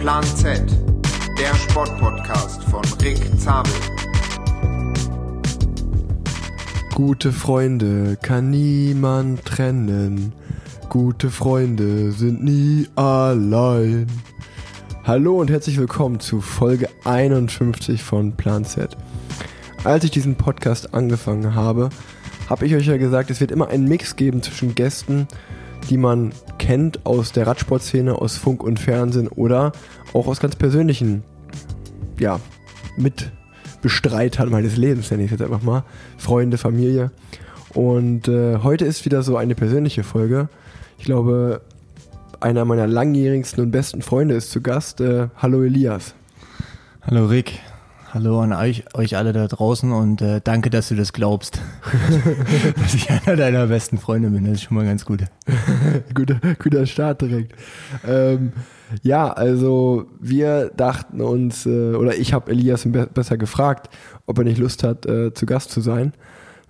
Plan Z, der Sportpodcast von Rick Zabel. Gute Freunde kann niemand trennen. Gute Freunde sind nie allein. Hallo und herzlich willkommen zu Folge 51 von Plan Z. Als ich diesen Podcast angefangen habe, habe ich euch ja gesagt, es wird immer einen Mix geben zwischen Gästen, die man kennt aus der Radsportszene, aus Funk und Fernsehen oder auch aus ganz persönlichen, ja, Mitbestreitern meines Lebens, nenne ich es jetzt einfach mal. Freunde, Familie. Und äh, heute ist wieder so eine persönliche Folge. Ich glaube, einer meiner langjährigsten und besten Freunde ist zu Gast. Äh, hallo Elias. Hallo Rick. Hallo an euch, euch alle da draußen und äh, danke, dass du das glaubst, dass ich einer deiner besten Freunde bin. Das ist schon mal ganz gut. guter, guter Start direkt. Ähm, ja, also wir dachten uns, äh, oder ich habe Elias be besser gefragt, ob er nicht Lust hat, äh, zu Gast zu sein.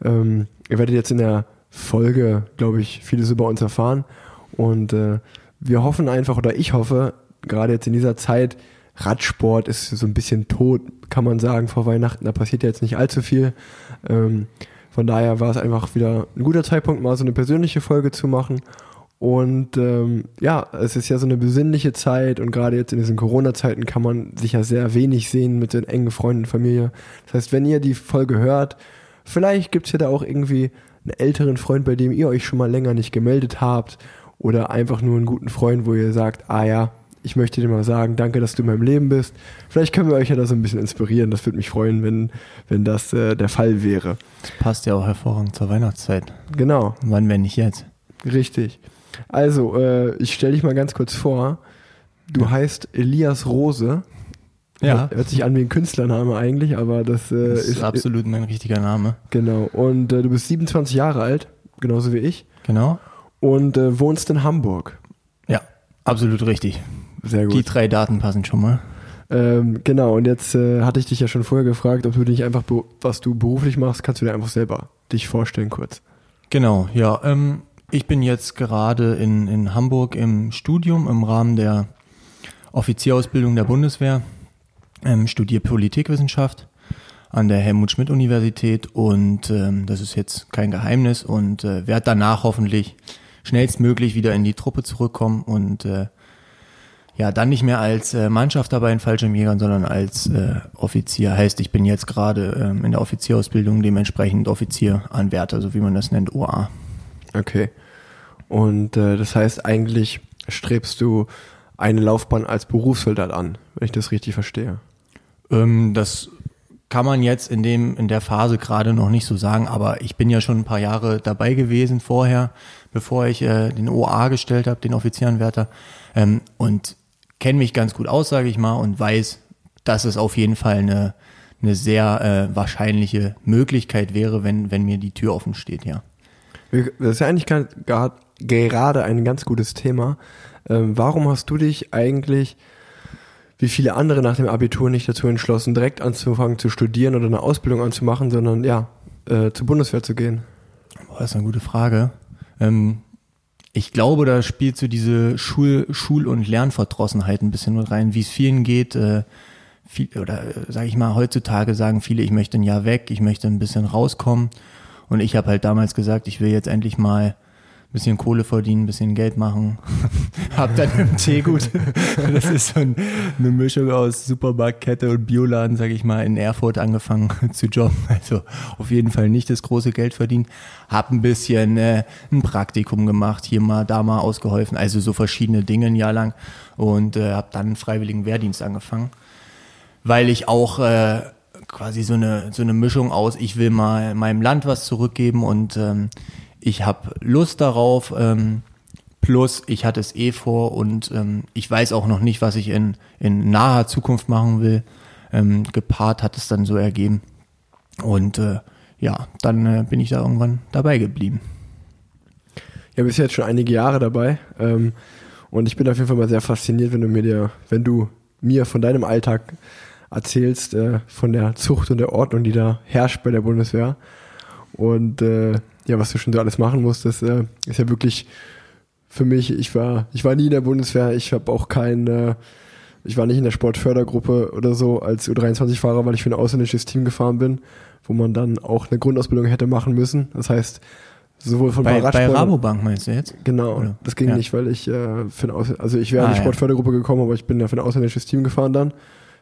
Ähm, ihr werdet jetzt in der Folge, glaube ich, vieles über uns erfahren. Und äh, wir hoffen einfach, oder ich hoffe, gerade jetzt in dieser Zeit, Radsport ist so ein bisschen tot, kann man sagen, vor Weihnachten. Da passiert ja jetzt nicht allzu viel. Ähm, von daher war es einfach wieder ein guter Zeitpunkt, mal so eine persönliche Folge zu machen. Und ähm, ja, es ist ja so eine besinnliche Zeit und gerade jetzt in diesen Corona-Zeiten kann man sich ja sehr wenig sehen mit den engen Freunden und Familie. Das heißt, wenn ihr die Folge hört, vielleicht gibt es ja da auch irgendwie einen älteren Freund, bei dem ihr euch schon mal länger nicht gemeldet habt oder einfach nur einen guten Freund, wo ihr sagt, ah ja, ich möchte dir mal sagen, danke, dass du in meinem Leben bist. Vielleicht können wir euch ja da so ein bisschen inspirieren. Das würde mich freuen, wenn, wenn das äh, der Fall wäre. Das passt ja auch hervorragend zur Weihnachtszeit. Genau. Wann, wenn nicht jetzt? Richtig. Also, äh, ich stelle dich mal ganz kurz vor. Du ja. heißt Elias Rose. Ja. Hört sich an wie ein Künstlername eigentlich, aber das, äh, das ist, ist, absolut mein richtiger Name. Genau. Und äh, du bist 27 Jahre alt, genauso wie ich. Genau. Und äh, wohnst in Hamburg. Ja, absolut richtig. Sehr gut. Die drei Daten passen schon mal. Ähm, genau, und jetzt äh, hatte ich dich ja schon vorher gefragt, ob du dich einfach, was du beruflich machst, kannst du dir einfach selber dich vorstellen kurz. Genau, ja. Ähm, ich bin jetzt gerade in, in Hamburg im Studium im Rahmen der Offizierausbildung der Bundeswehr, ähm, studiere Politikwissenschaft an der Helmut-Schmidt-Universität und ähm, das ist jetzt kein Geheimnis und äh, werde danach hoffentlich schnellstmöglich wieder in die Truppe zurückkommen und äh, ja, dann nicht mehr als äh, Mannschaft dabei in Fallschirmjägern, sondern als äh, Offizier. Heißt, ich bin jetzt gerade ähm, in der Offizierausbildung dementsprechend Offizieranwärter, so wie man das nennt, OA. Okay. Und äh, das heißt, eigentlich strebst du eine Laufbahn als Berufssoldat an, wenn ich das richtig verstehe. Ähm, das kann man jetzt in dem in der Phase gerade noch nicht so sagen, aber ich bin ja schon ein paar Jahre dabei gewesen vorher, bevor ich äh, den OA gestellt habe, den Offizieranwärter. Ähm, und kenne mich ganz gut aus, sage ich mal, und weiß, dass es auf jeden Fall eine, eine sehr äh, wahrscheinliche Möglichkeit wäre, wenn, wenn mir die Tür offen steht, ja. Das ist ja eigentlich gerade ein ganz gutes Thema. Ähm, warum hast du dich eigentlich, wie viele andere nach dem Abitur, nicht dazu entschlossen, direkt anzufangen zu studieren oder eine Ausbildung anzumachen, sondern ja, äh, zur Bundeswehr zu gehen? Boah, das ist eine gute Frage. Ähm, ich glaube, da spielt so diese Schul-, Schul und Lernverdrossenheit ein bisschen mit rein, wie es vielen geht. Äh, viel, oder äh, sage ich mal, heutzutage sagen viele, ich möchte ein Jahr weg, ich möchte ein bisschen rauskommen. Und ich habe halt damals gesagt, ich will jetzt endlich mal bisschen Kohle verdienen, bisschen Geld machen. Hab dann im Teegut, das ist so ein, eine Mischung aus Supermarktkette und Bioladen, sag ich mal, in Erfurt angefangen zu jobben. Also auf jeden Fall nicht das große Geld verdienen. Hab ein bisschen äh, ein Praktikum gemacht, hier mal, da mal ausgeholfen, also so verschiedene Dinge ein Jahr lang und äh, habe dann einen freiwilligen Wehrdienst angefangen, weil ich auch äh, quasi so eine so eine Mischung aus, ich will mal meinem Land was zurückgeben und ähm, ich habe Lust darauf, ähm, plus ich hatte es eh vor und ähm, ich weiß auch noch nicht, was ich in, in naher Zukunft machen will. Ähm, gepaart hat es dann so ergeben. Und äh, ja, dann äh, bin ich da irgendwann dabei geblieben. Ja, bist jetzt schon einige Jahre dabei. Ähm, und ich bin auf jeden Fall mal sehr fasziniert, wenn du mir dir, wenn du mir von deinem Alltag erzählst, äh, von der Zucht und der Ordnung, die da herrscht bei der Bundeswehr. Und äh, ja, was du schon so alles machen musst, das äh, ist ja wirklich für mich, ich war, ich war nie in der Bundeswehr, ich habe auch kein, äh, ich war nicht in der Sportfördergruppe oder so als U23-Fahrer, weil ich für ein ausländisches Team gefahren bin, wo man dann auch eine Grundausbildung hätte machen müssen. Das heißt, sowohl von Bei, bei Rabobank meinst du jetzt? Genau, Oder? das ging Ja. nicht, weil ich äh, für ein Aus also ich wäre in Ah, die ja. Sportfördergruppe gekommen, aber ich bin ja für ein ausländisches Team gefahren dann,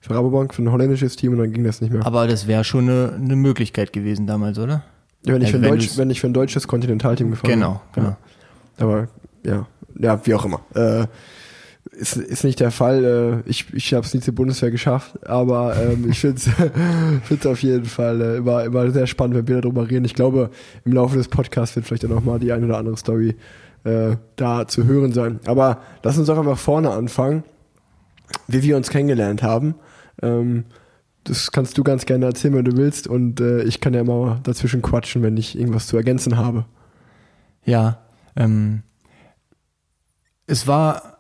für Rabobank, für ein holländisches Team und dann ging das nicht mehr. Aber das wäre schon eine, eine Möglichkeit gewesen damals, oder? Wenn, ich also für ein Deutsch, wenn ich für ein deutsches Kontinentalteam gefahren Genau, bin. genau. Ja. Aber ja, ja, wie auch immer. Äh, ist, ist nicht der Fall. Äh, ich ich habe es nie zur Bundeswehr geschafft, aber ähm, ich finde es auf jeden Fall äh, immer, immer sehr spannend, wenn wir darüber reden. Ich glaube, im Laufe des Podcasts wird vielleicht auch nochmal die eine oder andere Story äh, da zu hören sein. Aber lass uns doch einfach vorne anfangen, wie wir uns kennengelernt haben. Ähm, das kannst du ganz gerne erzählen, wenn du willst. Und äh, ich kann ja immer dazwischen quatschen, wenn ich irgendwas zu ergänzen habe. Ja, ähm, es war,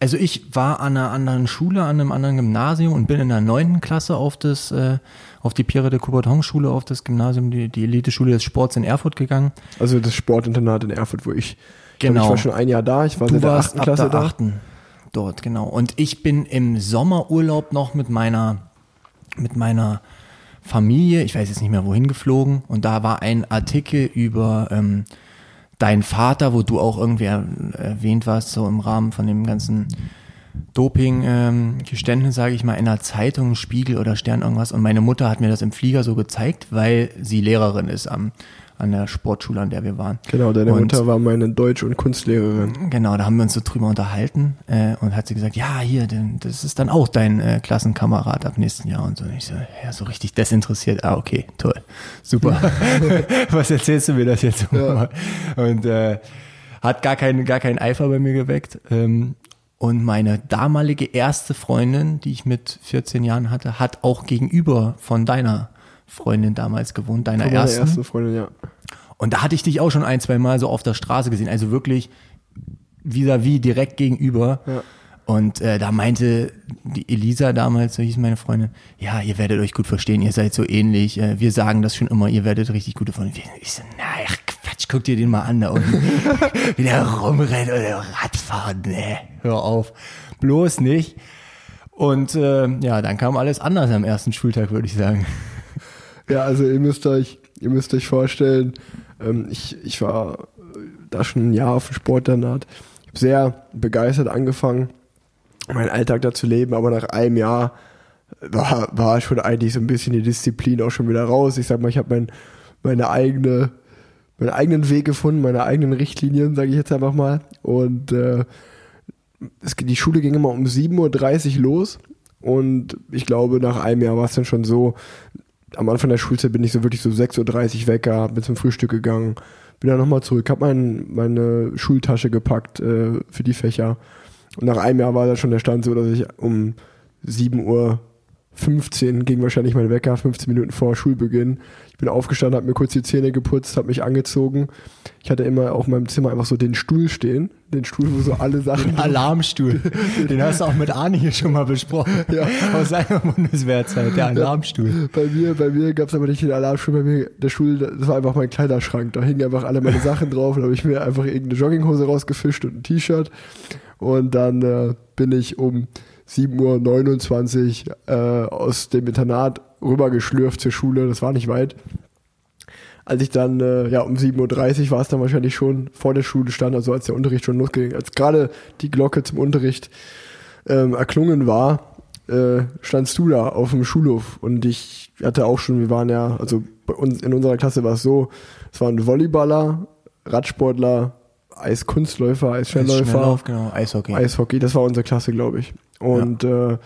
also ich war an einer anderen Schule, an einem anderen Gymnasium und bin in der neunten Klasse auf das, äh, auf die Pierre de Coubertin-Schule, auf das Gymnasium, die, die Elite-Schule des Sports in Erfurt gegangen. Also das Sportinternat in Erfurt, wo ich, ich glaub, Genau. ich war schon ein Jahr da, ich war Du seit der achten ab Klasse der da. achten dort, genau. Und ich bin im Sommerurlaub noch mit meiner, mit meiner Familie, ich weiß jetzt nicht mehr wohin geflogen, und da war ein Artikel über ähm, deinen Vater, wo du auch irgendwie er, erwähnt warst, so im Rahmen von dem ganzen Doping-Geständnis, sage ich mal, in einer Zeitung, Spiegel oder Stern irgendwas. Und meine Mutter hat mir das im Flieger so gezeigt, weil sie Lehrerin ist am, an der Sportschule, an der wir waren. Genau, deine Und- Mutter war meine Deutsch- und Kunstlehrerin. Genau, da haben wir uns so drüber unterhalten äh, und hat sie gesagt, ja, hier, denn das ist dann auch dein äh, Klassenkamerad ab nächsten Jahr und so. Und ich so, ja, so richtig desinteressiert. Ah, okay, toll, super. Was erzählst du mir das jetzt? Ja. Und äh, hat gar keinen gar keinen Eifer bei mir geweckt. Ähm, und meine damalige erste Freundin, die ich mit 14 Jahren hatte, hat auch gegenüber von deiner Freundin damals gewohnt, deiner ersten. erste Freundin, ja. Und da hatte ich dich auch schon ein, zwei Mal so auf der Straße gesehen. Also wirklich vis-à-vis direkt gegenüber. Ja. Und äh, da meinte die Elisa damals, so hieß meine Freundin, ja, ihr werdet euch gut verstehen, ihr seid so ähnlich. Äh, wir sagen das schon immer, ihr werdet richtig gute Freunde. Ich so, na, ach, Quatsch, guck dir den mal an da unten. Wie der rumrennt oder Radfahren, ne, hör auf. Bloß nicht. Und äh, ja, dann kam alles anders am ersten Schultag, würde ich sagen. Ja, also ihr müsst euch, ihr müsst euch vorstellen, ähm, ich, ich war äh, da schon ein Jahr auf dem Sportinternat. Ich habe sehr begeistert angefangen, meinen Alltag da zu leben, aber nach einem Jahr war, war schon eigentlich so ein bisschen die Disziplin auch schon wieder raus. Ich sag mal, ich habe mein, meine eigene, meinen eigenen Weg gefunden, meine eigenen Richtlinien, sage ich jetzt einfach mal. Und äh, es, die Schule ging immer um 7.30 Uhr los. Und ich glaube, nach einem Jahr war es dann schon so, am Anfang der Schulzeit bin ich so wirklich so 6.30 Uhr hab bin zum Frühstück gegangen, bin dann nochmal zurück, hab mein, meine Schultasche gepackt äh, für die Fächer. Und nach einem Jahr war da schon der Stand so, dass ich um 7 Uhr 15 ging wahrscheinlich mein Wecker, 15 Minuten vor Schulbeginn. Ich bin aufgestanden, habe mir kurz die Zähne geputzt, habe mich angezogen. Ich hatte immer auf meinem Zimmer einfach so den Stuhl stehen, den Stuhl, wo so alle Sachen Alarmstuhl. Den hast du auch mit Arne hier schon mal besprochen. Ja. Aus seiner Bundeswehrzeit, der Alarmstuhl. Bei mir, bei mir gab es aber nicht den Alarmstuhl, bei mir der Stuhl, das war einfach mein Kleiderschrank. Da hingen einfach alle meine Sachen drauf. Da habe ich mir einfach irgendeine Jogginghose rausgefischt und ein T-Shirt. Und dann äh, bin ich um 7.29 Uhr äh, aus dem Internat rübergeschlürft zur Schule. Das war nicht weit. Als ich dann, äh, ja, um 7.30 Uhr war es dann wahrscheinlich schon vor der Schule stand, also als der Unterricht schon losging, als gerade die Glocke zum Unterricht ähm, erklungen war, äh, standst du da auf dem Schulhof und ich hatte auch schon, wir waren ja, also bei uns in unserer Klasse war es so, es waren Volleyballer, Radsportler, Eiskunstläufer, Eisschnellläufer, Schnelllauf, genau, Eishockey. Eishockey, das war unsere Klasse, glaube ich. Und äh,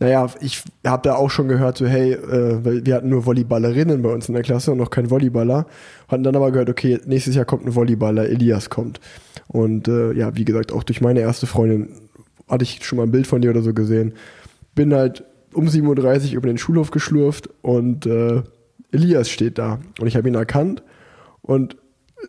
naja, ich habe da auch schon gehört, so hey, äh, wir hatten nur Volleyballerinnen bei uns in der Klasse und noch kein Volleyballer. Hatten dann aber gehört, okay, nächstes Jahr kommt ein Volleyballer, Elias kommt. Und äh, ja, wie gesagt, auch durch meine erste Freundin hatte ich schon mal ein Bild von dir oder so gesehen. Bin halt um 7.30 Uhr über den Schulhof geschlurft und äh, Elias steht da. Und ich habe ihn erkannt und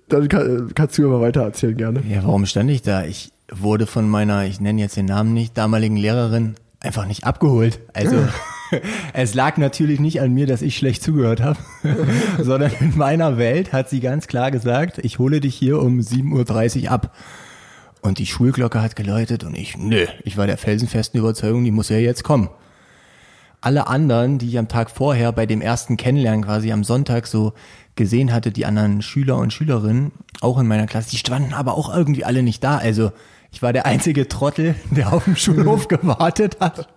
dann kann, kannst du aber weiter erzählen gerne. Ja, warum stand ich da? Ich wurde von meiner, ich nenne jetzt den Namen nicht, damaligen Lehrerin einfach nicht abgeholt. Also es lag natürlich nicht an mir, dass ich schlecht zugehört habe, sondern in meiner Welt hat sie ganz klar gesagt, ich hole dich hier um 7.30 Uhr ab. Und die Schulglocke hat geläutet und ich, nö, ich war der felsenfesten Überzeugung, die muss ja jetzt kommen. Alle anderen, die ich am Tag vorher bei dem ersten Kennenlernen quasi am Sonntag so gesehen hatte, die anderen Schüler und Schülerinnen, auch in meiner Klasse, die standen aber auch irgendwie alle nicht da. Also ich war der einzige Trottel, der auf dem Schulhof gewartet hat.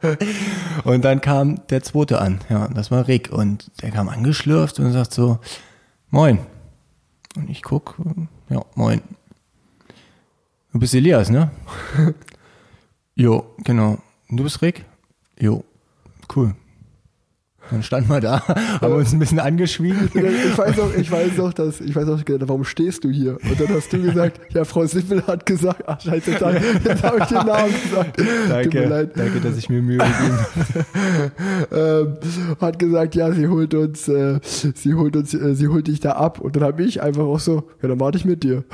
Und dann kam der zweite an. Ja, das war Rick. Und der kam angeschlürft und sagt so, moin. Und ich guck, ja, moin. Du bist Elias, ne? jo, genau. Und du bist Rick? Jo, cool. Dann standen wir da, haben uns ein bisschen angeschwiegen. Ich weiß auch, ich weiß auch, dass, ich weiß auch, warum stehst du hier? Und dann hast du gesagt, ja, Frau Sippel hat gesagt, ach scheiße, jetzt, habe ich den Namen gesagt. Danke, danke, dass ich mir Mühe gegeben habe. ähm, hat gesagt, ja, sie holt uns, äh, sie holt uns, äh, sie holt dich da ab. Und dann habe ich einfach auch so, ja, dann warte ich mit dir.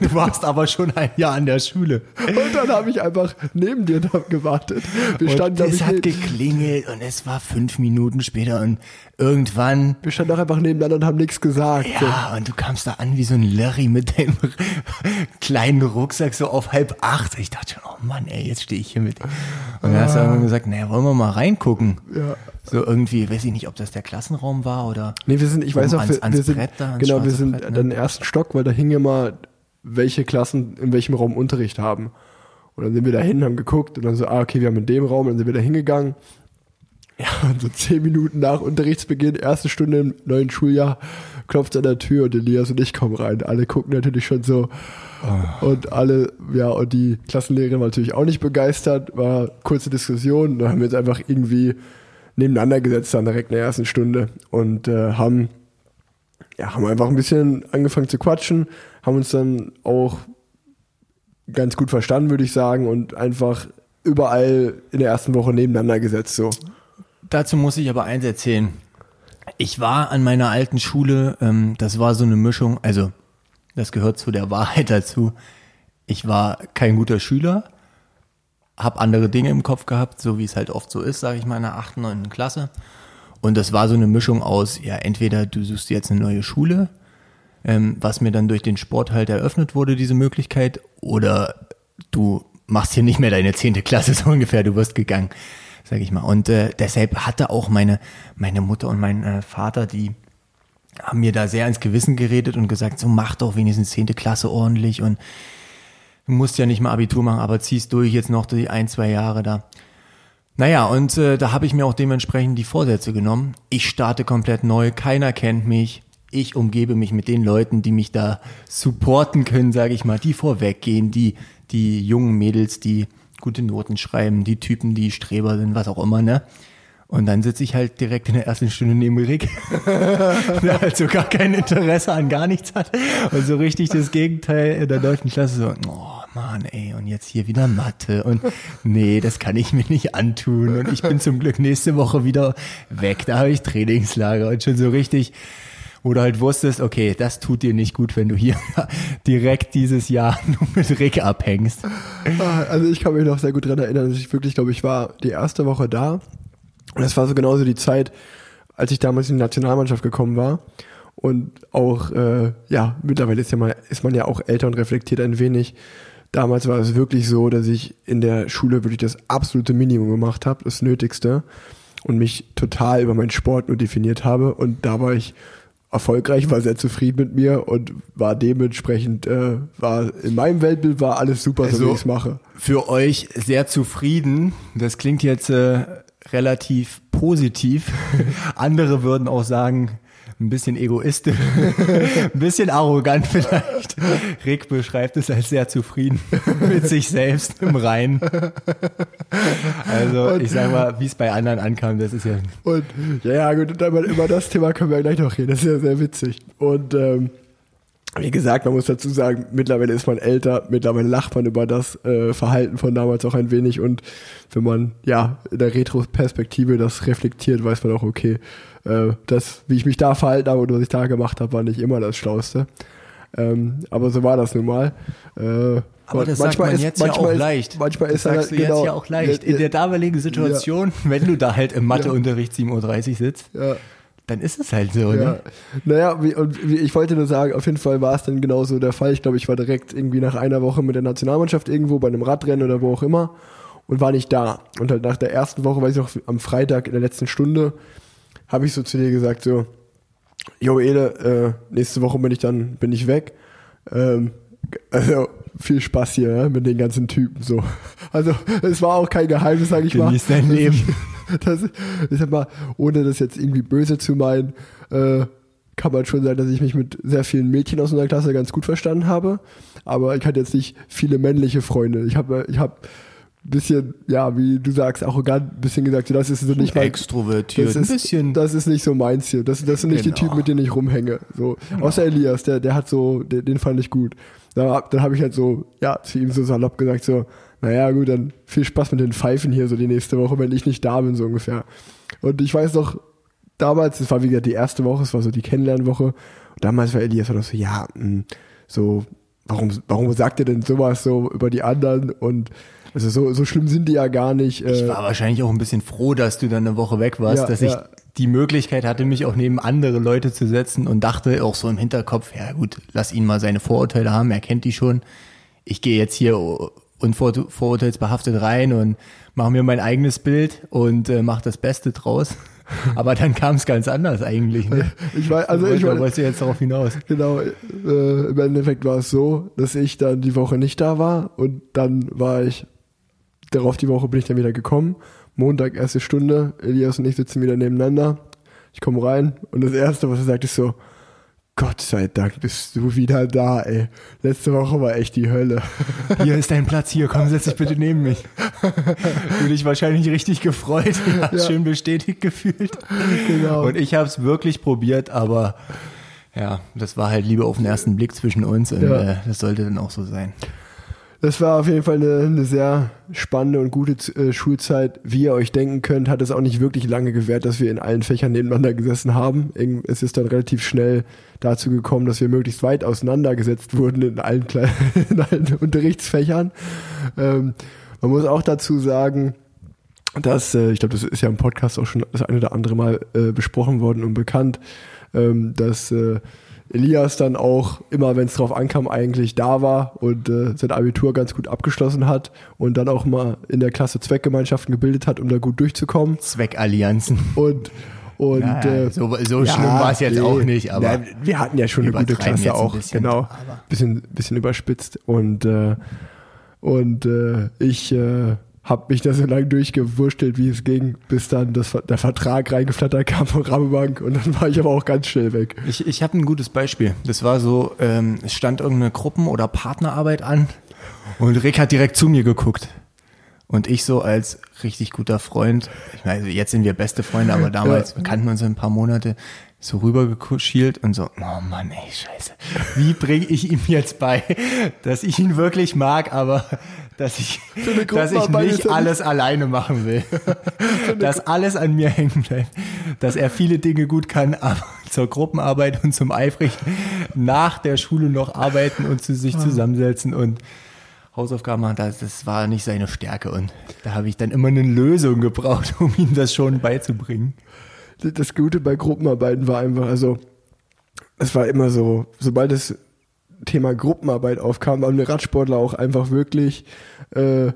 Du warst aber schon ein Jahr an der Schule. Und dann habe ich einfach neben dir gewartet. Wir standen, und es hat geklingelt und es war fünf Minuten später und irgendwann. Wir standen auch einfach nebeneinander und haben nichts gesagt. Ja, so. und du kamst da an wie so ein Larry mit deinem kleinen Rucksack so auf halb acht. Ich dachte schon, oh Mann, ey, jetzt stehe ich hier mit. Und dann hast du irgendwann gesagt, naja, wollen wir mal reingucken. Ja. So irgendwie, weiß ich nicht, ob das der Klassenraum war oder. Nee, wir sind, ich weiß auch, ans, wir, ans wir sind, Brett da, genau, wir sind Brett, ne? den ersten Stock, weil da hing immer, welche Klassen in welchem Raum Unterricht haben. Und dann sind wir da hin, haben geguckt und dann so, ah, okay, wir haben in dem Raum, dann sind wir da hingegangen. Ja, und so zehn Minuten nach Unterrichtsbeginn, erste Stunde im neuen Schuljahr, klopft an der Tür und Elias und ich kommen rein. Alle gucken natürlich schon so. Oh. Und alle, ja, und die Klassenlehrerin war natürlich auch nicht begeistert, war kurze Diskussion. Da haben wir uns einfach irgendwie nebeneinander gesetzt dann direkt in der ersten Stunde und äh, haben, ja, haben einfach ein bisschen angefangen zu quatschen, haben uns dann auch ganz gut verstanden, würde ich sagen, und einfach überall in der ersten Woche nebeneinander gesetzt. So. Dazu muss ich aber eins erzählen. Ich war an meiner alten Schule, ähm, das war so eine Mischung, also das gehört zu der Wahrheit dazu. Ich war kein guter Schüler, habe andere Dinge im Kopf gehabt, so wie es halt oft so ist, sage ich mal, in der 8., 9. Klasse. Und das war so eine Mischung aus, ja, entweder du suchst jetzt eine neue Schule, ähm, was mir dann durch den Sport halt eröffnet wurde, diese Möglichkeit, oder du machst hier nicht mehr deine zehnte Klasse so ungefähr, du wirst gegangen, sag ich mal. Und äh, deshalb hatte auch meine, meine Mutter und mein äh, Vater, die haben mir da sehr ins Gewissen geredet und gesagt, so mach doch wenigstens zehnte Klasse ordentlich und du musst ja nicht mal Abitur machen, aber ziehst durch jetzt noch die ein, zwei Jahre da. Naja, und äh, da habe ich mir auch dementsprechend die Vorsätze genommen. Ich starte komplett neu, keiner kennt mich. Ich umgebe mich mit den Leuten, die mich da supporten können, sage ich mal, die vorweggehen, die, die jungen Mädels, die gute Noten schreiben, die Typen, die Streber sind, was auch immer, ne? Und dann sitze ich halt direkt in der ersten Stunde neben Rick, der halt so gar kein Interesse an gar nichts hat. Und so richtig das Gegenteil in der deutschen Klasse so, oh Mann, ey, und jetzt hier wieder Mathe. Und nee, das kann ich mir nicht antun. Und ich bin zum Glück nächste Woche wieder weg. Da habe ich Trainingslager und schon so richtig, wo du halt wusstest, okay, das tut dir nicht gut, wenn du hier direkt dieses Jahr nur mit Rick abhängst. Ah, also ich kann mich noch sehr gut dran erinnern, dass ich wirklich, glaube ich, war die erste Woche da und das war so genauso die Zeit, als ich damals in die Nationalmannschaft gekommen war. Und auch, äh, ja, mittlerweile ist, ja mal, ist man ja auch älter und reflektiert ein wenig. Damals war es wirklich so, dass ich in der Schule wirklich das absolute Minimum gemacht habe, das Nötigste. Und mich total über meinen Sport nur definiert habe. Und da war ich erfolgreich, war sehr zufrieden mit mir und war dementsprechend, äh, war in meinem Weltbild war alles super, also, so wie ich es mache. Für euch sehr zufrieden. Das klingt jetzt äh, relativ positiv. Andere würden auch sagen, ein bisschen egoistisch, ein bisschen arrogant vielleicht. Rick beschreibt es als sehr zufrieden mit sich selbst im Reinen. Also und, ich sag mal, wie es bei anderen ankam, das ist ja. Und ja, ja, gut, über das Thema können wir gleich noch reden. Das ist ja sehr witzig. Und ähm, wie gesagt, man muss dazu sagen, mittlerweile ist man älter, mittlerweile lacht man über das äh, Verhalten von damals auch ein wenig und wenn man ja in der Retro-Perspektive das reflektiert, weiß man auch, okay, äh, das, wie ich mich da verhalten habe und was ich da gemacht habe, war nicht immer das Schlauste. Ähm, aber so war das nun mal. Äh, aber das sagt man ist, jetzt ja auch ist, leicht. Manchmal ist das sagst halt, du genau, jetzt ja auch leicht. In der damaligen Situation, ja. wenn du da halt im Matheunterricht 7.30 Uhr sitzt, ja dann ist es halt so, ne? Ja. Naja, wie, und wie, ich wollte nur sagen, auf jeden Fall war es dann genauso der Fall. Ich glaube, ich war direkt irgendwie nach einer Woche mit der Nationalmannschaft irgendwo bei einem Radrennen oder wo auch immer und war nicht da. Und halt nach der ersten Woche, weiß ich noch, am Freitag in der letzten Stunde, habe ich so zu dir gesagt, so, Jo Ele, äh, nächste Woche bin ich dann, bin ich weg. Ähm, also viel Spaß hier ja, mit den ganzen Typen so. Also es war auch kein Geheimnis, sage ich mal. Genieß dein Leben. Das, ich sag mal, ohne das jetzt irgendwie böse zu meinen, äh, kann man schon sagen, dass ich mich mit sehr vielen Mädchen aus unserer Klasse ganz gut verstanden habe. Aber ich hatte jetzt nicht viele männliche Freunde. Ich habe, ich habe bisschen, ja, wie du sagst, arrogant, ein bisschen gesagt, das ist so nicht mein, Extrovertiert, das ein ist, bisschen. das ist nicht so meins hier. Das, das sind nicht die Genau. Typen, mit denen ich rumhänge. So. Außer Elias, der, der hat so, den, den fand ich gut. Da, dann habe ich halt so, ja, zu ihm so salopp gesagt, so, naja, gut, dann viel Spaß mit den Pfeifen hier so die nächste Woche, wenn ich nicht da bin, so ungefähr. Und ich weiß noch, damals, das war wie gesagt die erste Woche, es war so die Kennenlernwoche. Und damals war Elias so, ja, mh, so, warum, warum sagt ihr denn sowas so über die anderen? Und also so, so schlimm sind die ja gar nicht. Ich äh, war wahrscheinlich auch ein bisschen froh, dass du dann eine Woche weg warst, Ja, dass ich ja. die Möglichkeit hatte, mich auch neben andere Leute zu setzen und dachte auch so im Hinterkopf, ja gut, lass ihn mal seine Vorurteile haben, er kennt die schon. Ich gehe jetzt hier unvor- vorurteilsbehaftet rein und mache mir mein eigenes Bild und äh, mache das Beste draus. Aber dann kam es ganz anders eigentlich. Ne? Ich weiß, also ich weiß, wolltest du jetzt darauf hinaus. Genau, äh, im Endeffekt war es so, dass ich dann die Woche nicht da war und dann war ich, darauf die Woche bin ich dann wieder gekommen. Montag, erste Stunde, Elias und ich sitzen wieder nebeneinander. Ich komme rein und das Erste, was er sagt, ist so, Gott sei Dank bist du wieder da, ey. Letzte Woche war echt die Hölle. Hier ist dein Platz, hier, komm, setz dich bitte neben mich. Du dich wahrscheinlich richtig gefreut, hast Ja. schön bestätigt gefühlt. genau. Und ich habe es wirklich probiert, aber ja, das war halt Liebe auf den ersten Blick zwischen uns und Ja. äh, das sollte dann auch so sein. Das war auf jeden Fall eine, eine sehr spannende und gute äh, Schulzeit. Wie ihr euch denken könnt, hat es auch nicht wirklich lange gewährt, dass wir in allen Fächern nebeneinander gesessen haben. Es ist dann relativ schnell dazu gekommen, dass wir möglichst weit auseinandergesetzt wurden in allen, Kle in allen Unterrichtsfächern. Ähm, man muss auch dazu sagen, dass, äh, ich glaube, das ist ja im Podcast auch schon das eine oder andere Mal äh, besprochen worden und bekannt, ähm, dass äh, Elias dann auch immer, wenn es drauf ankam, eigentlich da war und äh, sein Abitur ganz gut abgeschlossen hat und dann auch mal in der Klasse Zweckgemeinschaften gebildet hat, um da gut durchzukommen. Zweckallianzen. Und, und Ja, äh, so so schlimm war es jetzt nee. auch nicht, aber Ja, wir hatten ja schon eine gute Klasse auch, bisschen, genau. Bisschen, bisschen überspitzt. Und, äh, und äh, ich äh, habe mich da so lange durchgewurstelt, wie es ging, bis dann das, der Vertrag reingeflattert kam von Rabobank und dann war ich aber auch ganz schnell weg. Ich, ich habe ein gutes Beispiel. Das war so, ähm, es stand irgendeine Gruppen- oder Partnerarbeit an und Rick hat direkt zu mir geguckt. Und ich so als richtig guter Freund, ich meine, jetzt sind wir beste Freunde, aber damals wir kannten uns ein paar Monate, so rübergeschielt und so, oh Mann, ey, scheiße. Wie bringe ich ihm jetzt bei, dass ich ihn wirklich mag, aber dass ich, dass ich nicht alles alleine machen will. dass alles an mir hängen bleibt. Dass er viele Dinge gut kann, aber zur Gruppenarbeit und zum eifrig nach der Schule noch arbeiten und zu sich zusammensetzen und Hausaufgaben machen, das, das war nicht seine Stärke. Und da habe ich dann immer eine Lösung gebraucht, um ihm das schon beizubringen. Das Gute bei Gruppenarbeiten war einfach, also es war immer so, sobald das Thema Gruppenarbeit aufkam, waren wir Radsportler auch einfach wirklich äh,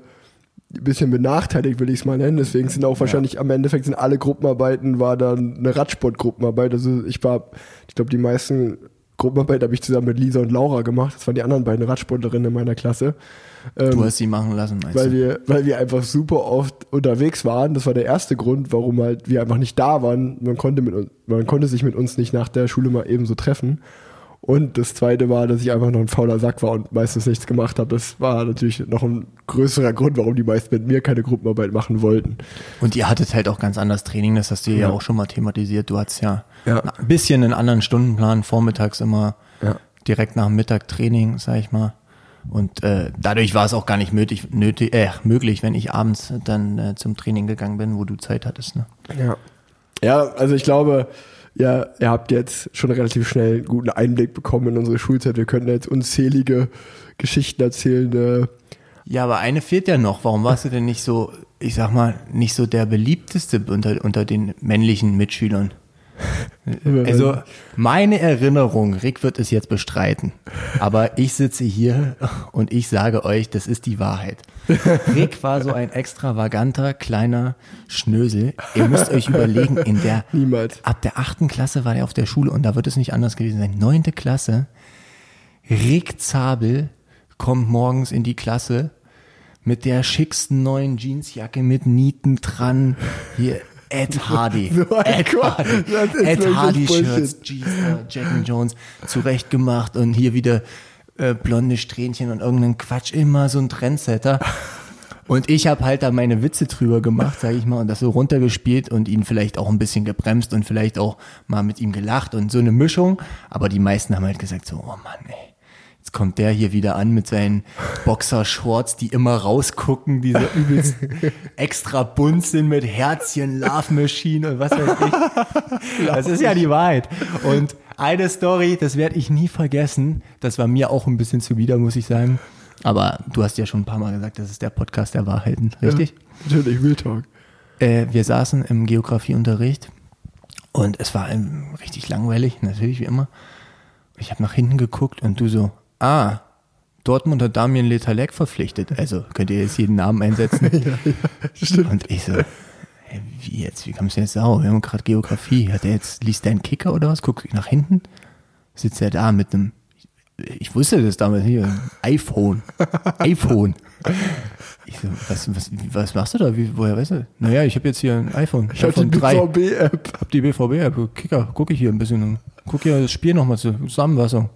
ein bisschen benachteiligt, will ich es mal nennen. Deswegen sind auch wahrscheinlich am Endeffekt sind alle Gruppenarbeiten war dann eine Radsportgruppenarbeit. Also ich war, ich glaube, die meisten Gruppenarbeiten habe ich zusammen mit Lisa und Laura gemacht. Das waren die anderen beiden Radsportlerinnen in meiner Klasse. Ähm, Du hast sie machen lassen, meinst weil du? wir, weil wir einfach super oft unterwegs waren. Das war der erste Grund, warum halt wir einfach nicht da waren. Man konnte mit man konnte sich mit uns nicht nach der Schule mal eben so treffen. Und das zweite war, dass ich einfach noch ein fauler Sack war und meistens nichts gemacht habe. Das war natürlich noch ein größerer Grund, warum die meisten mit mir keine Gruppenarbeit machen wollten. Und ihr hattet halt auch ganz anderes Training, das hast du ja, Ja. auch schon mal thematisiert. Du hattest ja, Ja. ein bisschen einen anderen Stundenplan, vormittags immer Ja. direkt nach dem Mittag Training, sag ich mal. Und äh, dadurch war es auch gar nicht nötig, nötig, äh, möglich, wenn ich abends dann äh, zum Training gegangen bin, wo du Zeit hattest. Ne? Ja. Ja, also ich glaube, ja, ihr habt jetzt schon relativ schnell einen guten Einblick bekommen in unsere Schulzeit. Wir könnten jetzt unzählige Geschichten erzählen. Äh, Ja, aber eine fehlt ja noch. Warum warst du denn nicht so, ich sag mal, nicht so der beliebteste unter, unter den männlichen Mitschülern? Also meine Erinnerung, Rick wird es jetzt bestreiten, aber ich sitze hier und ich sage euch, das ist die Wahrheit. Rick war so ein extravaganter kleiner Schnösel. Ihr müsst euch überlegen, in der Niemals. ab der achten Klasse war er auf der Schule und da wird es nicht anders gewesen sein. Neunte Klasse, Rick Zabel kommt morgens in die Klasse mit der schicksten neuen Jeansjacke mit Nieten dran. Hier Ed Hardy. So Ed. Hardy. Ed Hardy. Shirts, G-Star, Jack and Jones zurechtgemacht und hier wieder äh, blonde Strähnchen und irgendeinen Quatsch. Immer so ein Trendsetter. Und ich habe halt da meine Witze drüber gemacht, sage ich mal, und das so runtergespielt und ihn vielleicht auch ein bisschen gebremst und vielleicht auch mal mit ihm gelacht und so eine Mischung. Aber die meisten haben halt gesagt so, oh Mann, ey. Jetzt kommt der hier wieder an mit seinen Boxershorts, die immer rausgucken, die so übelst extra bunt sind mit Herzchen, Love Machine und was weiß ich. Das ist ja die Wahrheit. Und eine Story, das werde ich nie vergessen. Das war mir auch ein bisschen zuwider, muss ich sagen. Aber du hast ja schon ein paar Mal gesagt, das ist der Podcast der Wahrheiten, richtig? Ja, natürlich, Real Talk. Äh, wir saßen im Geografieunterricht und es war ähm, richtig langweilig, natürlich wie immer. Ich habe nach hinten geguckt und du so, ah, Dortmund hat Damien Letalek verpflichtet. Also könnt ihr jetzt jeden Namen einsetzen. Und ich so, hä, wie jetzt, wie kommst du jetzt auf? Wir haben gerade Geografie. Hat er jetzt, liest der einen Kicker oder was? Guck nach hinten. Sitzt er da mit einem, ich wusste das damals hier, iPhone. iPhone. Ich so, was, was, was machst du da? Wie, woher weißt du? Naja, ich habe jetzt hier ein iPhone. Ich iPhone die 3. BVB-App. Hab die BVB-App, Kicker, gucke ich hier ein bisschen guck hier das Spiel nochmal zur Zusammenfassung.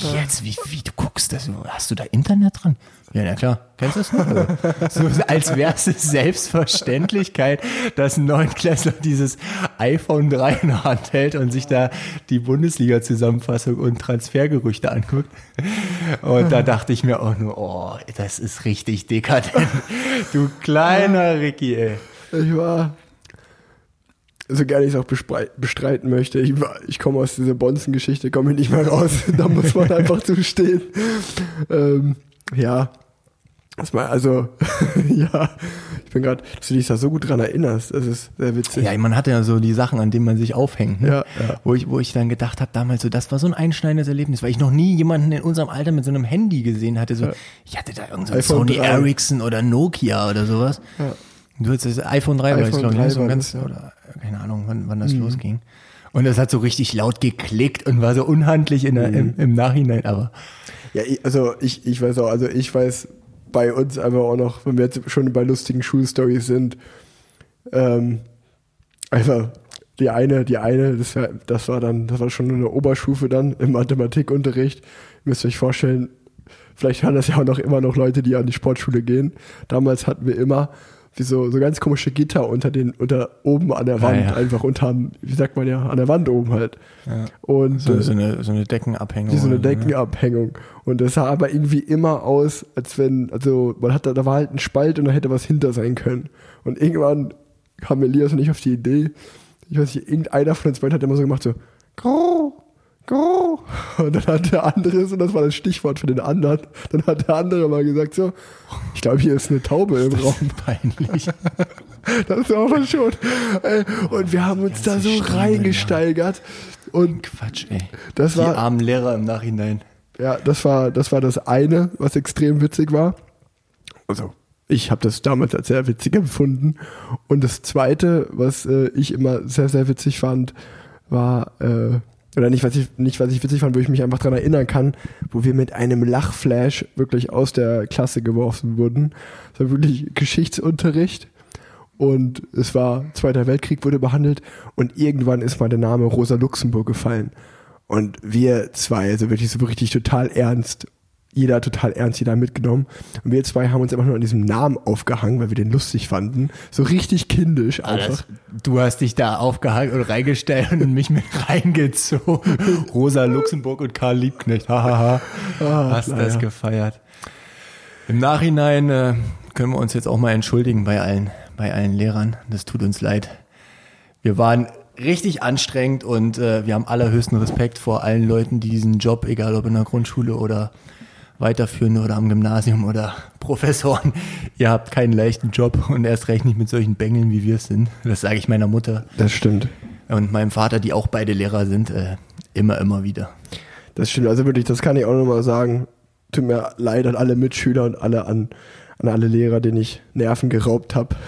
Wie jetzt? Wie, wie du guckst das? Hast du da Internet dran? Ja, na klar. Kennst du das noch? So, als wäre es Selbstverständlichkeit, dass ein Neunklässler dieses iPhone 3 in der Hand hält und sich da die Bundesliga-Zusammenfassung und Transfergerüchte anguckt. Und da dachte ich mir auch nur, oh, das ist richtig dekadent. Du kleiner Ricky, ey. Ich war, so gerne ich es auch bestreiten möchte, ich, ich komme aus dieser Bonzen-Geschichte, komme ich nicht mehr raus. da muss man einfach zustehen. Ähm, ja, das also, ja, ich bin gerade, dass du dich da so gut dran erinnerst, das ist sehr witzig. Ja, man hatte ja so die Sachen, an denen man sich aufhängt. Ne? Ja, ja. Wo, ich, wo ich dann gedacht habe, damals so, das war so ein einschneidendes Erlebnis, weil ich noch nie jemanden in unserem Alter mit so einem Handy gesehen hatte. So, Ja. Ich hatte da irgendein so Sony 3. Ericsson oder Nokia oder sowas. Ja. Du hattest das iPhone 3, war das, iPhone glaube ich, 3 ne? so ein war ganz, oder keine Ahnung, wann, wann das losging. Und das hat so richtig laut geklickt und war so unhandlich in der, im, im Nachhinein, aber Ja, also ich, ich weiß auch, also ich weiß bei uns einfach auch noch, wenn wir jetzt schon bei lustigen Schulstories sind, ähm, einfach die eine, die eine, das war, das war dann, das war schon eine Oberstufe dann im Mathematikunterricht. Ihr müsst euch vorstellen, vielleicht hören das ja auch noch immer noch Leute, die an die Sportschule gehen. Damals hatten wir immer wie so, so ganz komische Gitter unter den, unter oben an der Wand, ja. einfach unter, wie sagt man ja, an der Wand oben halt. Und so, äh, so, eine, so eine Deckenabhängung. wie so eine ne? Deckenabhängung. Und das sah aber irgendwie immer aus, als wenn, also man hat da, da war halt ein Spalt und da hätte was hinter sein können. Und irgendwann kam Elias und ich auf die Idee, ich weiß nicht, irgendeiner von uns beiden hat immer so gemacht, so, grrr. Und dann hat der andere, und das war das Stichwort für den anderen, dann hat der andere mal gesagt so, ich glaube, hier ist eine Taube im Raum. Peinlich. Das war aber schon. Und wir haben uns da so Stunde reingesteigert. Und Quatsch, ey. das Die war, armen Lehrer im Nachhinein. Ja, das war, das war das eine, was extrem witzig war. Also, ich habe das damals als sehr witzig empfunden. Und das zweite, was äh, ich immer sehr, sehr witzig fand, war, äh, oder nicht was, ich, nicht, was ich witzig fand, wo ich mich einfach dran erinnern kann, wo wir mit einem Lachflash wirklich aus der Klasse geworfen wurden. Das war wirklich Geschichtsunterricht. Und es war, Zweiter Weltkrieg wurde behandelt und irgendwann ist mal der Name Rosa Luxemburg gefallen. Und wir zwei, also wirklich so richtig total ernst, jeder total ernst, jeder mitgenommen. Und wir zwei haben uns einfach nur an diesem Namen aufgehangen, weil wir den lustig fanden. So richtig kindisch einfach. du hast dich da aufgehangen und reingestellt und mich mit reingezogen. Rosa Luxemburg und Karl Liebknecht. Hahaha. Ah, hast naja. das gefeiert. Im Nachhinein äh, können wir uns jetzt auch mal entschuldigen bei allen, bei allen Lehrern. Das tut uns leid. Wir waren richtig anstrengend und äh, wir haben allerhöchsten Respekt vor allen Leuten, die diesen Job, egal ob in der Grundschule oder weiterführende oder am Gymnasium oder Professoren, ihr habt keinen leichten Job und erst recht nicht mit solchen Bengeln, wie wir es sind. Das sage ich meiner Mutter. Das stimmt. und meinem Vater, die auch beide Lehrer sind, äh, immer, immer wieder. Das stimmt, also wirklich, das kann ich auch nochmal sagen. Tut mir leid an alle Mitschüler und alle an, an alle Lehrer, denen ich Nerven geraubt habe.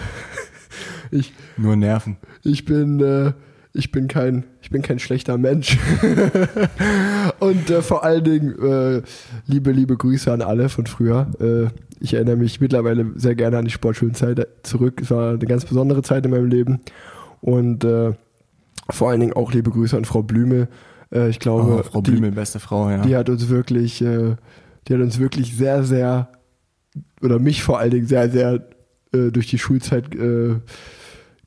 Ich, Nur Nerven. ich bin, äh, ich bin kein, ich bin kein schlechter Mensch. und äh, vor allen Dingen äh, liebe, liebe Grüße an alle von früher. Äh, ich erinnere mich mittlerweile sehr gerne an die Sportschulenzeit zurück. Es war eine ganz besondere Zeit in meinem Leben. Und äh, vor allen Dingen auch liebe Grüße an Frau Blümel. Äh, ich glaube, Oh, Frau die, Blümel, beste Frau, ja. die hat uns wirklich, äh, die hat uns wirklich sehr, sehr, oder mich vor allen Dingen sehr, sehr durch die Schulzeit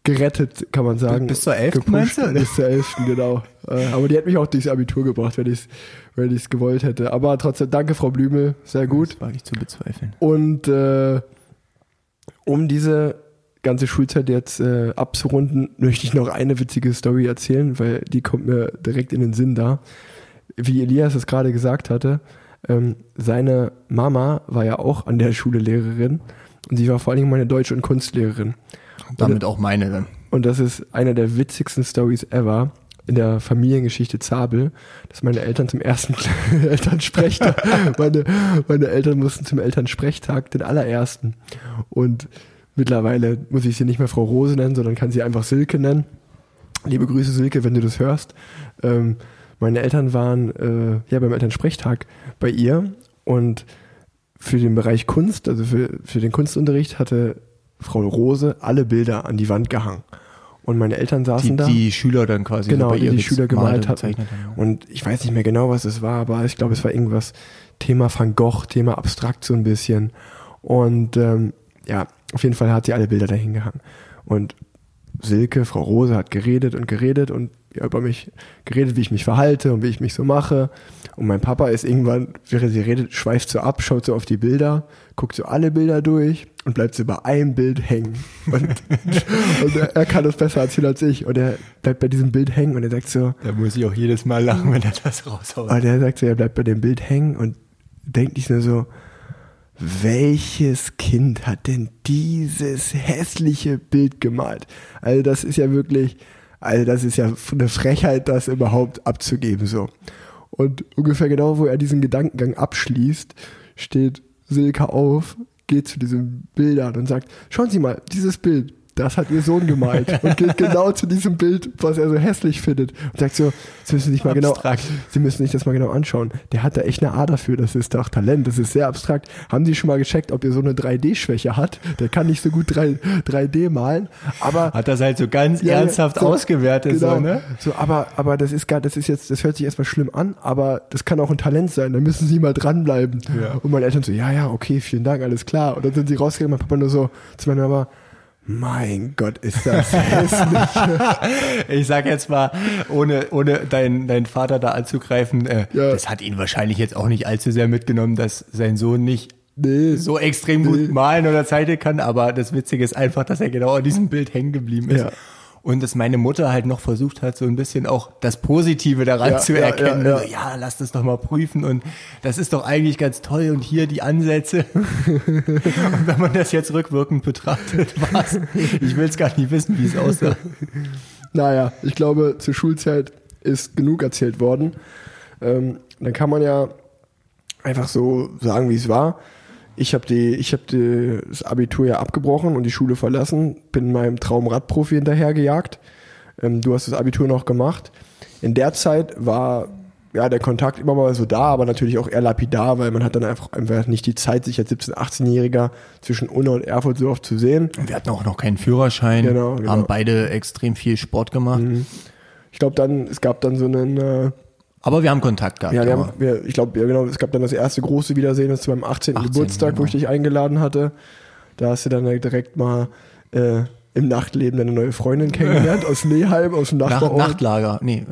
gerettet, kann man sagen. Bis zur 11. Gepusht. du? Bis zur 11. genau. Äh, aber die hat mich auch durchs Abitur gebracht, wenn ich es wenn ich's gewollt hätte. Aber trotzdem, danke Frau Blümel, sehr gut. Das war nicht zu bezweifeln. Und äh, um diese ganze Schulzeit jetzt äh, abzurunden, möchte ich noch eine witzige Story erzählen, weil die kommt mir direkt in den Sinn da. Wie Elias es gerade gesagt hatte, ähm, seine Mama war ja auch an der Schule Lehrerin und sie war vor allen Dingen meine Deutsch- und Kunstlehrerin. Damit auch meine dann. Und das ist eine der witzigsten Stories ever in der Familiengeschichte Zabel, dass meine Eltern zum ersten Elternsprechtag, meine, meine Eltern mussten zum Elternsprechtag, den allerersten. Und mittlerweile muss ich sie nicht mehr Frau Rose nennen, sondern kann sie einfach Silke nennen. Liebe Grüße Silke, wenn du das hörst. Ähm, meine Eltern waren äh, ja beim Elternsprechtag bei ihr und für den Bereich Kunst, also für, für den Kunstunterricht, hatte Frau Rose alle Bilder an die Wand gehangen. Und meine Eltern saßen Die, da. die Schüler dann quasi Genau, so die die Schüler gemalt hatten. Und ich weiß nicht mehr genau, was es war, aber ich glaube, es war irgendwas Thema Van Gogh, Thema abstrakt so ein bisschen. Und ähm, ja, auf jeden Fall hat sie alle Bilder dahin gehangen. Und Silke, Frau Rose, hat geredet und geredet und über mich geredet, wie ich mich verhalte und wie ich mich so mache. Und mein Papa ist irgendwann, während sie redet, schweift so ab, schaut so auf die Bilder, guckt so alle Bilder durch und bleibt so bei einem Bild hängen. Und, und er, er kann das besser erzählen als ich. Und er bleibt bei diesem Bild hängen und er sagt so, Da muss ich auch jedes Mal lachen, wenn er das raushaut. und er sagt so, er bleibt bei dem Bild hängen und denkt sich nur so, welches Kind hat denn dieses hässliche Bild gemalt? Also das ist ja wirklich, also das ist ja eine Frechheit, das überhaupt abzugeben so. Und ungefähr genau, wo er diesen Gedankengang abschließt, steht Silke auf, geht zu diesen Bildern und sagt, schauen Sie mal, dieses Bild, das hat Ihr Sohn gemalt und geht genau zu diesem Bild, was er so hässlich findet und sagt so, Sie müssen sich mal genau. Sie müssen sich das mal genau anschauen. Der hat da echt eine A dafür, das ist doch Talent, das ist sehr abstrakt. Haben Sie schon mal gecheckt, ob er so eine 3D-Schwäche hat? Der kann nicht so gut 3, 3D malen, aber Hat das halt so ganz ja, ernsthaft so, ausgewertet, genau. so, ne? So, aber, aber das ist gar, das ist jetzt, das hört sich erstmal schlimm an, aber das kann auch ein Talent sein, da müssen Sie mal dranbleiben. Ja. Und meine Eltern so, ja, ja, okay, vielen Dank, alles klar. Und dann sind sie rausgegangen, mein Papa nur so zu meiner Mama, mein Gott, ist das hässlich. Ich sag jetzt mal, ohne, ohne deinen deinen Vater da anzugreifen, äh, Ja. das hat ihn wahrscheinlich jetzt auch nicht allzu sehr mitgenommen, dass sein Sohn nicht nee. so extrem gut malen oder zeichnen kann, aber das Witzige ist einfach, dass er genau an diesem Bild hängen geblieben ist. Ja. Und dass meine Mutter halt noch versucht hat, so ein bisschen auch das Positive daran Ja, zu erkennen. ja, ja. Also, ja, lass das doch mal prüfen und das ist doch eigentlich ganz toll und hier die Ansätze. und wenn man das jetzt rückwirkend betrachtet, was? Ich will es gar nicht wissen, wie es aussah. Naja, ich glaube, zur Schulzeit ist genug erzählt worden. Ähm, dann kann man ja einfach so sagen, wie es war. Ich habe die, ich habe das Abitur ja abgebrochen und die Schule verlassen, bin meinem Traum Radprofi hinterhergejagt. Ähm, du hast das Abitur noch gemacht. In der Zeit war ja der Kontakt immer mal so da, aber natürlich auch eher lapidar, weil man hat dann einfach, einfach nicht die Zeit, sich als 17-, 18-Jähriger zwischen Unna und Erfurt so oft zu sehen. Wir hatten auch noch keinen Führerschein, Genau, genau. haben beide extrem viel Sport gemacht. Ich glaube dann, es gab dann so einen äh, Aber wir haben Kontakt gehabt. Ja, wir haben, wir, ich glaube, ja, genau, es gab dann das erste große Wiedersehen, das zu meinem 18. 18., Geburtstag, wo genau. ich dich eingeladen hatte. Da hast du dann direkt mal äh, im Nachtleben deine neue Freundin kennengelernt, aus Neheim, aus dem Nach, Nachbarort. Nachtlager. Nee,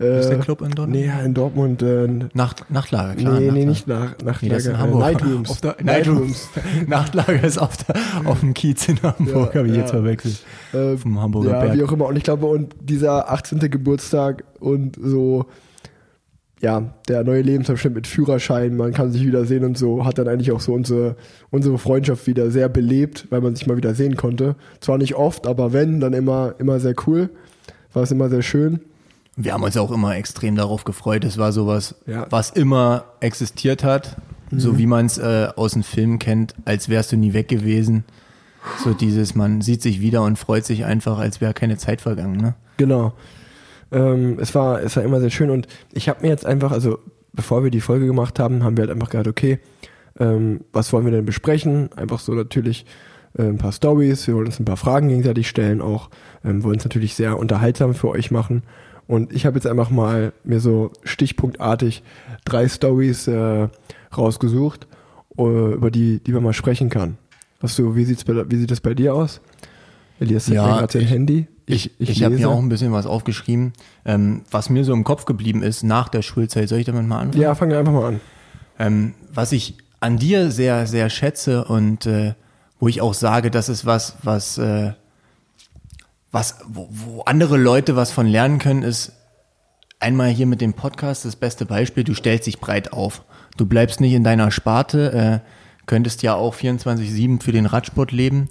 äh, ist der Club in Dortmund? Nee, in Dortmund. Äh, Nacht, Nachtlager, klar. nee, nee, Nachtlager. nicht nach, Nee, Nachtlager. ist in äh, Hamburg. Nightrooms. Auf der, Nightrooms. Nachtlager ist auf, der, auf dem Kiez in Hamburg, Ja, habe ich ja. jetzt verwechselt. Äh, Vom Hamburger ja, Berg. wie auch immer. Und ich glaube, und dieser 18. Geburtstag und so, ja, der neue Lebensabschnitt mit Führerschein, man kann sich wieder sehen und so, hat dann eigentlich auch so unsere, unsere Freundschaft wieder sehr belebt, weil man sich mal wieder sehen konnte. Zwar nicht oft, aber wenn, dann immer, immer sehr cool. war es immer sehr schön. Wir haben uns auch immer extrem darauf gefreut. Es war sowas, Ja. was immer existiert hat, so wie man es äh, aus den Filmen kennt, als wärst du nie weg gewesen. So dieses, man sieht sich wieder und freut sich einfach, als wäre keine Zeit vergangen. Ne? Genau. Ähm, es, war, es war immer sehr schön und ich habe mir jetzt einfach, also bevor wir die Folge gemacht haben, haben wir halt einfach gedacht, okay, ähm, was wollen wir denn besprechen? Einfach so natürlich äh, ein paar Stories, wir wollen uns ein paar Fragen gegenseitig stellen, auch ähm, wollen es natürlich sehr unterhaltsam für euch machen. Und ich habe jetzt einfach mal mir so stichpunktartig drei Stories äh, rausgesucht, äh, über die, die man mal sprechen kann. Hast du, wie sieht's bei, wie sieht das bei dir aus? Elias hat Ja, gerade sein Handy. Ich, ich, habe lese. mir auch ein bisschen was aufgeschrieben, ähm, was mir so im Kopf geblieben ist nach der Schulzeit. Soll ich damit mal anfangen? Ja, fangen wir einfach mal an. Ähm, was ich an dir sehr, sehr schätze und äh, wo ich auch sage, das ist was, was, äh, was wo, wo andere Leute was von lernen können, ist einmal hier mit dem Podcast das beste Beispiel, du stellst dich breit auf. Du bleibst nicht in deiner Sparte, äh, könntest ja auch 24-7 für den Radsport leben.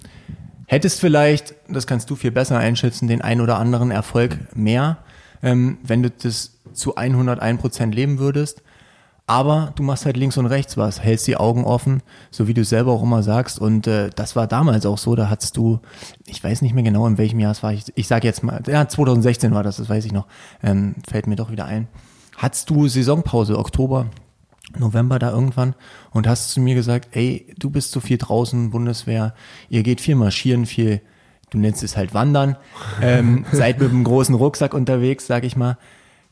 Hättest vielleicht, das kannst du viel besser einschätzen, den ein oder anderen Erfolg mehr, ähm, wenn du das zu 101 Prozent leben würdest. Aber du machst halt links und rechts was, hältst die Augen offen, so wie du selber auch immer sagst. Und äh, das war damals auch so. Da hattest du, ich weiß nicht mehr genau, in welchem Jahr es war. Ich, ich sage jetzt mal, ja, 2016 war das, das weiß ich noch. Ähm, fällt mir doch wieder ein. Hattest du Saisonpause, Oktober, November da irgendwann und hast zu mir gesagt, ey, du bist so viel draußen, Bundeswehr, ihr geht viel marschieren, viel, du nennst es halt wandern, ähm, seid mit einem großen Rucksack unterwegs, sag ich mal.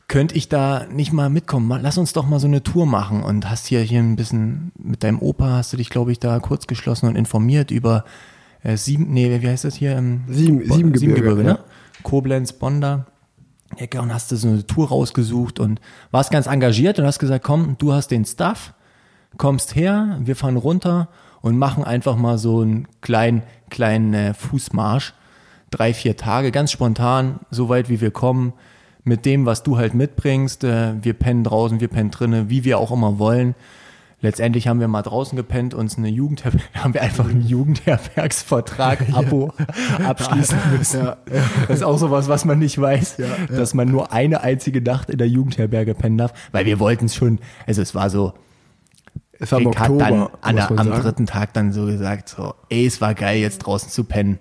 Könnte ich da nicht mal mitkommen? Lass uns doch mal so eine Tour machen und hast hier hier ein bisschen mit deinem Opa hast du dich, glaube ich, da kurz geschlossen und informiert über äh, sieben, nee, wie heißt das hier? Ähm, Sieben- Bo- Siebengebirge, Siebengebirge, ja. ne? Koblenz, Bonda. Ecke und hast du so eine Tour rausgesucht und warst ganz engagiert und hast gesagt, komm, du hast den Stuff, kommst her, wir fahren runter und machen einfach mal so einen kleinen, kleinen äh, Fußmarsch. Drei, vier Tage, ganz spontan, so weit wie wir kommen, mit dem, was du halt mitbringst. Äh, wir pennen draußen, wir pennen drinnen, wie wir auch immer wollen. Letztendlich haben wir mal draußen gepennt, uns eine Jugendherberge, haben wir einfach einen Jugendherbergsvertrag, Abo abschließen müssen. Das ist auch sowas, was man nicht weiß, dass man nur eine einzige Nacht in der Jugendherberge pennen darf, weil wir wollten es schon, also es war so, Es war Rick hat Oktober, dann an der, am sagen. dritten Tag dann so gesagt, so, ey, es war geil, jetzt draußen zu pennen.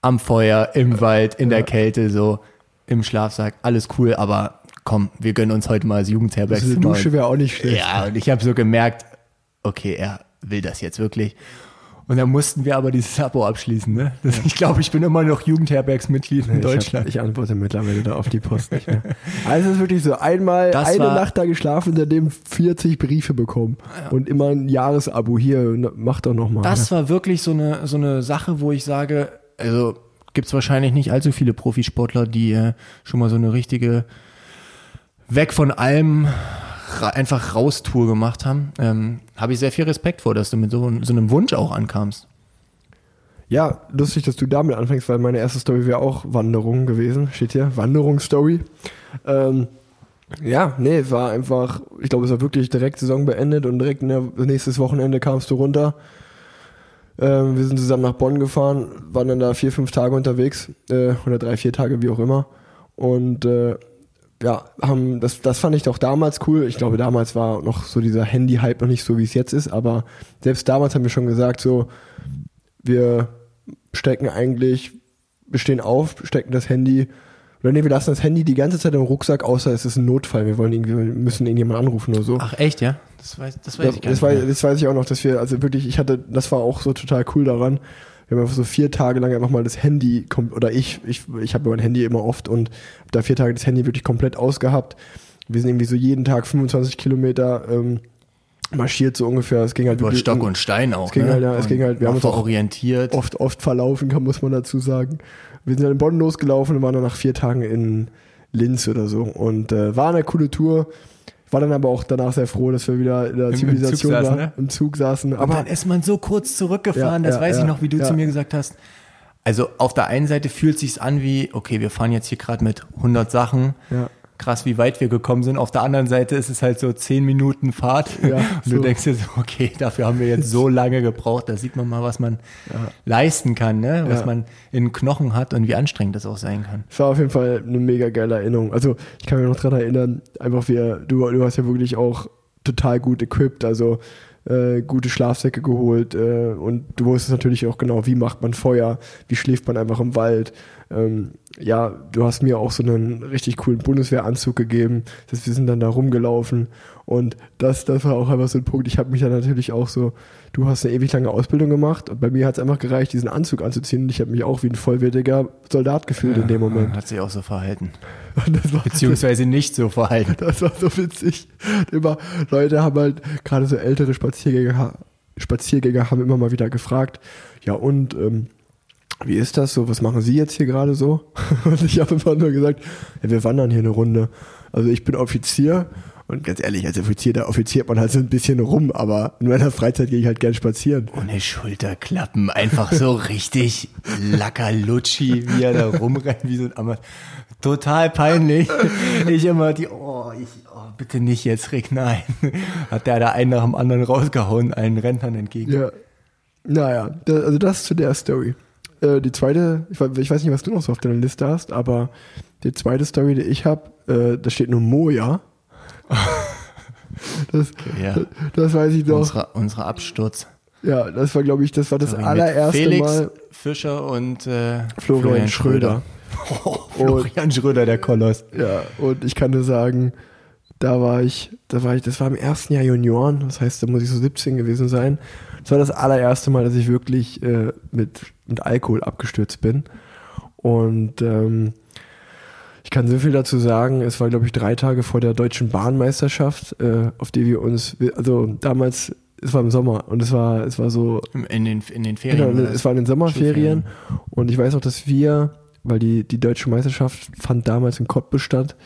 Am Feuer, im Wald, in der Kälte, so, im Schlafsack, alles cool, aber komm, wir gönnen uns heute mal das Also eine Jugendherbergszimmer. Dusche wäre auch nicht schlecht. Ja, und ich habe so gemerkt, okay, er will das jetzt wirklich. Und dann mussten wir aber dieses Abo abschließen. Ne? Das, Ich glaube, ich bin immer noch Jugendherbergsmitglied in Ich, Deutschland. hab, ich antworte mittlerweile da auf die Post nicht mehr. Also es ist wirklich so, einmal Das eine war- Nacht da geschlafen, seitdem 40 Briefe bekommen. Und immer ein Jahresabo. Hier, mach doch noch mal. das war wirklich so eine, so eine Sache, wo ich sage, also gibt es wahrscheinlich nicht allzu viele Profisportler, die äh, schon mal so eine richtige weg von allem einfach Raustour gemacht haben. Ähm, Habe ich sehr viel Respekt vor, dass du mit so, so einem Wunsch auch ankamst. Ja, lustig, dass du damit anfängst, weil meine erste Story wäre auch Wanderung gewesen. Steht hier, Wanderungsstory. Ähm, ja, nee, es war einfach, ich glaube, es war wirklich direkt Saison beendet und direkt nächstes Wochenende kamst du runter. Ähm, wir sind zusammen nach Bonn gefahren, waren dann da vier, fünf Tage unterwegs, äh, oder drei, vier Tage, wie auch immer. Und äh, ja, haben, das, das fand ich doch damals cool. Ich glaube, damals war noch so dieser Handy-Hype noch nicht so, wie es jetzt ist, aber selbst damals haben wir schon gesagt, so, wir stecken eigentlich, wir stehen auf, stecken das Handy, oder nee, wir lassen das Handy die ganze Zeit im Rucksack, außer es ist ein Notfall, wir wollen irgendwie, wir müssen irgendjemand anrufen oder so. Ach echt, ja? Das weiß, das weiß Das, ich gar das, nicht. weiß, das weiß ich auch noch, dass wir, also wirklich, ich hatte, das war auch so total cool daran. Wir haben einfach so vier Tage lang einfach mal das Handy, oder ich, ich, ich habe mein Handy immer oft und hab da vier Tage das Handy wirklich komplett ausgehabt. Wir sind irgendwie so jeden Tag 25 Kilometer ähm, marschiert, so ungefähr. Es ging halt Über Stock und Stein auch. Es ging ne? halt, ja, es Und ging halt, wir haben uns auch orientiert. oft, oft verlaufen, kann, muss man dazu sagen. Wir sind dann in Bonn losgelaufen und waren dann nach vier Tagen in Linz oder so. Und äh, war eine coole Tour. War dann aber auch danach sehr froh, dass wir wieder in der Im- im Zivilisation Zug saßen, waren, ne? im Zug saßen. Aber Aber dann ist man so kurz zurückgefahren, Ja, das ja, weiß ich noch, wie du ja. zu mir gesagt hast. Also auf der einen Seite fühlt sich's an wie, okay, wir fahren jetzt hier gerade mit 100 Sachen, ja, krass, wie weit wir gekommen sind. Auf der anderen Seite ist es halt so zehn Minuten Fahrt. Ja, und du so. denkst dir so, okay, dafür haben wir jetzt so lange gebraucht. Da sieht man mal, was man leisten kann, ne? was Ja. man in Knochen hat und wie anstrengend das auch sein kann. Es war auf jeden Fall eine mega geile Erinnerung. Also ich kann mich noch dran erinnern, einfach wir, du, du hast ja wirklich auch total gut equipped, also äh, gute Schlafsäcke geholt äh, und du wusstest natürlich auch genau, wie macht man Feuer, wie schläft man einfach im Wald. Ähm, ja, du hast mir auch so einen richtig coolen Bundeswehranzug gegeben, das, wir sind dann da rumgelaufen und das, das war auch einfach so ein Punkt. Ich habe mich dann natürlich auch so, du hast eine ewig lange Ausbildung gemacht und bei mir hat es einfach gereicht, diesen Anzug anzuziehen und ich habe mich auch wie ein vollwertiger Soldat gefühlt in dem Moment. Hat sich auch so verhalten. Das war, Beziehungsweise nicht so verhalten. das war so witzig. Immer, Leute haben halt, gerade so ältere Spaziergänger, Spaziergänger haben immer mal wieder gefragt, ja und, ähm, wie ist das so? Was machen Sie jetzt hier gerade so? Und ich habe immer nur gesagt, ja, wir wandern hier eine Runde. Also ich bin Offizier und ganz ehrlich, als Offizier, da offiziert man halt so ein bisschen rum, aber in meiner Freizeit gehe ich halt gern spazieren. Ohne Schulterklappen, einfach so richtig lackerlutschi, wie er da rumrennt, wie so ein Ammer. Total peinlich. Ich immer die, oh, ich, oh, bitte nicht jetzt, Rick, nein. Hat der da einen nach dem anderen rausgehauen, allen Rentnern entgegen. Ja. Naja, da, also das zu der Story. Äh, die zweite, ich, ich weiß nicht, was du noch so auf deiner Liste hast, aber die zweite Story, die ich habe, äh, da steht nur Moja. Das, Ja. das weiß ich noch. Unsere, unsere Absturz. Ja, das war, glaube ich, das war das Mit allererste Felix Mal Fischer und äh, Florian, Schröder. Oh, Florian Schröder, der Koloss. Ja, und ich kann nur sagen, da war ich, da war ich, das war im ersten Jahr Junioren, das heißt, da muss ich so 17 gewesen sein. Das war das allererste Mal, dass ich wirklich äh, mit, mit Alkohol abgestürzt bin. Und ähm, ich kann so viel dazu sagen, es war, glaube ich, drei Tage vor der deutschen Bahnmeisterschaft, äh, auf die wir uns, also damals, es war im Sommer und es war, es war so In den, in den Ferien. Genau, war das. es war in den Sommerferien und ich weiß auch, dass wir, weil die, die deutsche Meisterschaft fand damals in Cottbus statt,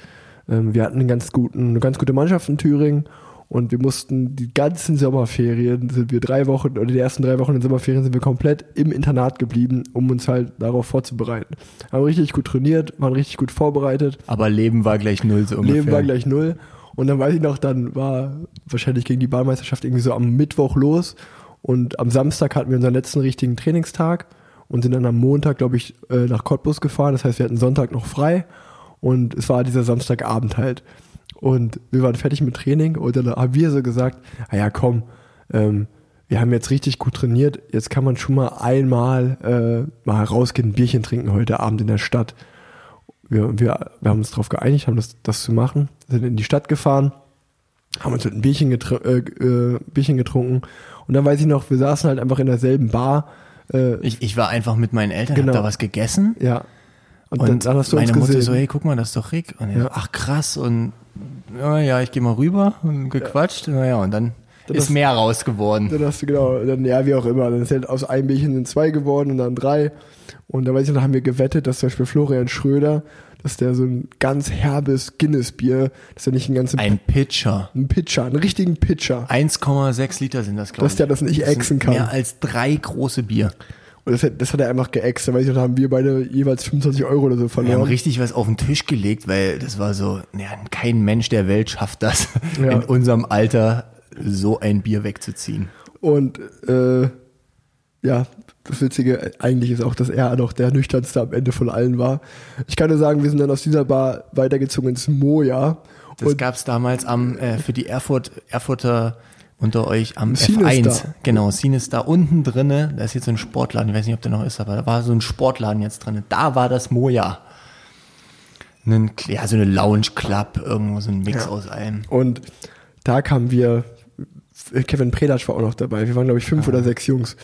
ähm, wir hatten einen ganz guten, eine ganz gute Mannschaft in Thüringen und wir mussten die ganzen Sommerferien, sind wir drei Wochen, oder die ersten drei Wochen in den Sommerferien sind wir komplett im Internat geblieben, um uns halt darauf vorzubereiten. Haben richtig gut trainiert, waren richtig gut vorbereitet. Aber Leben war gleich null so ungefähr. Leben war gleich null. Und dann weiß ich noch, dann war wahrscheinlich gegen die Bahnmeisterschaft irgendwie so am Mittwoch los. Und am Samstag hatten wir unseren letzten richtigen Trainingstag und sind dann am Montag, glaube ich, äh, nach Cottbus gefahren. Das heißt, wir hatten Sonntag noch frei. Und es war dieser Samstagabend halt. Und wir waren fertig mit Training und dann haben wir so gesagt, ah ja komm, ähm, wir haben jetzt richtig gut trainiert, jetzt kann man schon mal einmal äh, mal rausgehen, ein Bierchen trinken heute Abend in der Stadt wir, wir, wir haben uns darauf geeinigt, haben das, das zu machen, sind in die Stadt gefahren, haben uns mit ein Bierchen, getr äh, äh, Bierchen getrunken und dann weiß ich noch, wir saßen halt einfach in derselben Bar, äh, Ich, ich war einfach mit meinen Eltern, Genau. hab da was gegessen. ja. Und, Und, dann hast du meine uns Mutter gesehen. so, hey, guck mal, das ist doch Rick. Und Ja. so, ach krass. Und ja, ja ich gehe mal rüber und gequatscht. Naja, und dann, Dann ist hast- mehr raus geworden. Dann hast du genau, dann ja, wie auch immer. Dann ist halt aus einem Bierchen sind zwei geworden und dann drei. Und da weiß ich noch, haben wir gewettet, dass zum Beispiel Florian Schröder, dass der so ein ganz herbes Guinness-Bier, dass er nicht einen ganzen Ein Pitcher. einen Pitcher, einen richtigen Pitcher. 1,6 Liter sind das, glaube ich. Dass der das nicht ächzen kann. Mehr als drei große Bier. Und das, hat- das hat er einfach geäxt. Da haben wir beide jeweils 25 Euro oder so Wir haben verloren. richtig was auf den Tisch gelegt, weil das war so, ja, kein Mensch der Welt schafft das, Ja. in unserem Alter so ein Bier wegzuziehen. Und äh, ja, das Witzige eigentlich ist auch, dass er noch der nüchternste am Ende von allen war. Ich kann nur sagen, wir sind dann aus dieser Bar weitergezogen ins Moja. Das Und gab's damals am äh, für die Erfurt Erfurter unter euch am Cinestar. F1. Genau, Cinestar unten drinne, da ist jetzt so ein Sportladen, ich weiß nicht, ob der noch ist, aber da war so ein Sportladen jetzt drinne. Da war das Moja. Ein, ja, so eine Lounge Club, irgendwo so ein Mix Ja. aus allem. Und da kamen wir, Kevin Predatsch war auch noch dabei. Wir waren, glaube ich, fünf Ah. oder sechs Jungs.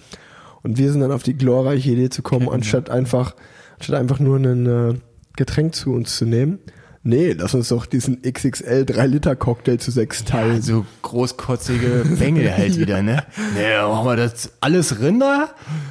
Und wir sind dann auf die glorreiche Idee zu kommen, anstatt einfach, anstatt einfach nur ein äh, Getränk zu uns zu nehmen. Nee, lass uns doch diesen XXL 3-Liter-Cocktail zu sechs teilen. So großkotzige Bengel halt wieder, ne? Ne, machen wir das alles Rinder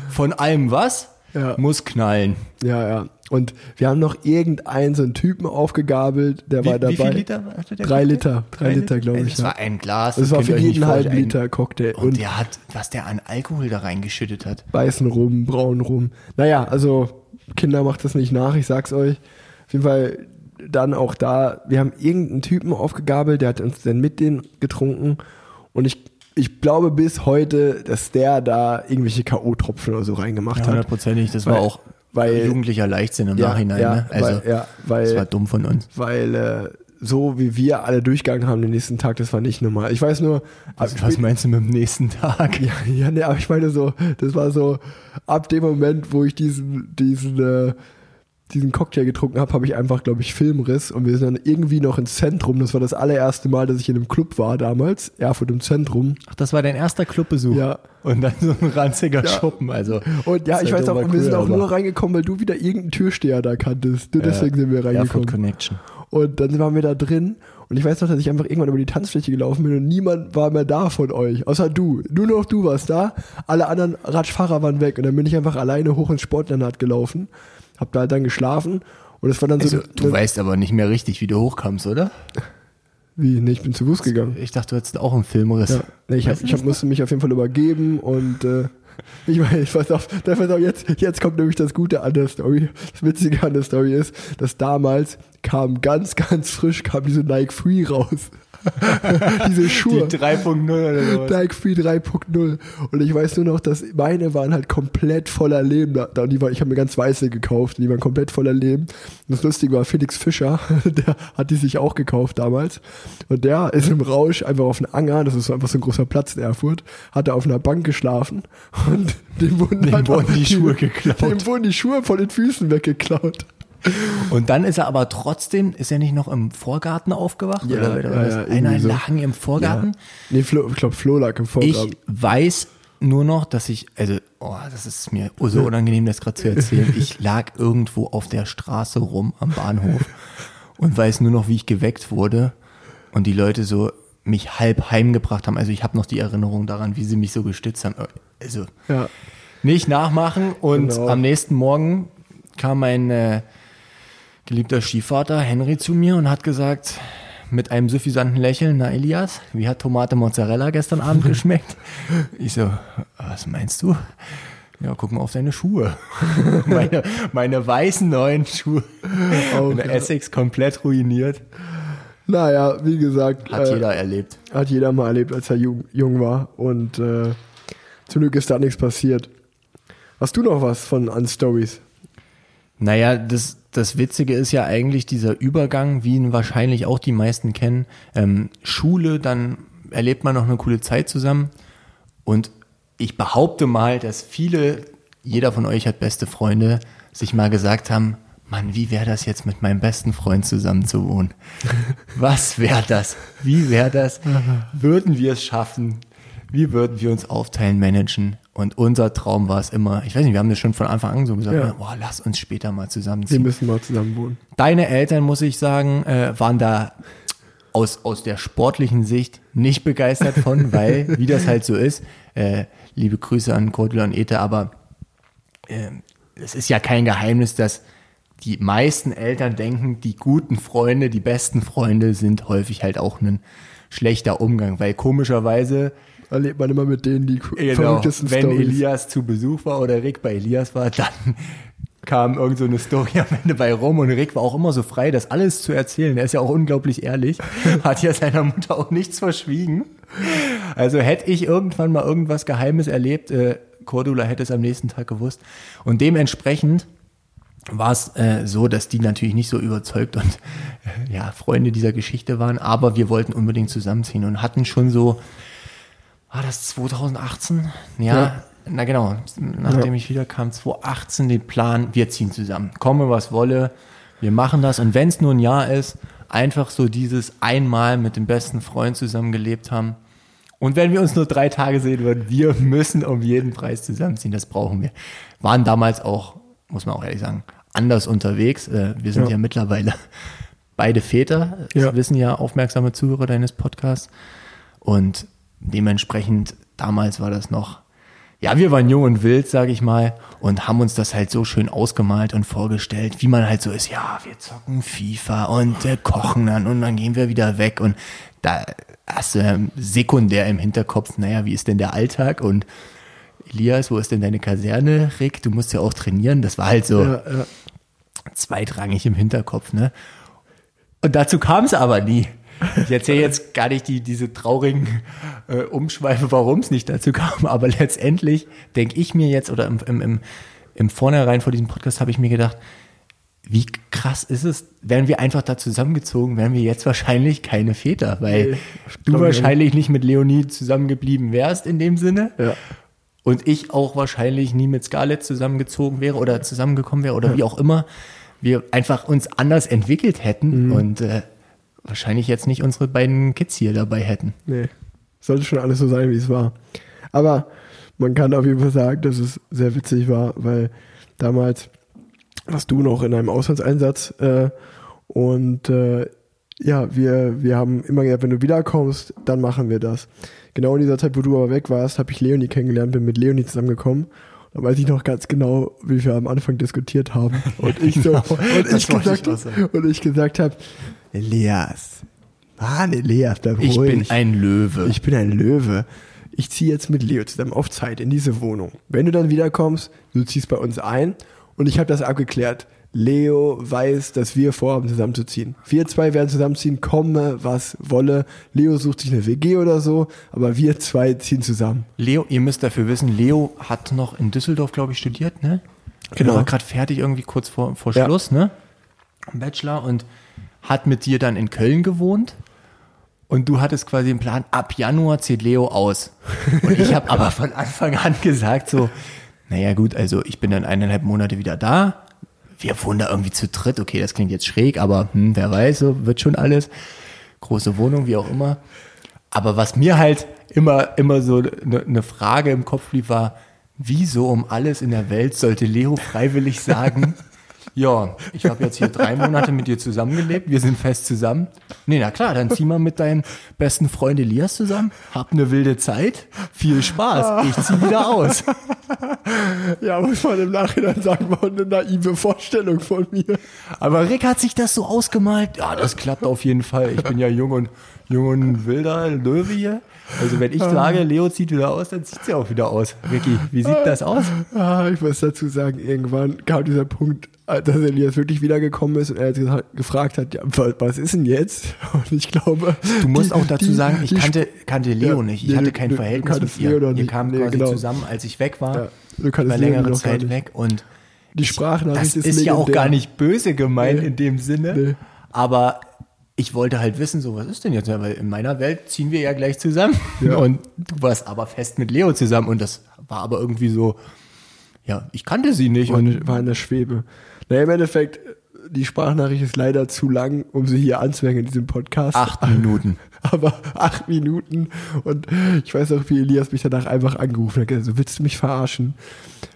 von allem was? Ja. Muss knallen. Ja, ja. Und wir haben noch irgendeinen so einen Typen aufgegabelt, der war Wie, dabei. wie viel Liter hatte der? Drei? Liter, drei Liter, glaube Also ich. Es ja. war ein Glas. Das war könnt für jeden halben. Liter Cocktail. Und, Und, der hat, was der an Alkohol da reingeschüttet hat. weißen Rum, braunen Rum. Naja, also Kinder macht das nicht nach, ich sag's euch. Auf jeden Fall dann auch da, wir haben irgendeinen Typen aufgegabelt, der hat uns dann mit denen getrunken und ich, ich glaube bis heute, dass der da irgendwelche K.O.-Tropfen oder so reingemacht Ja, hat. hundertprozentig. Das Weil- war auch weil- jugendlicher Leichtsinn im Ja, Nachhinein. ja, ne? Also, weil, ja, weil, das war dumm von uns. weil äh, so wie wir alle durchgegangen haben den nächsten Tag, das war nicht normal. Ich weiß nur, Was, was meinst du mit dem nächsten Tag? ja, ja, nee, aber ich meine so, das war so, ab dem Moment, wo ich diesen, diesen, äh, diesen Cocktail getrunken habe, habe ich einfach, glaube ich, Filmriss und wir sind dann irgendwie noch ins Zentrum. Das war das allererste Mal, dass ich in einem Club war damals, Erfurt im Zentrum. Ach, das war dein erster Clubbesuch. Ja. Und dann so ein ranziger Ja. Schuppen. Also, Und ja, ich weiß auch, wir sind auch nur reingekommen, weil du wieder irgendeinen Türsteher da kanntest. Nur deswegen sind wir Erfurt reingekommen. Connection. Und dann waren wir da drin und ich weiß noch, dass ich einfach irgendwann über die Tanzfläche gelaufen bin und niemand war mehr da von euch, außer du. Nur noch du warst da, alle anderen Radfahrer waren weg und dann bin ich einfach alleine hoch ins Sportinternat gelaufen, hab da halt dann geschlafen und es war dann so, Also, du weißt aber nicht mehr richtig, wie du hochkamst, oder? wie, nee, ich bin zu Fuß gegangen. Ich dachte, du hättest auch einen Filmriss. Ja, nee, ich, hab, ich hab, musste mich auf jeden Fall übergeben und äh, ich meine, ich weiß auf, pass auf, jetzt, jetzt kommt nämlich das Gute an der Story. Das Witzige an der Story ist, dass damals kam ganz, ganz frisch, kam diese Nike Free raus. diese Schuhe. Die 3.0 oder sowas. Nike Free 3.0 und ich weiß nur noch, dass meine waren halt komplett voller Leben. Da, die war, ich habe mir ganz weiße gekauft, die waren komplett voller Leben. Und das Lustige war, Felix Fischer, der hat die sich auch gekauft damals und der ist im Rausch einfach auf einen Anger, das ist einfach so ein großer Platz in Erfurt, hat er auf einer Bank geschlafen und dem wurden, Dem einfach wurden die Schuhe geklaut. Dem wurden die Schuhe von den Füßen weggeklaut. Und dann ist er aber trotzdem, ist er nicht noch im Vorgarten aufgewacht? Ja, oder, oder ja, ja, Einer so. lag im Vorgarten? Nee, Flo, ich glaube, Flo lag im Vorgarten. Ich weiß nur noch, dass ich, also, oh, das ist mir so unangenehm, das gerade zu erzählen. Ich lag irgendwo auf der Straße rum am Bahnhof und weiß nur noch, wie ich geweckt wurde und die Leute so mich halb heimgebracht haben. Also ich habe noch die Erinnerung daran, wie sie mich so gestützt haben. Also ja. nicht nachmachen und Genau. am nächsten Morgen kam mein äh, geliebter Stiefvater Henry zu mir und hat gesagt, mit einem suffisanten Lächeln, na Elias, wie hat Tomate Mozzarella gestern Abend geschmeckt? Ich so, was meinst du? Ja, guck mal auf deine Schuhe. meine, meine weißen neuen Schuhe. Und ja. Essex komplett ruiniert. Naja, wie gesagt. Hat äh, jeder erlebt. Hat jeder mal erlebt, als er jung, jung war. Und äh, zum Glück ist da nichts passiert. Hast du noch was von an Stories? Naja, das, das Witzige ist ja eigentlich dieser Übergang, wie ihn wahrscheinlich auch die meisten kennen. Ähm, Schule, dann erlebt man noch eine coole Zeit zusammen. Und ich behaupte mal, dass viele, jeder von euch hat beste Freunde, sich mal gesagt haben, Mann, wie wäre das jetzt mit meinem besten Freund zusammen zu wohnen? Was wäre das? Wie wäre das? Würden wir es schaffen? Wie würden wir uns aufteilen, managen? Und unser Traum war es immer, ich weiß nicht, wir haben das schon von Anfang an so gesagt, Ja. boah, lass uns später mal Wir zusammenziehen. müssen mal zusammen wohnen. Deine Eltern, muss ich sagen, äh, waren da aus, aus der sportlichen Sicht nicht begeistert von, weil, wie das halt so ist, äh, liebe Grüße an Cordula und Ete, aber äh, es ist ja kein Geheimnis, dass die meisten Eltern denken, die guten Freunde, die besten Freunde sind häufig halt auch ein schlechter Umgang, weil komischerweise Erlebt man immer mit denen die Genau, verrücktesten wenn Stories. Elias zu Besuch war oder Rick bei Elias war, dann kam irgend so eine Story am Ende bei rum und Rick war auch immer so frei, das alles zu erzählen. Er ist ja auch unglaublich ehrlich, hat ja seiner Mutter auch nichts verschwiegen. Also hätte ich irgendwann mal irgendwas Geheimes erlebt, äh, Cordula hätte es am nächsten Tag gewusst. Und dementsprechend war es äh, so, dass die natürlich nicht so überzeugt und äh, ja, Freunde dieser Geschichte waren, aber wir wollten unbedingt zusammenziehen und hatten schon so, war das 2018? Ja, Ja. na genau, nachdem ich wieder kam, 2018 den Plan, wir ziehen zusammen. Komme, was wolle, wir machen das und wenn es nur ein Jahr ist, einfach so dieses einmal mit dem besten Freund zusammengelebt haben. Und wenn wir uns nur drei Tage sehen würden, wir müssen um jeden Preis zusammenziehen, das brauchen wir. Waren damals auch, muss man auch ehrlich sagen, anders unterwegs. Äh, Wir sind ja, Ja. mittlerweile beide Väter, das Ja. wissen ja aufmerksame Zuhörer deines Podcasts. Und dementsprechend, damals war das noch, ja, wir waren jung und wild, sage ich mal, und haben uns das halt so schön ausgemalt und vorgestellt, wie man halt so ist, ja, wir zocken FIFA und äh, kochen dann und dann gehen wir wieder weg und da hast du ja sekundär im Hinterkopf, naja, wie ist denn der Alltag und Elias, wo ist denn deine Kaserne, Rick, du musst ja auch trainieren, das war halt so Ja, ja. zweitrangig im Hinterkopf, ne? Und dazu kam es aber nie. Ich erzähle jetzt gar nicht die, diese traurigen äh, Umschweife, warum es nicht dazu kam, aber letztendlich denke ich mir jetzt, oder im, im, im, im Vornherein vor diesem Podcast habe ich mir gedacht, wie krass ist es, wären wir einfach da zusammengezogen, wären wir jetzt wahrscheinlich keine Väter, weil Nee, du wahrscheinlich nicht mit Leonie zusammengeblieben wärst in dem Sinne. Ja. Und ich auch wahrscheinlich nie mit Scarlett zusammengezogen wäre oder zusammengekommen wäre oder wie auch immer. Wir einfach uns anders entwickelt hätten und äh, wahrscheinlich jetzt nicht unsere beiden Kids hier dabei hätten. Nee. Sollte schon alles so sein, wie es war. Aber man kann auf jeden Fall sagen, dass es sehr witzig war, weil damals warst du noch in einem Auslandseinsatz äh, und äh, ja, wir, wir haben immer gesagt, wenn du wiederkommst, dann machen wir das. Genau in dieser Zeit, wo du aber weg warst, habe ich Leonie kennengelernt, bin mit Leonie zusammengekommen. Da weiß ich noch ganz genau, wie wir am Anfang diskutiert haben. Und ich so, und Das ich gesagt, und ich gesagt habe, Elias, Mann, Elias, bleib Ich ruhig. bin ein Löwe. Ich bin ein Löwe. Ich ziehe jetzt mit Leo zusammen auf Zeit in diese Wohnung. Wenn du dann wiederkommst, du ziehst bei uns ein und ich habe das abgeklärt. Leo weiß, dass wir vorhaben, zusammenzuziehen. Wir zwei werden zusammenziehen, komme, was wolle. Leo sucht sich eine WG oder so, aber wir zwei ziehen zusammen. Leo, ihr müsst dafür wissen, Leo hat noch in Düsseldorf, glaube ich, studiert, ne? Genau. Er war gerade fertig, irgendwie kurz vor, vor Ja. Schluss, ne? Im Bachelor und hat mit dir dann in Köln gewohnt. Und du hattest quasi den Plan, ab Januar zieht Leo aus. Und ich habe aber von Anfang an gesagt, so, naja gut, also ich bin dann eineinhalb Monate wieder da. Wir wohnen da irgendwie zu dritt. Okay, das klingt jetzt schräg, aber hm, wer weiß, so wird schon alles. Große Wohnung, wie auch immer. Aber was mir halt immer, immer so eine ne Frage im Kopf blieb, war, wieso um alles in der Welt sollte Leo freiwillig sagen, ja, ich habe jetzt hier drei Monate mit dir zusammengelebt, wir sind fest zusammen. Nee, na klar, dann zieh mal mit deinem besten Freund Elias zusammen, hab eine wilde Zeit, viel Spaß, ich zieh wieder aus. Ja, muss man im Nachhinein sagen, war eine naive Vorstellung von mir. Aber Rick hat sich das so ausgemalt, ja, das klappt auf jeden Fall. Ich bin ja jung und, jung und wilder Löwe hier. Also wenn ich sage, Leo zieht wieder aus, dann zieht sie auch wieder aus. Ricky, wie sieht das aus? Ah, ich muss dazu sagen, irgendwann kam dieser Punkt, dass Elias wirklich wiedergekommen ist und er jetzt gefragt hat, ja, wa- was ist denn jetzt? Und ich glaube. Du musst die- auch dazu die- sagen, ich die kannte, kannte Leo Ja, nicht. Ich nee, hatte kein du Verhältnis mit ihr. Leo Wir kamen Nee, quasi genau. zusammen, als ich weg war. Ja, du Leo längere gar Zeit weg und Die Sprachnachricht das ist, ist ja auch gar nicht böse gemeint Nee. in dem Sinne. Nee. Aber ich wollte halt wissen, so was ist denn jetzt? Weil in meiner Welt ziehen wir ja gleich zusammen. Ja. Und du warst aber fest mit Leo zusammen und das war aber irgendwie so, ja, ich kannte sie nicht. Und in- war in der Schwebe. Naja, im Endeffekt, die Sprachnachricht ist leider zu lang, um sie hier anzuhängen in diesem Podcast. acht Minuten. Aber acht Minuten und ich weiß auch, wie Elias mich danach einfach angerufen hat. gesagt, So, willst du mich verarschen?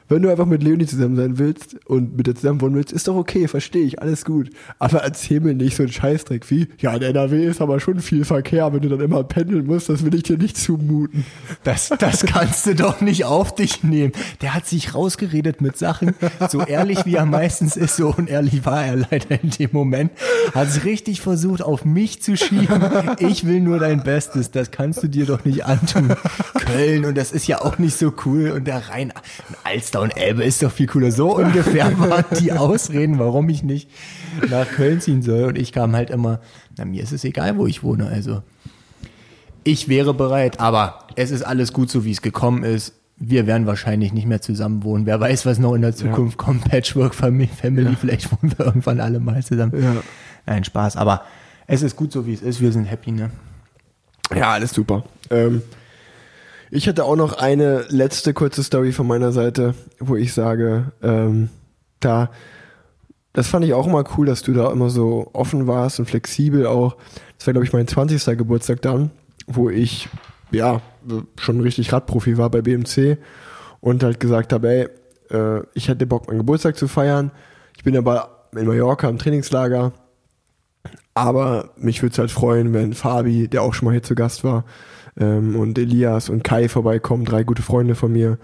Wenn du einfach mit Leonie zusammen sein willst und mit der zusammen wohnen willst, ist doch okay, verstehe ich, alles gut. Aber erzähl mir nicht so einen Scheißdreck wie, ja, in NRW ist aber schon viel Verkehr, wenn du dann immer pendeln musst, das will ich dir nicht zumuten. Das, das kannst du doch nicht auf dich nehmen. Der hat sich rausgeredet mit Sachen, so ehrlich wie er meistens ist, so unehrlich war er leider in dem Moment. Hat es richtig versucht, auf mich zu schieben. Ich will nur dein Bestes, das kannst du dir doch nicht antun. Köln und das ist ja auch nicht so cool und der Rhein, Alster und Elbe ist doch viel cooler. So ungefähr waren die Ausreden, warum ich nicht nach Köln ziehen soll. Und ich kam halt immer, na mir ist es egal, wo ich wohne, also. Ich wäre bereit, aber es ist alles gut so, wie es gekommen ist. Wir werden wahrscheinlich nicht mehr zusammen wohnen. Wer weiß, was noch in der Zukunft kommt. Patchwork Family, Family vielleicht wohnen wir irgendwann alle mal zusammen. Ja. Nein, Spaß. Aber es ist gut so, wie es ist. Wir sind happy, ne? Ja, alles super. Ähm, ich hätte auch noch eine letzte kurze Story von meiner Seite, wo ich sage, ähm, da, das fand ich auch immer cool, dass du da immer so offen warst und flexibel auch. Das war, glaube ich, mein 20. Geburtstag dann, wo ich, ja, schon richtig Radprofi war bei BMC und halt gesagt habe, ey, äh, ich hätte Bock, meinen Geburtstag zu feiern. Ich bin aber in Mallorca im Trainingslager aber mich würde es halt freuen, wenn Fabi, der auch schon mal hier zu Gast war, ähm, und Elias und Kai vorbeikommen, drei gute Freunde von mir.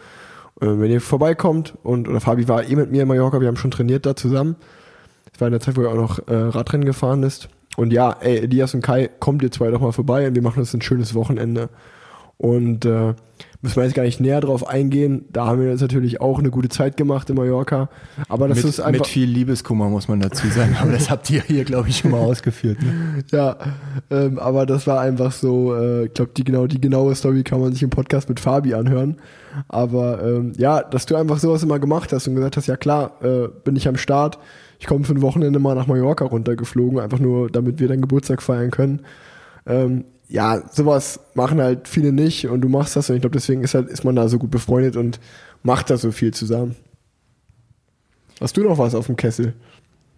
Äh, wenn ihr vorbeikommt und oder Fabi war eh mit mir in Mallorca, wir haben schon trainiert da zusammen. Das war in der Zeit, wo er auch noch äh, Radrennen gefahren ist. Und ja, ey, Elias und Kai, kommt ihr zwei doch mal vorbei und wir machen uns ein schönes Wochenende. Und äh, müssen wir jetzt gar nicht näher drauf eingehen. Da haben wir uns natürlich auch eine gute Zeit gemacht in Mallorca. Aber das mit, ist einfach. mit viel Liebeskummer, muss man dazu sagen. Aber das habt ihr hier, glaube ich, schon mal ausgeführt. Ne? Ja, ähm, aber das war einfach so, äh, ich glaube, die genau die genaue Story kann man sich im Podcast mit Fabi anhören. Aber ähm, ja, dass du einfach sowas immer gemacht hast und gesagt hast, ja klar, äh, bin ich am Start. Ich komme für ein Wochenende mal nach Mallorca runtergeflogen, einfach nur, damit wir deinen Geburtstag feiern können. Ähm, ja, sowas machen halt viele nicht und du machst das und ich glaube, deswegen ist halt, ist man da so gut befreundet und macht da so viel zusammen. Hast du noch was auf dem Kessel?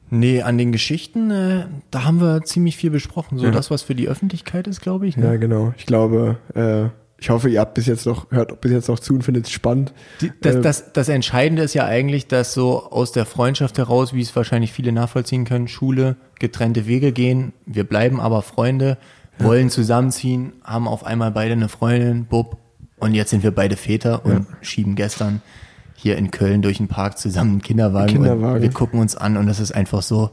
Nee, an den Geschichten, äh, da haben wir ziemlich viel besprochen. So Ja. das, was für die Öffentlichkeit ist, glaube ich. Ne? Ja, genau. Ich glaube, äh, ich hoffe, ihr habt bis jetzt noch, hört bis jetzt noch zu und findet es spannend. Die, das, Äh, das, das Entscheidende ist ja eigentlich, dass so aus der Freundschaft heraus, wie es wahrscheinlich viele nachvollziehen können, Schule, getrennte Wege gehen. Wir bleiben aber Freunde, wollen zusammenziehen, haben auf einmal beide eine Freundin, Bub, und jetzt sind wir beide Väter und schieben gestern hier in Köln durch den Park zusammen einen Kinderwagen. Kinderwagen. Und wir gucken uns an und das ist einfach so,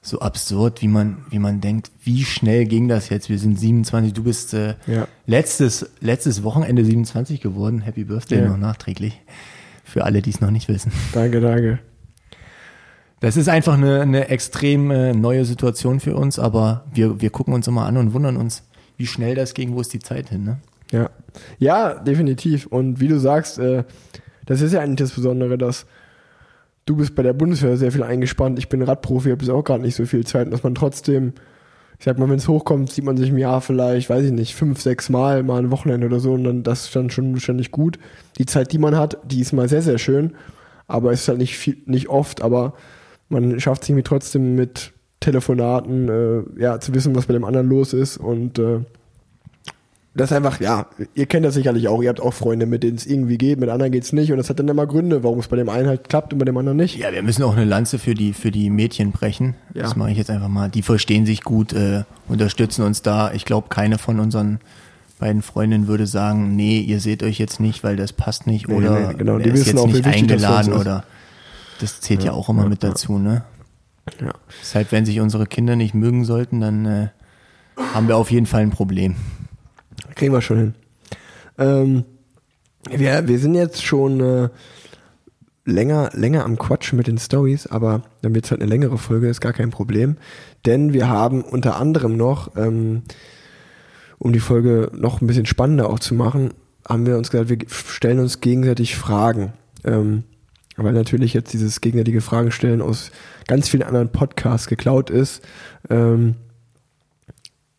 so absurd, wie man, wie man denkt, wie schnell ging das jetzt? Wir sind 27, du bist äh, Ja. letztes, letztes Wochenende 27 geworden. Happy Birthday Ja. noch nachträglich. Für alle, die es noch nicht wissen. Danke, danke. Das ist einfach eine, eine extrem äh, neue Situation für uns, aber wir, wir gucken uns immer an und wundern uns, wie schnell das ging, wo ist die Zeit hin, ne? Ja. Ja, definitiv. Und wie du sagst, äh, das ist ja eigentlich das Besondere, dass du bist bei der Bundeswehr sehr viel eingespannt. Ich bin Radprofi, habe jetzt auch gerade nicht so viel Zeit, dass man trotzdem, ich sag mal, wenn es hochkommt, sieht man sich im Jahr vielleicht, weiß ich nicht, fünf, sechs Mal mal ein Wochenende oder so und dann das ist dann schon ständig gut. Die Zeit, die man hat, die ist mal sehr, sehr schön, aber es ist halt nicht viel, nicht oft, aber man schafft sich mit trotzdem mit Telefonaten, äh, ja, zu wissen, was bei dem anderen los ist und äh, das ist einfach, ja, ihr kennt das sicherlich auch, ihr habt auch Freunde, mit denen es irgendwie geht, mit anderen geht's nicht und das hat dann immer Gründe, warum es bei dem einen halt klappt und bei dem anderen nicht. Ja, wir müssen auch eine Lanze für die, für die Mädchen brechen. Ja. Das mache ich jetzt einfach mal. Die verstehen sich gut, äh, unterstützen uns da. Ich glaube, keine von unseren beiden Freundinnen würde sagen, nee, ihr seht euch jetzt nicht, weil das passt nicht Nee, oder nee, genau, die wissen jetzt auch, nicht eingeladen oder das zählt ja, auch immer mit dazu, ne? Ja. Deshalb, wenn sich unsere Kinder nicht mögen sollten, dann äh, haben wir auf jeden Fall ein Problem. Kriegen wir schon hin. Ähm, wir, wir sind jetzt schon äh, länger, länger am Quatschen mit den Stories, aber dann wird es halt eine längere Folge, ist gar kein Problem. Denn wir haben unter anderem noch, ähm, um die Folge noch ein bisschen spannender auch zu machen, haben wir uns gesagt, wir stellen uns gegenseitig Fragen. Ähm, weil natürlich jetzt dieses gegenseitige Fragen stellen aus ganz vielen anderen Podcasts geklaut ist. Ähm,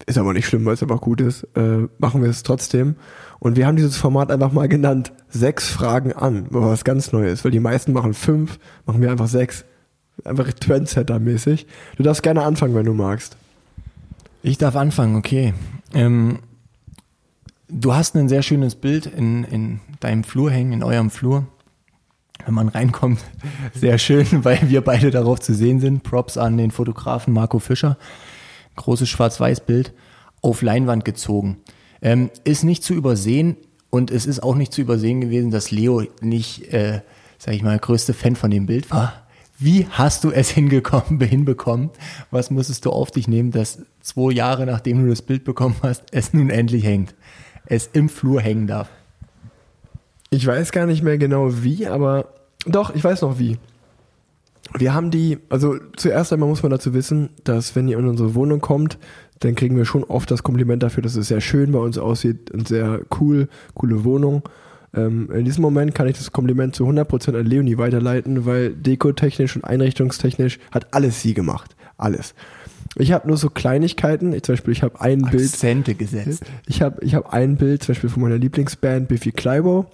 ist aber nicht schlimm, weil es einfach gut ist. Äh, machen wir es trotzdem. Und wir haben dieses Format einfach mal genannt, sechs Fragen an, was ganz Neues, weil die meisten machen fünf, machen wir einfach sechs. Einfach Trendsetter-mäßig. Du darfst gerne anfangen, wenn du magst. Ich darf anfangen, okay. Ähm, du hast ein sehr schönes Bild in, in deinem Flur hängen, in eurem Flur. Wenn man reinkommt, sehr schön, weil wir beide darauf zu sehen sind. Props an den Fotografen Marco Fischer. Großes Schwarz-Weiß-Bild auf Leinwand gezogen. Ähm, ist nicht zu übersehen und es ist auch nicht zu übersehen gewesen, dass Leo nicht, äh, sag ich mal, größte Fan von dem Bild war. Wie hast du es hingekommen, hinbekommen? Was musstest du auf dich nehmen, dass zwei Jahre nachdem du das Bild bekommen hast, es nun endlich hängt? Es im Flur hängen darf. Ich weiß gar nicht mehr genau wie, aber doch, ich weiß noch wie. Wir haben die, also zuerst einmal muss man dazu wissen, dass wenn ihr in unsere Wohnung kommt, dann kriegen wir schon oft das Kompliment dafür, dass es sehr schön bei uns aussieht und sehr cool, coole Wohnung. Ähm, in diesem Moment kann ich das Kompliment zu 100% an Leonie weiterleiten, weil dekotechnisch und einrichtungstechnisch hat alles sie gemacht. Alles. Ich habe nur so Kleinigkeiten, ich, zum Beispiel ich habe ein Bild, Akzente gesetzt. ich habe ich hab ein Bild zum Beispiel von meiner Lieblingsband Biffy Clyro.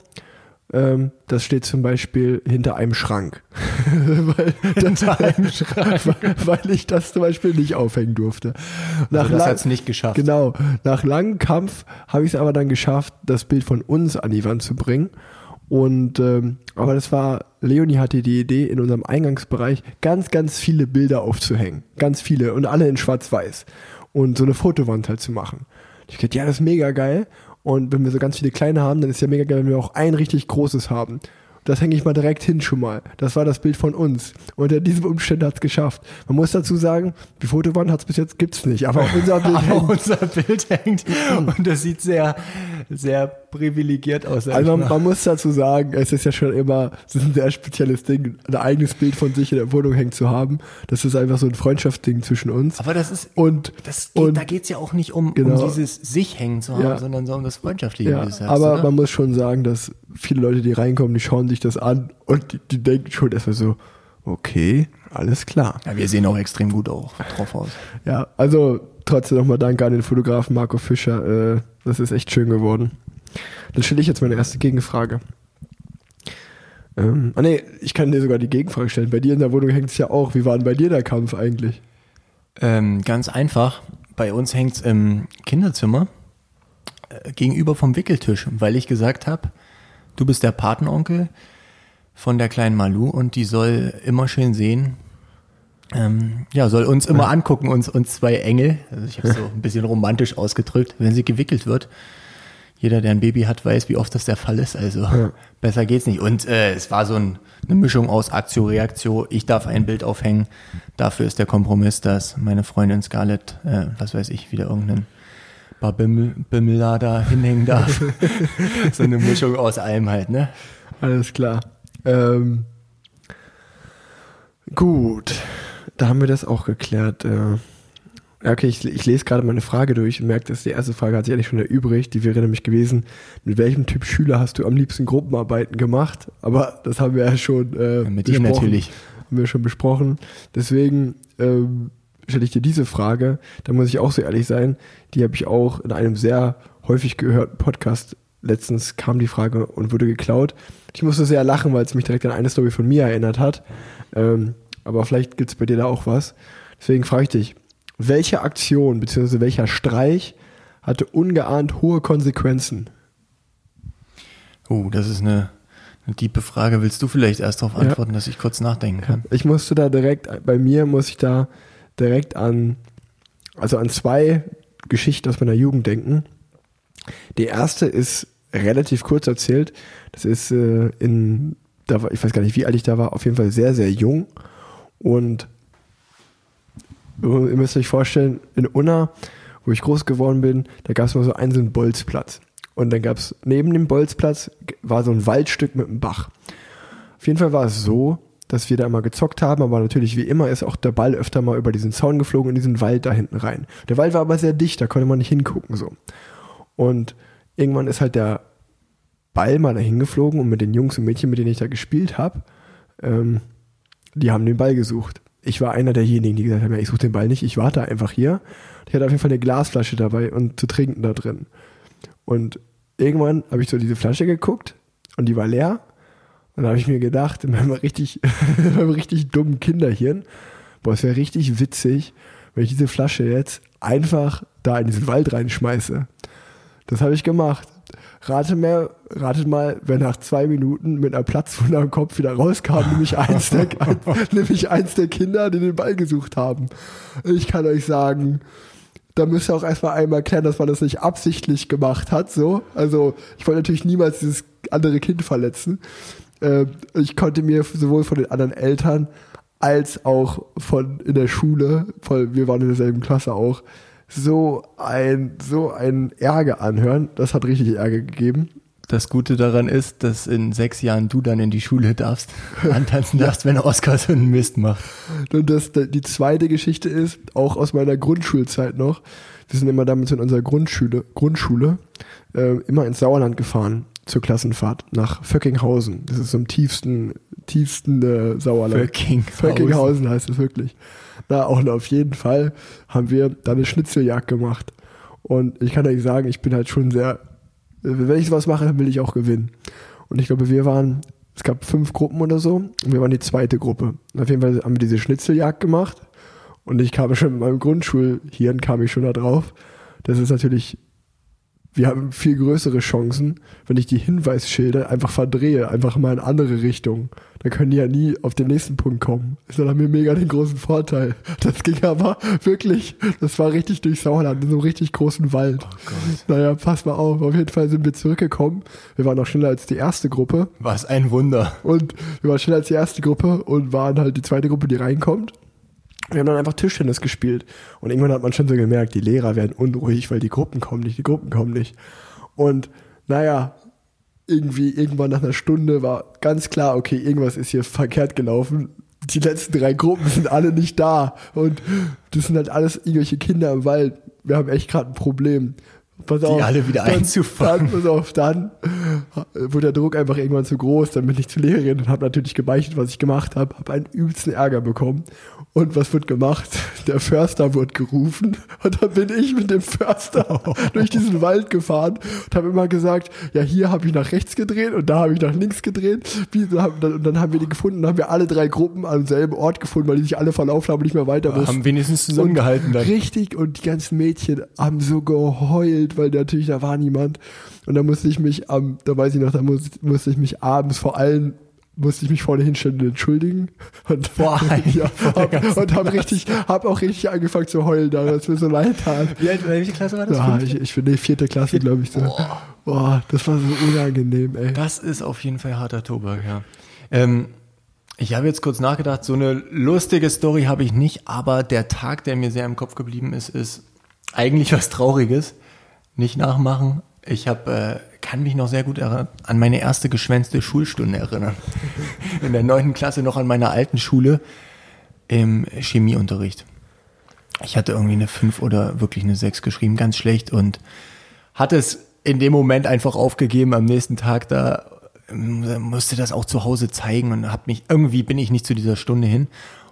Ähm, das steht zum Beispiel hinter einem Schrank. weil, das, weil, weil ich das zum Beispiel nicht aufhängen durfte. Nach Also das lang- hat's nicht geschafft. Genau. Nach langem Kampf habe ich es aber dann geschafft, das Bild von uns an die Wand zu bringen. Und ähm, aber das war, Leonie hatte die Idee, in unserem Eingangsbereich ganz, ganz viele Bilder aufzuhängen. Ganz viele und alle in Schwarz-Weiß. Und so eine Fotowand halt zu machen. Ich dachte, ja, das ist mega geil. Und wenn wir so ganz viele kleine haben, dann ist ja mega geil, wenn wir auch ein richtig großes haben. Das hänge ich mal direkt hin schon mal. Das war das Bild von uns. Unter diesem Umständen hat es geschafft. Man muss dazu sagen, die Fotowand hat es bis jetzt gibt's nicht, aber unser Bild Aber hängt. unser Bild hängt und das sieht sehr, sehr privilegiert aus. Also man, man muss dazu sagen, es ist ja schon immer, es ist ein sehr spezielles Ding, ein eigenes Bild von sich in der Wohnung hängen zu haben. Das ist einfach so ein Freundschaftsding zwischen uns. Aber das ist, Und, das geht, und da geht's ja auch nicht um, Genau. um dieses sich hängen zu haben, Ja. sondern so um das Freundschaftliche, ja, wie du sagst. aber oder? man muss schon sagen, dass viele Leute, die reinkommen, die schauen sich das an und die, die denken schon erstmal so, okay, alles klar. ja, wir sehen auch extrem gut auch drauf aus. Ja, also trotzdem nochmal Danke an den Fotografen Marco Fischer. Äh, das ist echt schön geworden. Dann stelle ich jetzt meine erste Gegenfrage. Ähm, ah nee, ich kann dir sogar die Gegenfrage stellen. Bei dir in der Wohnung hängt es ja auch. Wie war denn bei dir der Kampf eigentlich? Ähm, ganz einfach. Bei uns hängt's im Kinderzimmer äh, gegenüber vom Wickeltisch, weil ich gesagt habe, du bist der Patenonkel von der kleinen Malu und die soll immer schön sehen. Ähm, ja, soll uns immer angucken, uns, uns zwei Engel. Also ich habe so ein bisschen romantisch ausgedrückt, wenn sie gewickelt wird. Jeder, der ein Baby hat, weiß, wie oft das der Fall ist. Also besser geht's nicht. Und äh, es war so ein, eine Mischung aus Aktio, Reaktio. Ich darf ein Bild aufhängen. Dafür ist der Kompromiss, dass meine Freundin Scarlett, äh, was weiß ich, wieder irgendeinen Babimmel Bimmel da hinhängen darf. so eine Mischung aus allem halt, ne? Alles klar. Ähm, gut, da haben wir das auch geklärt. Äh, ja, okay, ich, ich lese gerade meine Frage durch und merke, dass die erste Frage hat sich eigentlich schon erübrigt. Die wäre nämlich gewesen, mit welchem Typ Schüler hast du am liebsten Gruppenarbeiten gemacht? Aber das haben wir ja schon äh, Mit dir besprochen. natürlich. Haben wir schon besprochen. Deswegen ähm, stelle ich dir diese Frage. Da muss ich auch so ehrlich sein. Die habe ich auch in einem sehr häufig gehörten Podcast. Letztens kam die Frage und wurde geklaut. Ich musste sehr lachen, weil es mich direkt an eine Story von mir erinnert hat. Ähm, aber vielleicht gibt es bei dir da auch was. Deswegen frage ich dich, welche Aktion bzw. welcher Streich hatte ungeahnt hohe Konsequenzen? Oh, das ist eine, eine tiefe Frage. Willst du vielleicht erst darauf Ja. antworten, dass ich kurz nachdenken kann? Ich musste da direkt, bei mir muss ich da direkt an, also an zwei Geschichten aus meiner Jugend denken. Die erste ist relativ kurz erzählt. Das ist äh, in, da war, ich weiß gar nicht, wie alt ich da war, auf jeden Fall sehr, sehr jung. Und ihr müsst euch vorstellen, in Unna, wo ich groß geworden bin, da gab es mal so einen, so einen Bolzplatz. Und dann gab es neben dem Bolzplatz war so ein Waldstück mit einem Bach. Auf jeden Fall war es so, dass wir da immer gezockt haben, aber natürlich wie immer ist auch der Ball öfter mal über diesen Zaun geflogen in diesen Wald da hinten rein. Der Wald war aber sehr dicht, da konnte man nicht hingucken so. Und irgendwann ist halt der Ball mal dahin geflogen und mit den Jungs und Mädchen, mit denen ich da gespielt habe, ähm, die haben den Ball gesucht. Ich war einer derjenigen, die gesagt haben, ja, ich suche den Ball nicht, ich warte einfach hier. Ich hatte auf jeden Fall eine Glasflasche dabei und zu trinken da drin. Und irgendwann habe ich so diese Flasche geguckt und die war leer. Und da habe ich mir gedacht, in meinem richtig, richtig dummen Kinderhirn, boah, es wäre richtig witzig, wenn ich diese Flasche jetzt einfach da in diesen Wald reinschmeiße. Das habe ich gemacht. Rate mal, ratet mal, wer nach zwei Minuten mit einer Platzwunde am Kopf wieder rauskam, nämlich eins der, nämlich eins der Kinder, die den Ball gesucht haben. Ich kann euch sagen, da müsst ihr auch erstmal einmal klären, dass man das nicht absichtlich gemacht hat, so. Also, ich wollte natürlich niemals dieses andere Kind verletzen. Äh, ich konnte mir sowohl von den anderen Eltern als auch von in der Schule, voll, wir waren in derselben Klasse auch, so ein, so ein Ärger anhören. Das hat richtig Ärger gegeben. Das Gute daran ist, dass in sechs Jahren du dann in die Schule darfst, antanzen darfst, wenn Oskar so einen Mist macht. Und das, die zweite Geschichte ist, auch aus meiner Grundschulzeit noch, wir sind immer damals in unserer Grundschule, Grundschule äh, immer ins Sauerland gefahren zur Klassenfahrt nach Vöckinghausen. Das ist so im tiefsten, tiefsten äh, Sauerland. Vöckinghausen. Vöckinghausen heißt es wirklich. Na, auch auf jeden Fall haben wir da eine Schnitzeljagd gemacht. Und ich kann euch sagen, ich bin halt schon sehr, wenn ich sowas mache, dann will ich auch gewinnen. Und ich glaube, wir waren, es gab fünf Gruppen oder so, und wir waren die zweite Gruppe. Und auf jeden Fall haben wir diese Schnitzeljagd gemacht. Und ich kam schon mit meinem Grundschulhirn kam ich schon da drauf. Das ist natürlich wir haben viel größere Chancen, wenn ich die Hinweisschilder einfach verdrehe, einfach mal in andere Richtung. Dann können die ja nie auf den nächsten Punkt kommen. Das hat mir mega den großen Vorteil. Das ging aber wirklich, das war richtig durch Sauerland, in so einem richtig großen Wald. Oh Gott. Naja, pass mal auf. Auf jeden Fall sind wir zurückgekommen. Wir waren noch schneller als die erste Gruppe. Was ein Wunder. Und wir waren schneller als die erste Gruppe und waren halt die zweite Gruppe, die reinkommt. Wir haben dann einfach Tischtennis gespielt. Und irgendwann hat man schon so gemerkt, die Lehrer werden unruhig, weil die Gruppen kommen nicht, die Gruppen kommen nicht. Und naja, irgendwie irgendwann nach einer Stunde war ganz klar, okay, irgendwas ist hier verkehrt gelaufen. Die letzten drei Gruppen sind alle nicht da. Und das sind halt alles irgendwelche Kinder im Wald. Wir haben echt gerade ein Problem. Pass auf, die alle wieder dann, einzufangen. Dann, pass auf, dann wurde der Druck einfach irgendwann zu groß. Dann bin ich zur Lehrerin und habe natürlich gebeichtet, was ich gemacht habe. Habe einen übelsten Ärger bekommen. Und was wird gemacht? Der Förster wird gerufen und dann bin ich mit dem Förster durch diesen Wald gefahren und habe immer gesagt, ja, hier habe ich nach rechts gedreht und da habe ich nach links gedreht. Und dann haben wir die gefunden und haben wir alle drei Gruppen am selben Ort gefunden, weil die sich alle verlaufen haben und nicht mehr weiter wussten. Haben wenigstens zusammengehalten dann. Richtig, und die ganzen Mädchen haben so geheult, weil natürlich da war niemand. Und da musste ich mich am, da weiß ich noch, da musste, musste ich mich abends vor allen musste ich mich vorne hinstellen und entschuldigen. Und, Boah, ja, hab, und hab richtig, hab auch richtig angefangen zu heulen, da es mir so leid tat. Wie alt, welche Klasse war das? Ja, ich, ich bin die vierte Klasse, glaube ich. So. Boah. Boah, das war so unangenehm, ey. Das ist auf jeden Fall harter Tobak, ja. Ähm, ich habe jetzt kurz nachgedacht, so eine lustige Story habe ich nicht, aber der Tag, der mir sehr im Kopf geblieben ist, ist eigentlich was Trauriges. Nicht nachmachen. Ich habe äh, kann mich noch sehr gut an meine erste geschwänzte Schulstunde erinnern. In der neunten Klasse noch an meiner alten Schule im Chemieunterricht. Ich hatte irgendwie eine fünf oder wirklich eine sechs geschrieben, ganz schlecht und hatte es in dem Moment einfach aufgegeben. Am nächsten Tag da ähm, musste das auch zu Hause zeigen und hab mich irgendwie bin ich nicht zu dieser Stunde hin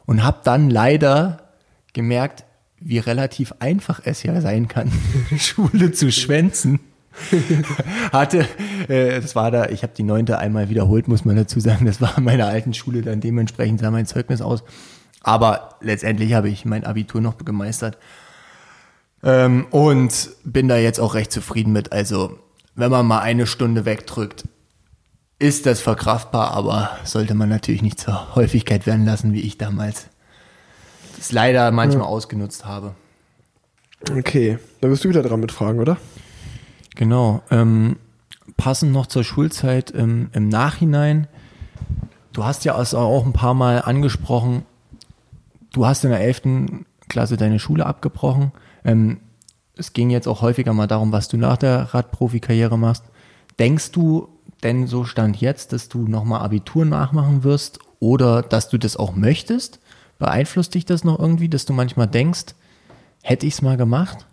und habe dann leider gemerkt, wie relativ einfach es ja sein kann, Schule zu schwänzen. hatte, äh, das war da, ich habe die neunte einmal wiederholt, muss man dazu sagen. Das war in meiner alten Schule, dann dementsprechend sah mein Zeugnis aus. Aber letztendlich habe ich mein Abitur noch gemeistert. Ähm, und bin da jetzt auch recht zufrieden mit. Also, wenn man mal eine Stunde wegdrückt, ist das verkraftbar, aber sollte man natürlich nicht zur Häufigkeit werden lassen, wie ich damals das leider manchmal ja. ausgenutzt habe. Okay, dann bist du wieder dran mit Fragen, oder? Genau. Ähm, passend noch zur Schulzeit ähm, im Nachhinein. Du hast ja auch ein paar Mal angesprochen, du hast in der 11. Klasse deine Schule abgebrochen. Ähm, es ging jetzt auch häufiger mal darum, was du nach der Radprofikarriere machst. Denkst du denn so stand jetzt, dass du nochmal Abitur nachmachen wirst oder dass du das auch möchtest? Beeinflusst dich das noch irgendwie, dass du manchmal denkst, hätte ich es mal gemacht?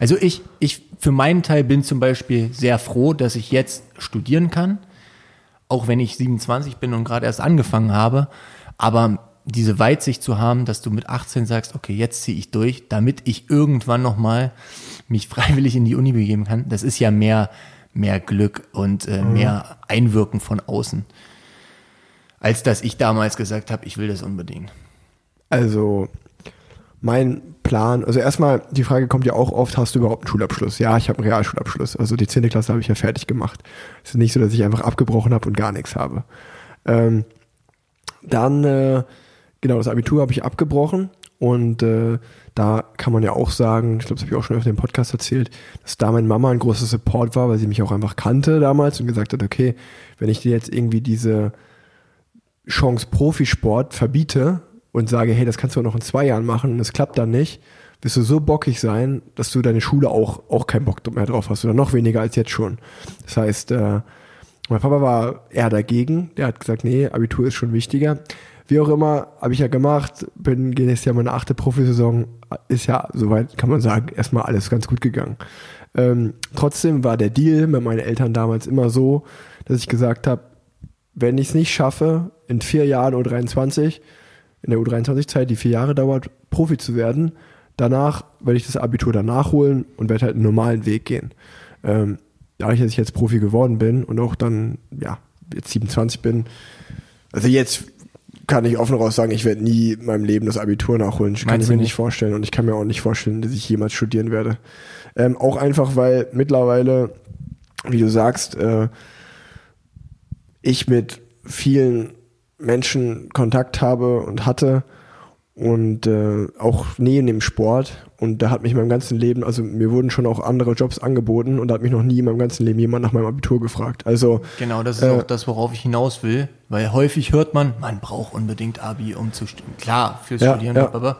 Also ich, ich für meinen Teil bin zum Beispiel sehr froh, dass ich jetzt studieren kann, auch wenn ich 27 bin und gerade erst angefangen habe. Aber diese Weitsicht zu haben, dass du mit 18 sagst, okay, jetzt ziehe ich durch, damit ich irgendwann nochmal mich freiwillig in die Uni begeben kann, das ist ja mehr, mehr Glück und äh, mhm. mehr Einwirken von außen, als dass ich damals gesagt habe, ich will das unbedingt. Also mein Plan, also erstmal, die Frage kommt ja auch oft, hast du überhaupt einen Schulabschluss? Ja, ich habe einen Realschulabschluss. Also die 10. Klasse habe ich ja fertig gemacht. Es ist nicht so, dass ich einfach abgebrochen habe und gar nichts habe. Ähm, dann, äh, genau, das Abitur habe ich abgebrochen und äh, da kann man ja auch sagen, ich glaube, das habe ich auch schon öfter im Podcast erzählt, dass da meine Mama ein großer Support war, weil sie mich auch einfach kannte damals und gesagt hat, okay, wenn ich dir jetzt irgendwie diese Chance Profisport verbiete, und sage, hey, das kannst du auch noch in zwei Jahren machen und es klappt dann nicht, wirst du so bockig sein, dass du deine Schule auch, auch keinen Bock mehr drauf hast oder noch weniger als jetzt schon. Das heißt, äh, mein Papa war eher dagegen, der hat gesagt, nee, Abitur ist schon wichtiger. Wie auch immer, habe ich ja gemacht, bin nächstes Jahr meine achte Profisaison, ist ja, soweit kann man sagen, erstmal alles ganz gut gegangen. Ähm, trotzdem war der Deal mit meinen Eltern damals immer so, dass ich gesagt habe, wenn ich es nicht schaffe, in vier Jahren oder 23, in der U23-Zeit, die vier Jahre dauert, Profi zu werden. Danach werde ich das Abitur danach holen und werde halt einen normalen Weg gehen. Ähm, dadurch, dass ich jetzt Profi geworden bin und auch dann, ja, jetzt 27 bin, also jetzt kann ich offen raus sagen, ich werde nie in meinem Leben das Abitur nachholen. Kann ich du mir nicht nicht? vorstellen. Und ich kann mir auch nicht vorstellen, dass ich jemals studieren werde. Ähm, auch einfach, weil mittlerweile, wie du sagst, äh, ich mit vielen Menschen Kontakt habe und hatte und äh, auch neben dem Sport. Und da hat mich in meinem ganzen Leben, also mir wurden schon auch andere Jobs angeboten und da hat mich noch nie in meinem ganzen Leben jemand nach meinem Abitur gefragt. Also Genau, das ist Äh, auch das, worauf ich hinaus will, weil häufig hört man, man braucht unbedingt Abi, um zu studieren. Klar, fürs Ja, Studieren ja. aber-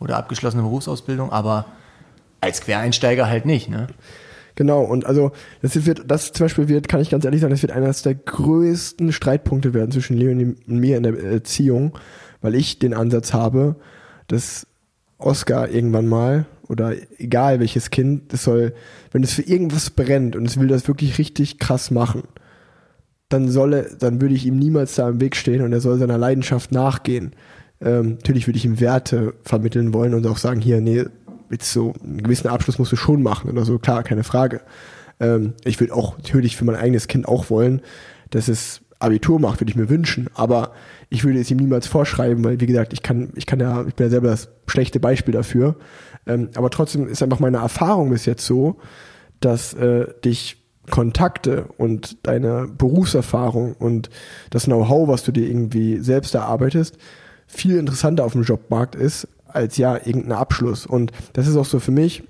oder abgeschlossene Berufsausbildung, aber als Quereinsteiger halt nicht, ne? Genau, und also das wird, das zum Beispiel wird, kann ich ganz ehrlich sagen, das wird eines der größten Streitpunkte werden zwischen Leonie und mir in der Erziehung, weil ich den Ansatz habe, dass Oscar irgendwann mal oder egal welches Kind, das soll, wenn es für irgendwas brennt und es will das wirklich richtig krass machen, dann soll er, dann würde ich ihm niemals da im Weg stehen und er soll seiner Leidenschaft nachgehen. Ähm, natürlich würde ich ihm Werte vermitteln wollen und auch sagen, hier, nee, jetzt so einen gewissen Abschluss musst du schon machen oder so, klar, keine Frage. Ähm, ich würde auch natürlich für mein eigenes Kind auch wollen, dass es Abitur macht, würde ich mir wünschen, aber ich würde es ihm niemals vorschreiben, weil wie gesagt, ich kann, ich kann ja, ich bin ja selber das schlechte Beispiel dafür. Ähm, aber trotzdem ist einfach meine Erfahrung bis jetzt so, dass äh, dich Kontakte und deine Berufserfahrung und das Know-how, was du dir irgendwie selbst erarbeitest, viel interessanter auf dem Jobmarkt ist, als ja irgendein Abschluss. Und das ist auch so für mich,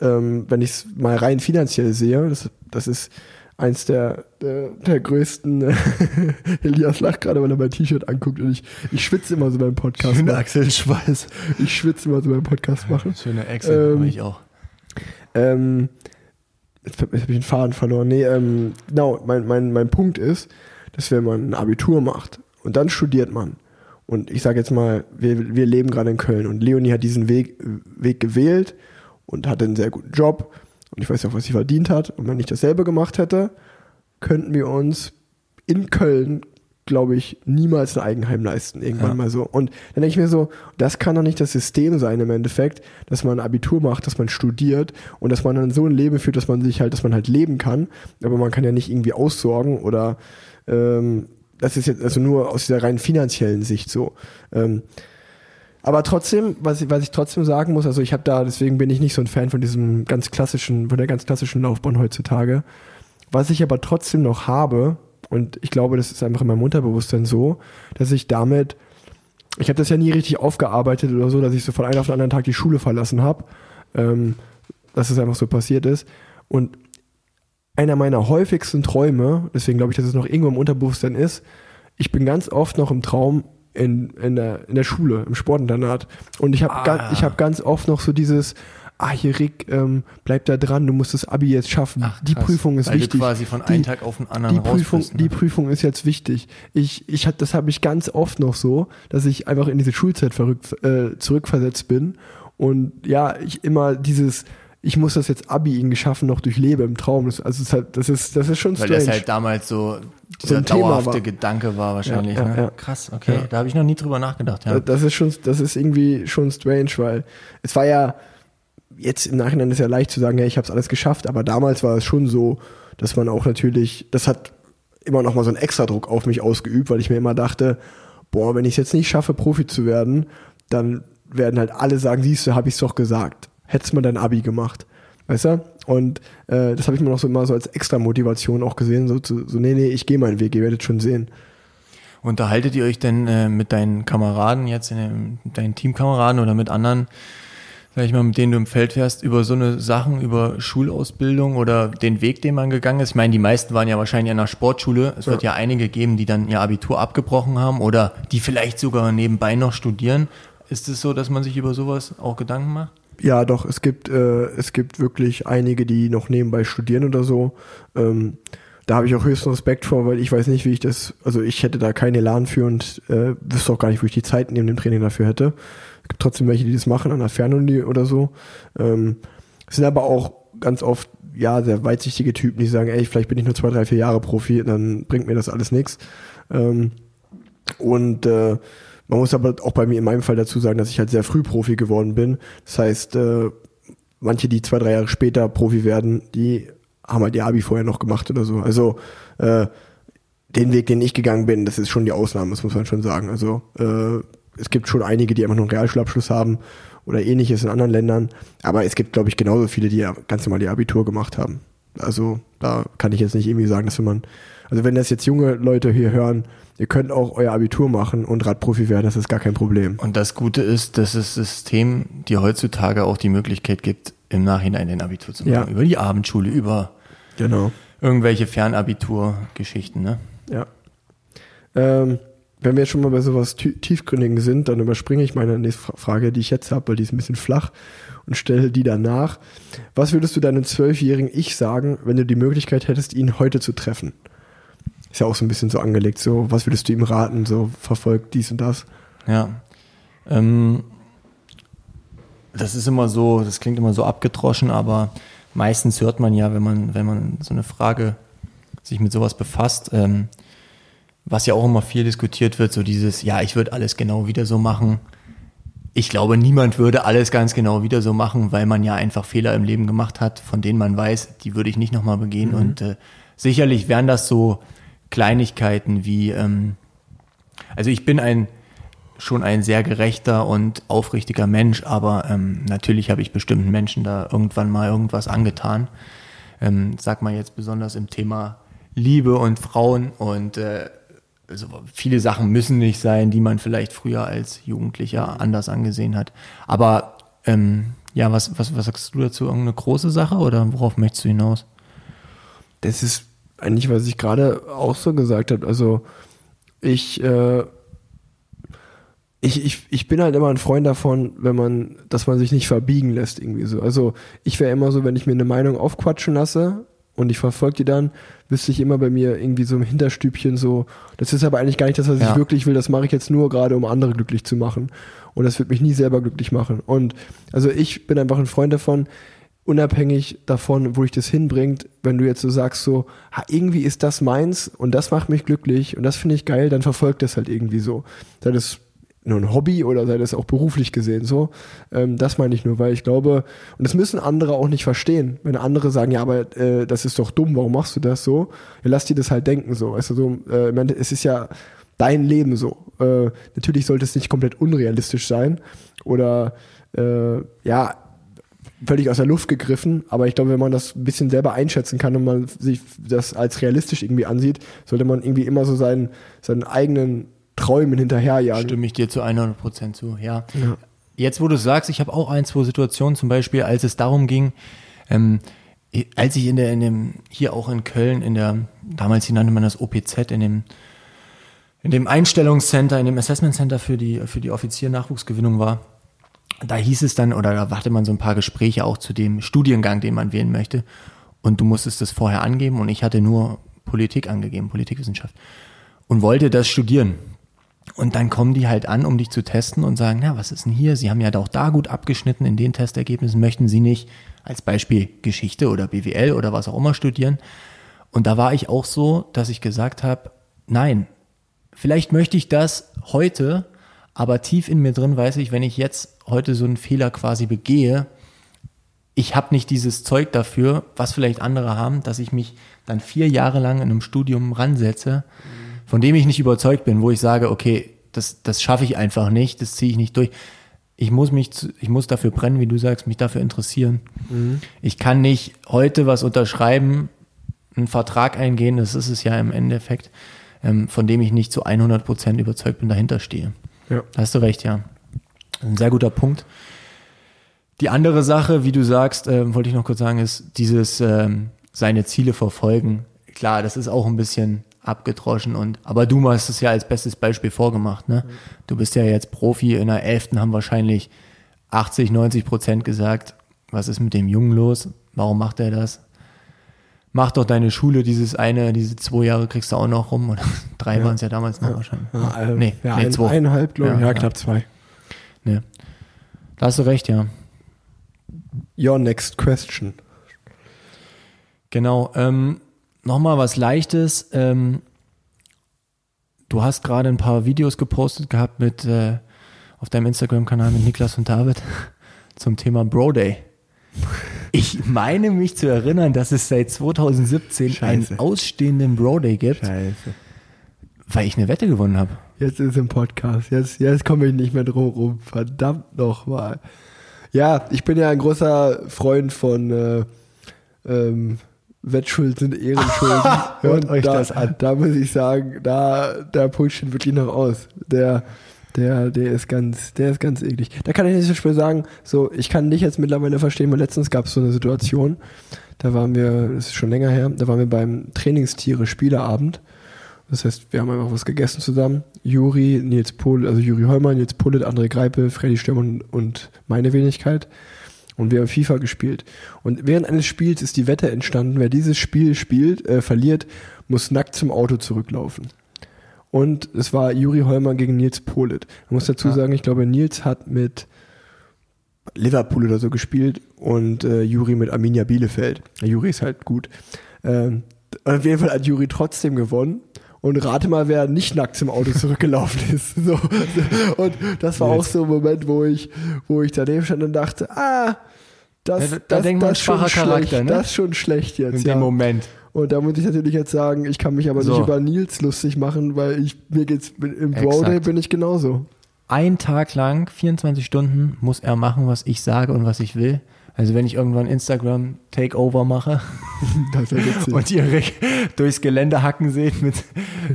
ähm, wenn ich es mal rein finanziell sehe, das, das ist eins der, der, der größten, Elias lacht gerade, weil er mein T-Shirt anguckt und ich, ich schwitze immer so beim Podcast. machen. Achselschweiß. Ich schwitze immer so beim Podcast machen. Schöne Ähm, ähm, ich auch. Ähm, jetzt habe ich den Faden verloren. Nee, ähm, genau, mein, mein, mein Punkt ist, dass wenn man ein Abitur macht und dann studiert man, und ich sage jetzt mal, wir, wir leben gerade in Köln und Leonie hat diesen Weg, Weg gewählt und hatte einen sehr guten Job und ich weiß auch, was sie verdient hat. Und wenn ich dasselbe gemacht hätte, könnten wir uns in Köln, glaube ich, niemals ein Eigenheim leisten, irgendwann Ja. mal so. Und dann denke ich mir so, das kann doch nicht das System sein im Endeffekt, dass man ein Abitur macht, dass man studiert und dass man dann so ein Leben führt, dass man sich halt, dass man halt leben kann. Aber man kann ja nicht irgendwie aussorgen oder ähm, das ist jetzt also nur aus dieser rein finanziellen Sicht so. Ähm, aber trotzdem, was ich, was ich trotzdem sagen muss, also ich habe da, deswegen bin ich nicht so ein Fan von diesem ganz klassischen, von der ganz klassischen Laufbahn heutzutage. Was ich aber trotzdem noch habe, und ich glaube, das ist einfach in meinem Unterbewusstsein so, dass ich damit, ich habe das ja nie richtig aufgearbeitet oder so, dass ich so von einem auf den anderen Tag die Schule verlassen habe, ähm, dass es einfach so passiert ist. Und einer meiner häufigsten Träume, deswegen glaube ich, dass es noch irgendwo im Unterbewusstsein ist, ich bin ganz oft noch im Traum in, in, der, in der Schule, im Sportinternat. Und ich habe Ah. ga, ich hab ganz oft noch so dieses, ah, hier Rick, ähm, bleib da dran, du musst das Abi jetzt schaffen. die krass. Prüfung ist Weil wichtig. du quasi von die, einem Tag auf den anderen die Prüfung, bist, ne? die Prüfung ist jetzt wichtig. Ich, ich hat, das habe ich ganz oft noch so, dass ich einfach in diese Schulzeit verrückt, äh, zurückversetzt bin und ja, ich immer dieses, ich muss das jetzt Abi irgendwie schaffen, noch durchlebe im Traum. Das, also es ist halt, das ist, das ist schon Weil strange. das halt damals so dieser ein Thema dauerhafte war. Gedanke war wahrscheinlich. Ja, ne? ja. Krass, okay. Ja. Da habe ich noch nie drüber nachgedacht. Ja. Das ist schon, das ist irgendwie schon strange, weil es war ja jetzt im Nachhinein ist ja leicht zu sagen, ja, ich habe es alles geschafft, aber damals war es schon so, dass man auch natürlich, das hat immer noch mal so einen Extradruck auf mich ausgeübt, weil ich mir immer dachte, boah, wenn ich es jetzt nicht schaffe, Profi zu werden, dann werden halt alle sagen, siehst du, habe ich es doch gesagt. Hättest mal dein Abi gemacht. Weißt du? Und äh, das habe ich mir noch so immer so als extra Motivation auch gesehen, so, zu, so nee, nee, ich gehe meinen Weg, ihr werdet schon sehen. Unterhaltet ihr euch denn äh, mit deinen Kameraden jetzt, in dem, mit deinen Teamkameraden oder mit anderen, sag ich mal, mit denen du im Feld fährst, über so eine Sachen, über Schulausbildung oder den Weg, den man gegangen ist? Ich meine, die meisten waren ja wahrscheinlich an der Sportschule. Es wird ja einige geben, die dann ihr Abitur abgebrochen haben oder die vielleicht sogar nebenbei noch studieren. Ist es so, dass man sich über sowas auch Gedanken macht? Ja, doch, es gibt, äh, es gibt wirklich einige, die noch nebenbei studieren oder so. Ähm, da habe ich auch höchsten Respekt vor, weil ich weiß nicht, wie ich das, also ich hätte da keinen Elan für und äh, wüsste auch gar nicht, wo ich die Zeit neben dem Training dafür hätte. Es gibt trotzdem welche, die das machen an der Fernuni oder so. Ähm, sind aber auch ganz oft, ja, sehr weitsichtige Typen, die sagen, ey, vielleicht bin ich nur zwei, drei, vier Jahre Profi, dann bringt mir das alles nichts. Ähm, und äh, man muss aber auch bei mir in meinem Fall dazu sagen, dass ich halt sehr früh Profi geworden bin. Das heißt, äh, manche, die zwei, drei Jahre später Profi werden, die haben halt ihr Abi vorher noch gemacht oder so. Also äh, den Weg, den ich gegangen bin, das ist schon die Ausnahme, das muss man schon sagen. Also äh, es gibt schon einige, die einfach nur einen Realschulabschluss haben oder ähnliches in anderen Ländern, aber es gibt, glaube ich, genauso viele, die ja ganz normal die Abitur gemacht haben. Also da kann ich jetzt nicht irgendwie sagen, dass wenn man, also wenn das jetzt junge Leute hier hören, ihr könnt auch euer Abitur machen und Radprofi werden, das ist gar kein Problem. Und das Gute ist, dass das System dir heutzutage auch die Möglichkeit gibt, im Nachhinein den Abitur zu machen. Ja. Über die Abendschule, über Genau. irgendwelche Fernabitur-Geschichten, ne? Ja. Ähm, wenn wir jetzt schon mal bei sowas tie- Tiefgründigen sind, dann überspringe ich meine nächste Fra- Frage, die ich jetzt habe, weil die ist ein bisschen flach und stelle die danach. Was würdest du deinem zwölfjährigen Ich sagen, wenn du die Möglichkeit hättest, ihn heute zu treffen? Ist ja auch so ein bisschen so angelegt, so, was würdest du ihm raten, so, verfolgt dies und das? Ja. Ähm, das ist immer so, das klingt immer so abgedroschen, aber meistens hört man ja, wenn man, wenn man so eine Frage sich mit sowas befasst, ähm, was ja auch immer viel diskutiert wird, so dieses, ja, ich würde alles genau wieder so machen. Ich glaube, niemand würde alles ganz genau wieder so machen, weil man ja einfach Fehler im Leben gemacht hat, von denen man weiß, die würde ich nicht nochmal begehen. Und äh, sicherlich wären das so Kleinigkeiten wie, ähm, also ich bin ein schon ein sehr gerechter und aufrichtiger Mensch, aber ähm, natürlich habe ich bestimmten Menschen da irgendwann mal irgendwas angetan. Ähm, sag mal jetzt besonders im Thema Liebe und Frauen und äh, also viele Sachen müssen nicht sein, die man vielleicht früher als Jugendlicher anders angesehen hat. Aber ähm, ja, was, was, was sagst du dazu? Irgendeine große Sache oder worauf möchtest du hinaus? Das ist eigentlich, was ich gerade auch so gesagt habe. Also ich, äh, ich, ich, ich bin halt immer ein Freund davon, wenn man, dass man sich nicht verbiegen lässt irgendwie so. Also ich wäre immer so, wenn ich mir eine Meinung aufquatschen lasse und ich verfolge die dann, wüsste ich immer bei mir irgendwie so im Hinterstübchen so, das ist aber eigentlich gar nicht das, was Ja. ich wirklich will, das mache ich jetzt nur gerade, um andere glücklich zu machen. Und das wird mich nie selber glücklich machen. Und also ich bin einfach ein Freund davon, unabhängig davon, wo dich das hinbringt, wenn du jetzt so sagst, so, ha, irgendwie ist das meins und das macht mich glücklich und das finde ich geil, dann verfolgt das halt irgendwie so. Sei das nur ein Hobby oder sei das auch beruflich gesehen so. Ähm, das meine ich nur, weil ich glaube, und das müssen andere auch nicht verstehen. Wenn andere sagen, ja, aber äh, das ist doch dumm, warum machst du das so? Ja, lass dir das halt denken so. Weißt du, so, äh, ich es ist ja dein Leben so. Äh, natürlich sollte es nicht komplett unrealistisch sein oder äh, ja, völlig aus der Luft gegriffen, aber ich glaube, wenn man das ein bisschen selber einschätzen kann und man sich das als realistisch irgendwie ansieht, sollte man irgendwie immer so seinen, seinen eigenen Träumen hinterherjagen. Stimme ich dir zu 100 Prozent zu, ja. Ja. Jetzt, wo du sagst, ich habe auch ein, zwei Situationen, zum Beispiel, als es darum ging, ähm, als ich in der, in dem, hier auch in Köln, in der, damals nannte man das OPZ, in dem, in dem Einstellungscenter, in dem Assessment Center für die, für die Offizier-Nachwuchsgewinnung war, da hieß es dann, oder da hatte man so ein paar Gespräche auch zu dem Studiengang, den man wählen möchte. Und du musstest das vorher angeben und ich hatte nur Politik angegeben, Politikwissenschaft. Und wollte das studieren. Und dann kommen die halt an, um dich zu testen und sagen, na, was ist denn hier? Sie haben ja auch da gut abgeschnitten in den Testergebnissen. Möchten Sie nicht als Beispiel Geschichte oder BWL oder was auch immer studieren? Und da war ich auch so, dass ich gesagt habe, nein, vielleicht möchte ich das heute, aber tief in mir drin weiß ich, wenn ich jetzt heute so einen Fehler quasi begehe, ich habe nicht dieses Zeug dafür, was vielleicht andere haben, dass ich mich dann vier Jahre lang in einem Studium ransetze, von dem ich nicht überzeugt bin, wo ich sage, okay, das, das schaffe ich einfach nicht, das ziehe ich nicht durch. Ich muss mich, zu, ich muss dafür brennen, wie du sagst, mich dafür interessieren. Ich kann nicht heute was unterschreiben, einen Vertrag eingehen, das ist es ja im Endeffekt, ähm, von dem ich nicht zu 100 Prozent überzeugt bin, dahinter stehe. Ja. Da hast du recht, ja. Ein sehr guter Punkt. Die andere Sache, wie du sagst, ähm, wollte ich noch kurz sagen, ist dieses ähm, seine Ziele verfolgen. Klar, das ist auch ein bisschen abgedroschen und aber du hast es ja als bestes Beispiel vorgemacht, ne? Du bist ja jetzt Profi, in der Elften haben wahrscheinlich 80, 90 Prozent gesagt, was ist mit dem Jungen los? Warum macht er das? Mach doch deine Schule, dieses eine, diese zwei Jahre kriegst du auch noch rum, oder drei waren es ja damals noch wahrscheinlich. Ja, äh, nee, ja, nee, ein, zwei. eineinhalb, glaube ich. Ja, Ja, ja. knapp zwei. Nee. Da hast du recht, ja. Your next question. Genau. Ähm, Nochmal was Leichtes. Ähm, du hast gerade ein paar Videos gepostet gehabt mit äh, auf deinem Instagram-Kanal mit Niklas und David zum Thema Bro Day. Ich meine mich zu erinnern, dass es seit 2017 Scheiße. einen ausstehenden Bro Day gibt. Scheiße. Weil ich eine Wette gewonnen habe. Jetzt ist im Podcast. Jetzt, jetzt komme ich nicht mehr drum rum. Verdammt nochmal. Ja, ich bin ja ein großer Freund von äh, ähm, Wettschuld sind Ehrenschulden. Hört Und euch da, das an. Da muss ich sagen, da, da pusht steht wirklich noch aus. Der, der, der ist ganz, der ist ganz eklig. Da kann ich nicht so schwer sagen, so, ich kann dich jetzt mittlerweile verstehen, weil letztens gab es so eine Situation, da waren wir, das ist schon länger her, da waren wir beim Trainingstiere-Spieleabend. Das heißt, wir haben einfach was gegessen zusammen. Juri, Nils Pohl, also Juri Heumann, Nils Pullet, André Greipel, Freddy Stürmer und, und meine Wenigkeit. Und wir haben FIFA gespielt. Und während eines Spiels ist die Wette entstanden, wer dieses Spiel spielt, äh, verliert, muss nackt zum Auto zurücklaufen. Und es war Juri Heumann gegen Nils Polit. Man muss dazu sagen, ich glaube, Nils hat mit Liverpool oder so gespielt und äh, Juri mit Arminia Bielefeld. Juri ist halt gut. Ähm, auf jeden Fall hat Juri trotzdem gewonnen. Und rate mal, wer nicht nackt zum Auto zurückgelaufen ist. So. Und das war auch so ein Moment, wo ich, wo ich daneben stand und dachte, ah, das, Ja, da- da das, das, ist schon schlecht, ne? das ist schon schlecht jetzt. In ja. dem Moment. Und da muss ich natürlich jetzt sagen, ich kann mich aber So. nicht über Nils lustig machen, weil ich mir geht's im Bro Exakt. Day bin ich genauso. Ein Tag lang, 24 Stunden, muss er machen, was ich sage und was ich will. Also wenn ich irgendwann Instagram Takeover mache und ihr Rick durchs Gelände hacken seht mit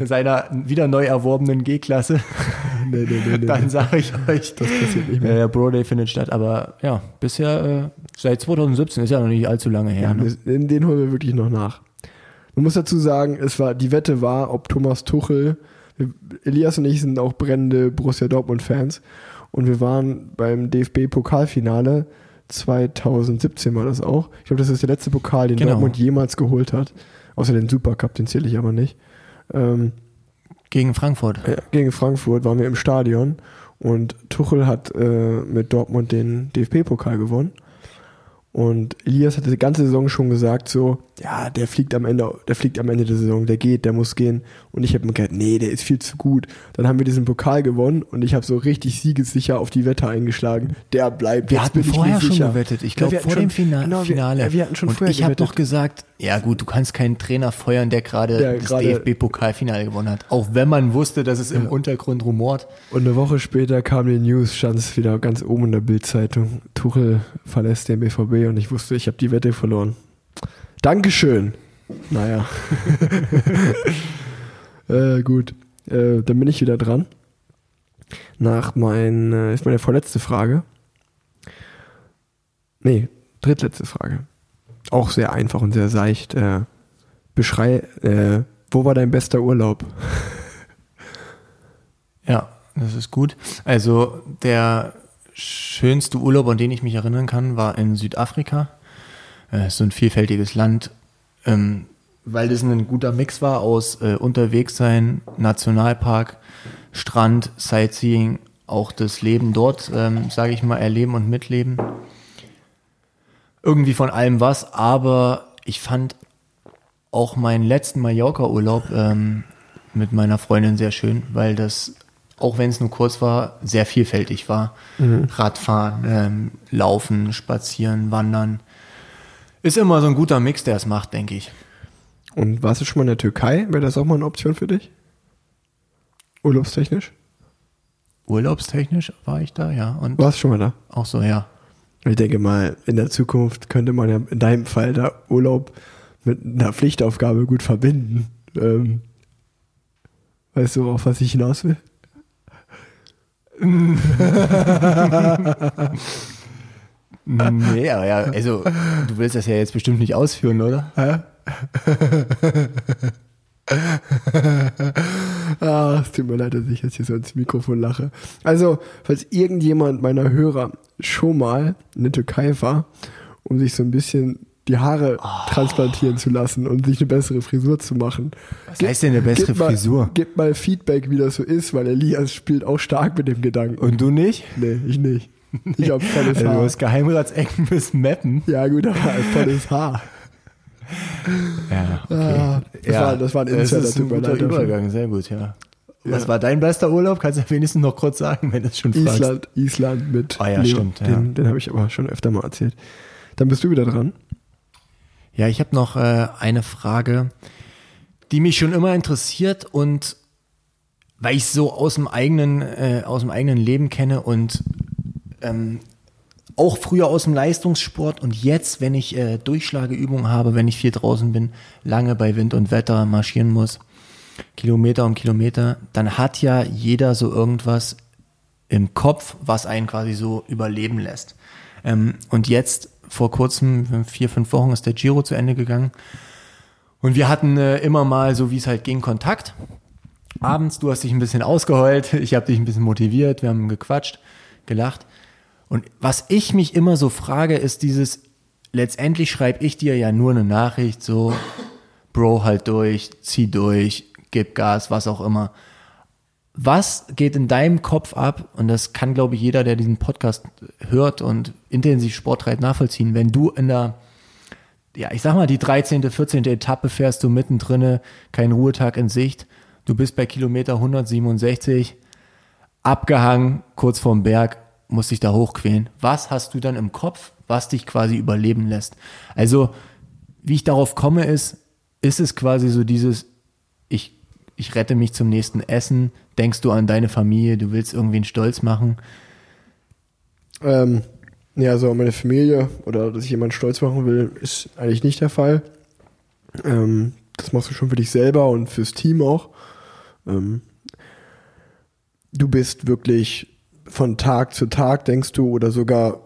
seiner wieder neu erworbenen G-Klasse, nee, nee, nee, dann sage ich euch, das passiert nicht mehr. äh, der Bro Day findet statt. Aber ja, bisher äh, seit 2017 ist ja noch nicht allzu lange her. Ja, ne? den holen wir wirklich noch nach. Man muss dazu sagen, es war, die Wette war, ob Thomas Tuchel, Elias und ich sind auch brennende Borussia Dortmund-Fans und wir waren beim DFB-Pokalfinale 2017 war das auch. Ich glaube, das ist der letzte Pokal, den Genau. Dortmund jemals geholt hat. Außer den Supercup, den zähle ich aber nicht. Ähm, Gegen Frankfurt. Ja, gegen Frankfurt waren wir im Stadion und Tuchel hat äh, mit Dortmund den DFB-Pokal gewonnen. Und Elias hat die ganze Saison schon gesagt, so, ja, der fliegt am Ende, der fliegt am Ende der Saison, der geht, der muss gehen. Und ich habe mir gedacht, nee, der ist viel zu gut. Dann haben wir diesen Pokal gewonnen und ich habe so richtig siegessicher auf die Wette eingeschlagen. Der bleibt. Wir Jetzt hatten vorher schon sicher. gewettet. Ich Ja, glaube hatten vor schon- dem Fina genau, wir- Finale. ja, wir hatten schon Und vorher ich habe doch gesagt, ja gut, du kannst keinen Trainer feuern, der gerade Der das DFB-Pokalfinale gewonnen hat. Auch wenn man wusste, dass es im Untergrund rumort. Und eine Woche später kam die News, stand es wieder ganz oben in der Bildzeitung. Tuchel verlässt den BVB und ich wusste, ich habe die Wette verloren. Dankeschön. Naja. äh, gut. Äh, dann bin ich wieder dran. Nach mein, äh, ist meine vorletzte Frage. Nee, drittletzte Frage. Auch sehr einfach und sehr seicht. Äh, beschrei, äh, wo war dein bester Urlaub? Ja, das ist gut. Also der schönste Urlaub, an den ich mich erinnern kann, war in Südafrika. Äh, ist so ein vielfältiges Land, ähm, weil das ein guter Mix war aus äh, unterwegs sein, Nationalpark, Strand, Sightseeing, auch das Leben dort, ähm, sage ich mal, erleben und mitleben. Irgendwie von allem was, aber ich fand auch meinen letzten Mallorca-Urlaub ähm, mit meiner Freundin sehr schön, weil das, auch wenn es nur kurz war, sehr vielfältig war. Radfahren, ähm, Laufen, Spazieren, Wandern. Ist immer so ein guter Mix, der es macht, denke ich. Und warst du schon mal in der Türkei? Wäre das auch mal eine Option für dich? Urlaubstechnisch? Urlaubstechnisch war ich da, ja. Und Warst du schon mal da? auch so, ja. Ich denke mal, in der Zukunft könnte man ja in deinem Fall da Urlaub mit einer Pflichtaufgabe gut verbinden. Ähm, weißt du, auf was ich hinaus will? Nee, aber ja, also du willst das ja jetzt bestimmt nicht ausführen, oder? Ah, es tut mir leid, dass ich jetzt hier so ins Mikrofon lache. Also, falls irgendjemand meiner Hörer schon mal in der Türkei war, um sich so ein bisschen die Haare transplantieren zu lassen und sich eine bessere Frisur zu machen. Was heißt denn eine bessere gib mal, Frisur? Gib mal Feedback, wie das so ist, weil Elias spielt auch stark mit dem Gedanken. Und du nicht? nee, ich nicht. Ich hab volles Also, du Haar. hast Geheimratsecken bis Mappen. Ja, gut, aber volles Haar. Ja, Ah, das, war, das war ein Das Insider, ist ein guter. Übergang, sehr gut, ja. Was Ja. war dein bester Urlaub? Kannst du ja wenigstens noch kurz sagen, wenn du es schon fragst. Island, Island mit Ah ja, stimmt, ja. Den, den habe ich aber schon öfter mal erzählt. Dann bist du wieder dran. Ja, ich habe noch äh, eine Frage, die mich schon immer interessiert und weil ich so aus dem eigenen, äh, aus dem eigenen Leben kenne und ähm, auch früher aus dem Leistungssport und jetzt, wenn ich äh, Durchschlageübungen habe, wenn ich viel draußen bin, lange bei Wind und Wetter marschieren muss, Kilometer um Kilometer, dann hat ja jeder so irgendwas im Kopf, was einen quasi so überleben lässt. Ähm, und jetzt, vor kurzem, vier, fünf Wochen, ist der Giro zu Ende gegangen. Und wir hatten äh, immer mal, so wie es halt ging, Kontakt. Abends, du hast dich ein bisschen ausgeheult, ich habe dich ein bisschen motiviert, wir haben gequatscht, gelacht. Und was ich mich immer so frage, ist dieses, letztendlich schreibe ich dir ja nur eine Nachricht, so, Bro, halt durch, zieh durch, gib Gas, was auch immer. Was geht in deinem Kopf ab? Und das kann, glaube ich, jeder, der diesen Podcast hört und intensiv Sport treibt, nachvollziehen. Wenn du in der, ja, ich sag mal, die 13., 14. Etappe fährst du mittendrin, kein Ruhetag in Sicht. Du bist bei Kilometer 167, abgehangen, kurz vorm Berg, musst dich da hochquälen. Was hast du dann im Kopf, was dich quasi überleben lässt? Also, wie ich darauf komme, ist, ist es quasi so dieses, ich, ich rette mich zum nächsten Essen, denkst du an deine Familie, du willst irgendwen stolz machen? Ähm, ja, so an meine Familie oder dass ich jemanden stolz machen will, ist eigentlich nicht der Fall. Ähm, das machst du schon für dich selber und fürs Team auch. Ähm, du bist wirklich von Tag zu Tag, denkst du, oder sogar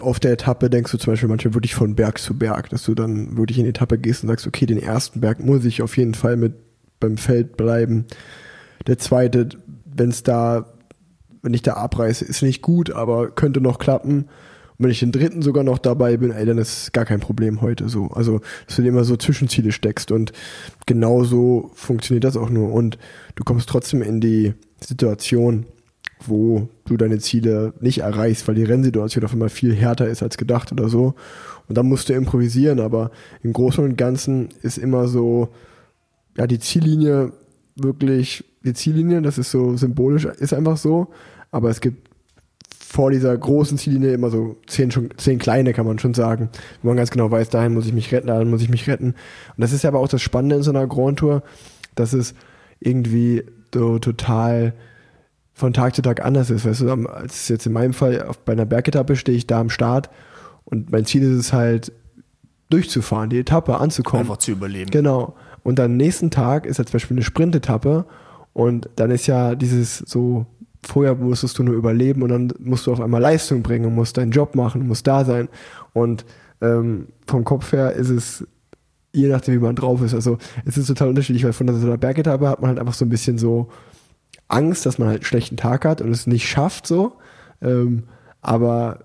auf der Etappe denkst du zum Beispiel manchmal wirklich von Berg zu Berg, dass du dann wirklich in die Etappe gehst und sagst, okay, den ersten Berg muss ich auf jeden Fall mit beim Feld bleiben. Der zweite, wenn es da, wenn ich da abreiße, ist nicht gut, aber könnte noch klappen. Und wenn ich den dritten sogar noch dabei bin, ey, dann ist gar kein Problem heute so. Also, dass du dir immer so Zwischenziele steckst und genauso funktioniert das auch nur. Und du kommst trotzdem in die Situation, wo du deine Ziele nicht erreichst, weil die Rennsituation auf einmal viel härter ist als gedacht oder so. Und dann musst du improvisieren, aber im Großen und Ganzen ist immer so, ja, die Ziellinie wirklich, die Ziellinie, das ist so symbolisch, ist einfach so, aber es gibt vor dieser großen Ziellinie immer so zehn, schon, zehn kleine, kann man schon sagen, wo man ganz genau weiß, dahin muss ich mich retten, dahin muss ich mich retten. Und das ist ja aber auch das Spannende in so einer Grand Tour, dass es irgendwie so total von Tag zu Tag anders ist. Weißt du, als jetzt in meinem Fall auf, bei einer Bergetappe stehe ich da am Start und mein Ziel ist es halt, durchzufahren, die Etappe anzukommen. Einfach zu überleben. Genau. Und dann nächsten Tag ist ja zum Beispiel eine Sprintetappe und dann ist ja dieses so, vorher musstest du nur überleben und dann musst du auf einmal Leistung bringen und musst deinen Job machen, musst da sein. Und ähm, vom Kopf her ist es je nachdem, wie man drauf ist. Also es ist total unterschiedlich, weil von einer Bergetappe hat man halt einfach so ein bisschen so Angst, dass man halt einen schlechten Tag hat und es nicht schafft so. Ähm, aber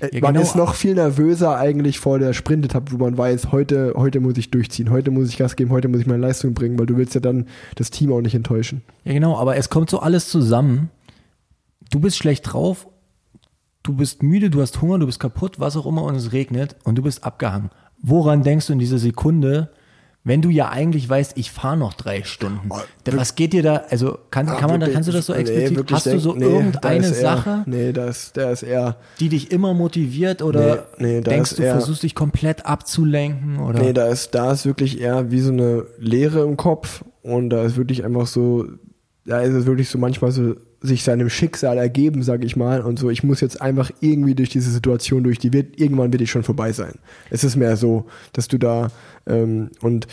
äh, Ja, man genau. ist noch viel nervöser eigentlich vor der Sprintetappe, wo man weiß, heute, heute muss ich durchziehen, heute muss ich Gas geben, heute muss ich meine Leistung bringen, weil du willst ja dann das Team auch nicht enttäuschen. Ja, genau, aber es kommt so alles zusammen. Du bist schlecht drauf, du bist müde, du hast Hunger, du bist kaputt, was auch immer und es regnet und du bist abgehangen. Woran denkst du in dieser Sekunde, wenn du ja eigentlich weißt, ich fahre noch drei Stunden? Oh, was geht dir da, also kann, kann man da, Wirklich, kannst du das so nee, explizit, wirklich hast du so nee, irgendeine eher- Sache, Nee, da ist, der ist eher, die dich immer motiviert oder Nee, nee, denkst du, eher- versuchst dich komplett abzulenken oder? nee, da ist, da ist wirklich eher wie so eine Leere im Kopf und da ist wirklich einfach so, da ist es wirklich so manchmal so, sich seinem Schicksal ergeben, sage ich mal, und so, ich muss jetzt einfach irgendwie durch diese Situation durch, die wird, irgendwann wird die schon vorbei sein. Es ist mehr so, dass du da, ähm, und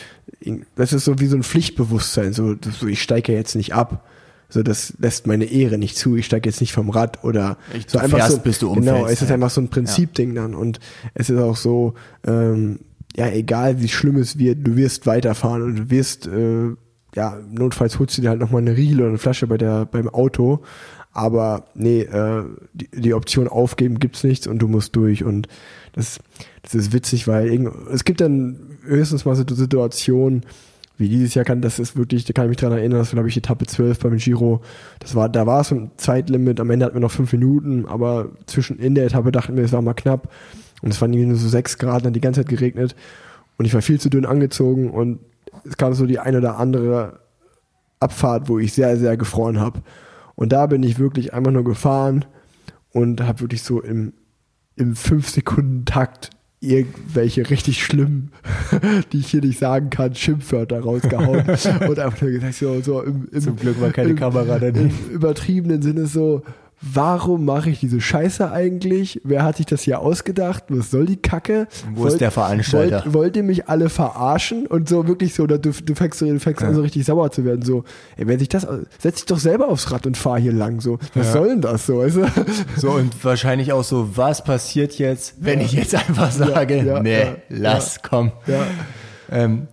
das ist so wie so ein Pflichtbewusstsein, so, so ich steige ja jetzt nicht ab. So, das lässt meine Ehre nicht zu. Ich steige jetzt nicht vom Rad oder Ich- so einfach fährst, so. bis du genau, umfällst, es ist ja. einfach so ein Prinzipding dann und es ist auch so, ähm, ja, egal wie schlimm es wird, du wirst weiterfahren und du wirst, äh, ja, notfalls holst du dir halt nochmal eine Riegel oder eine Flasche bei der, beim Auto. Aber nee, äh, die, die Option aufgeben gibt's nichts und du musst durch. Und das, das ist witzig, weil irgend, es gibt dann höchstens mal so Situationen, wie dieses Jahr kann, das ist wirklich, da kann ich mich dran erinnern, das war, glaube ich, Etappe 12 beim Giro. Das war, da war es ein Zeitlimit, am Ende hatten wir noch fünf Minuten, aber zwischen in der Etappe dachten wir, es war mal knapp. Und es waren irgendwie nur so sechs Grad, dann die ganze Zeit geregnet. Und ich war viel zu dünn angezogen und es kam so die eine oder andere Abfahrt, wo ich sehr, sehr gefroren habe. Und da bin ich wirklich einfach nur gefahren und habe wirklich so im, im 5-Sekunden-Takt irgendwelche richtig schlimmen, die ich hier nicht sagen kann, Schimpfwörter rausgehauen und einfach nur gesagt, so, so im, im, Zum Glück war keine im, Kamera daneben. Im übertriebenen Sinne so, warum mache ich diese Scheiße eigentlich? Wer hat sich das hier ausgedacht? Was soll die Kacke? Wo ist der Veranstalter? Wollt, wollt ihr mich alle verarschen? Und so wirklich so, du, du fängst, du fängst an so richtig sauer zu werden. So, ey, wenn sich das, setz dich doch selber aufs Rad und fahr hier lang. So, was Ja. soll denn das so? Weißt du? So, und wahrscheinlich auch so, was passiert jetzt, wenn ich jetzt einfach sage, ja, nee, ja, lass, komm. Ja. Ähm,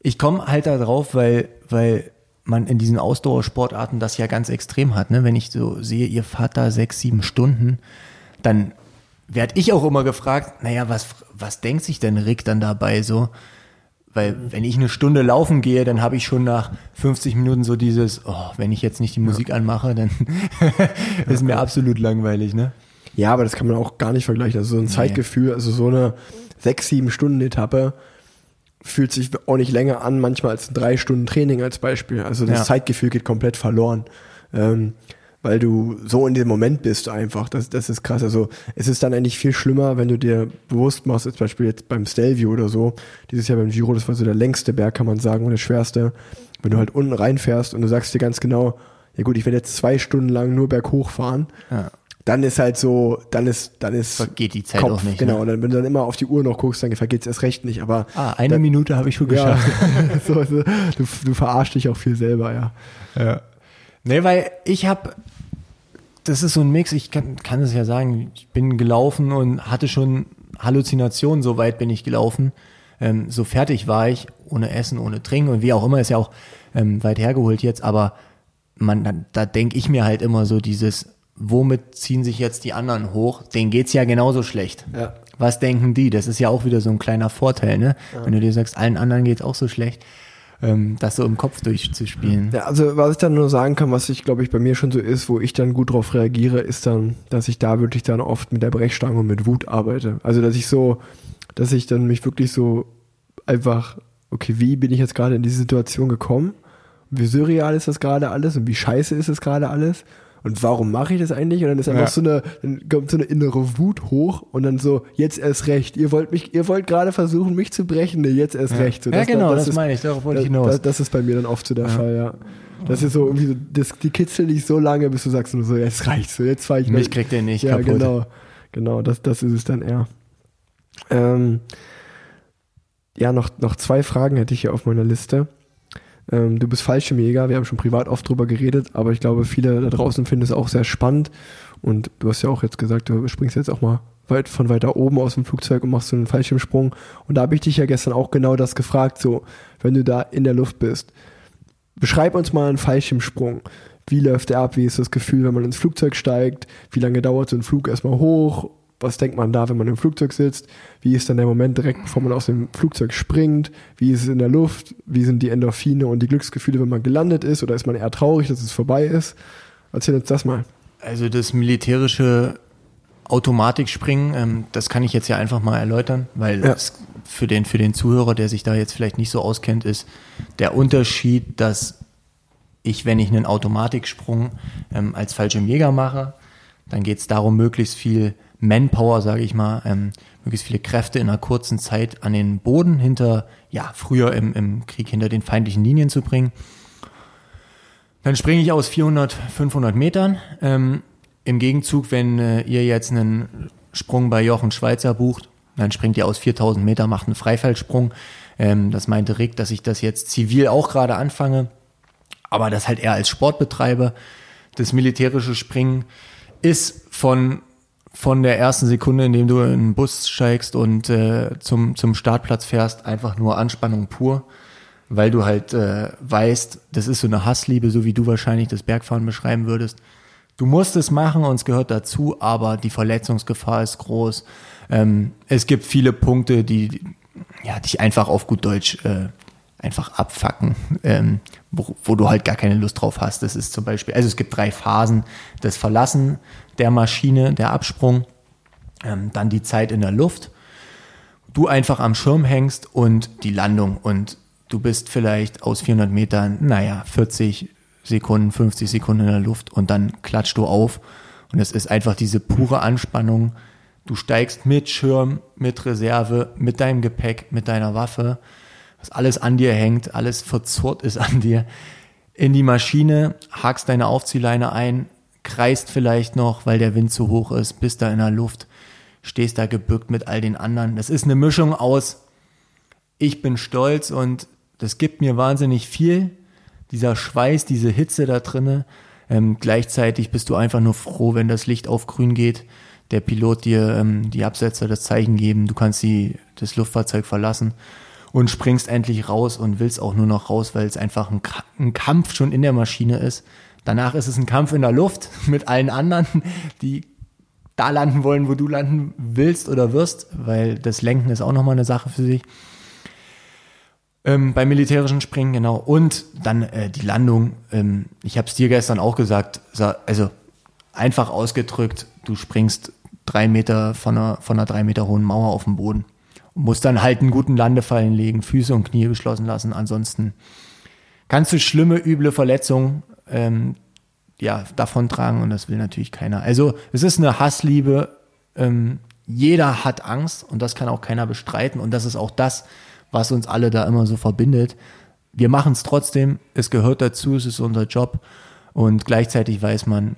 ich komme halt da drauf, weil, weil man in diesen Ausdauersportarten das ja ganz extrem hat. Ne? Wenn ich so sehe, ihr fahrt da sechs, sieben Stunden, dann werde ich auch immer gefragt, naja, was, was denkt sich denn Rick dann dabei so? Weil wenn ich eine Stunde laufen gehe, dann habe ich schon nach 50 Minuten so dieses, oh, wenn ich jetzt nicht die Musik anmache, dann ist mir absolut langweilig, ne? Ja, aber das kann man auch gar nicht vergleichen. Also so ein Zeitgefühl, also so eine sechs, sieben Stunden Etappe fühlt sich auch nicht länger an, manchmal als drei Stunden Training als Beispiel. Also das Ja. Zeitgefühl geht komplett verloren. Ähm, weil du so in dem Moment bist einfach. Das, das ist krass. Also es ist dann eigentlich viel schlimmer, wenn du dir bewusst machst, als Beispiel jetzt beim Stelvio oder so, dieses Jahr beim Giro, das war so der längste Berg, kann man sagen, und der schwerste. Wenn du halt unten reinfährst und du sagst dir ganz genau, ja gut, ich werde jetzt zwei Stunden lang nur berghoch fahren, Ja. Dann ist halt so, dann ist, dann ist Vergeht die Zeit Kopf, auch nicht, Genau, ne? und dann, wenn du dann immer auf die Uhr noch guckst, dann vergeht es erst recht nicht. Aber Ah, eine Minute habe ich schon ja, geschafft. so, so, du, du verarschst dich auch viel selber, ja. Ja. Nee, weil ich habe, das ist so ein Mix, ich kann, kann es ja sagen, ich bin gelaufen und hatte schon Halluzinationen, so weit bin ich gelaufen. Ähm, so fertig war ich, ohne Essen, ohne Trinken und wie auch immer, ist ja auch ähm, weit hergeholt jetzt, aber man, da, da denke ich mir halt immer so dieses, womit ziehen sich jetzt die anderen hoch? Denen geht's ja genauso schlecht. Ja. Was denken die? Das ist ja auch wieder so ein kleiner Vorteil, ne? Wenn du dir sagst, allen anderen geht's auch so schlecht, ähm, das so im Kopf durchzuspielen. Ja, also was ich dann nur sagen kann, was ich glaube ich bei mir schon so ist, wo ich dann gut drauf reagiere, ist dann, dass ich da wirklich dann oft mit der Brechstange und mit Wut arbeite. Also dass ich so, dass ich dann mich wirklich so einfach, okay, wie bin ich jetzt gerade in diese Situation gekommen? Wie surreal ist das gerade alles und wie scheiße ist es gerade alles? Und warum mache ich das eigentlich? Und dann ist einfach Ja. so eine, dann kommt so eine innere Wut hoch und dann so, jetzt erst recht. Ihr wollt mich, ihr wollt gerade versuchen, mich zu brechen, nee, jetzt erst recht. So, ja, genau, das, ist- meine ich, darauf wollte ich das, hinaus. das, das ist bei mir dann oft so der Fall, ja. Das ist so irgendwie, so, das, die kitzeln dich so lange, bis du sagst nur so, jetzt reicht's so, jetzt fahr ich Mich kriegt der nicht Ja, kaputt. genau, genau, das, das ist es dann eher. Ähm, ja, noch, noch zwei Fragen hätte ich hier auf meiner Liste. Ähm, du bist Fallschirmjäger, wir haben schon privat oft drüber geredet, aber ich glaube, viele da draußen finden es auch sehr spannend. Und du hast ja auch jetzt gesagt, du springst jetzt auch mal weit, von weiter oben aus dem Flugzeug und machst so einen Fallschirmsprung. Und da habe ich dich ja gestern auch genau das gefragt, so, wenn du da in der Luft bist. Beschreib uns mal einen Fallschirmsprung. Wie läuft der ab? Wie ist das Gefühl, wenn man ins Flugzeug steigt? Wie lange dauert so ein Flug erstmal hoch? Was denkt man da, wenn man im Flugzeug sitzt? Wie ist dann der Moment direkt, bevor man aus dem Flugzeug springt? Wie ist es in der Luft? Wie sind die Endorphine und die Glücksgefühle, wenn man gelandet ist? Oder ist man eher traurig, dass es vorbei ist? Erzähl uns das mal. Also das militärische Automatikspringen, ähm, das kann ich jetzt ja einfach mal erläutern, weil Ja. es für den, für den Zuhörer, der sich da jetzt vielleicht nicht so auskennt, ist der Unterschied, dass ich, wenn ich einen Automatiksprung ähm, als Fallschirmjäger mache, dann geht es darum, möglichst viel Manpower, sage ich mal, ähm, möglichst viele Kräfte in einer kurzen Zeit an den Boden hinter, ja, früher im, im Krieg hinter den feindlichen Linien zu bringen. Dann springe ich aus 400, 500 Metern. Ähm, Im Gegenzug, wenn äh, ihr jetzt einen Sprung bei Jochen Schweizer bucht, dann springt ihr aus 4000 Meter, macht einen Freifallsprung. Ähm, das meinte Rick, dass ich das jetzt zivil auch gerade anfange, aber das halt eher als Sport betreibe. Das militärische Springen ist von, von der ersten Sekunde, in dem du in den Bus steigst und äh, zum, zum Startplatz fährst, einfach nur Anspannung pur weil du halt äh, weißt, das ist so eine Hassliebe, so wie du wahrscheinlich das Bergfahren beschreiben würdest. Du musst es machen und es gehört dazu, aber die Verletzungsgefahr ist groß. Ähm, es gibt viele Punkte, die ja, dich einfach auf gut Deutsch äh, einfach abfacken, ähm, wo, wo du halt gar keine Lust drauf hast. Das ist zum Beispiel, also es gibt drei Phasen, das Verlassen der Maschine, der Absprung, ähm, dann die Zeit in der Luft, du einfach am Schirm hängst und die Landung. Und du bist vielleicht aus 400 Metern, naja, 40 Sekunden, 50 Sekunden in der Luft und dann klatschst du auf. Und es ist einfach diese pure Anspannung, Du steigst mit Schirm, mit Reserve, mit deinem Gepäck, mit deiner Waffe, was alles an dir hängt, alles verzurrt ist an dir, in die Maschine, hakst deine Aufziehleine ein, kreist vielleicht noch, weil der Wind zu hoch ist, bist da in der Luft, stehst da gebückt mit all den anderen. Das ist eine Mischung aus, ich bin stolz und das gibt mir wahnsinnig viel, dieser Schweiß, diese Hitze da drinne. Ähm, gleichzeitig bist du einfach nur froh, wenn das Licht auf grün geht der Pilot dir ähm, die Absetzer das Zeichen geben, du kannst die, das Luftfahrzeug verlassen und springst endlich raus und willst auch nur noch raus, weil es einfach ein, ein Kampf schon in der Maschine ist. Danach ist es ein Kampf in der Luft mit allen anderen, die da landen wollen, wo du landen willst oder wirst, weil das Lenken ist auch nochmal eine Sache für sich. Ähm, beim militärischen Springen, genau. Und dann äh, die Landung. Ähm, ich habe es dir gestern auch gesagt. Also einfach ausgedrückt, du springst drei Meter von einer, von einer drei Meter hohen Mauer auf den Boden. Und musst dann halt einen guten Landefallen legen, Füße und Knie geschlossen lassen. Ansonsten kannst du schlimme, üble Verletzungen ähm, ja, davontragen und das will natürlich keiner. Also es ist eine Hassliebe. Ähm, jeder hat Angst und das kann auch keiner bestreiten. Und das ist auch das, was uns alle da immer so verbindet. Wir machen es trotzdem, es gehört dazu, es ist unser Job. Und gleichzeitig weiß man,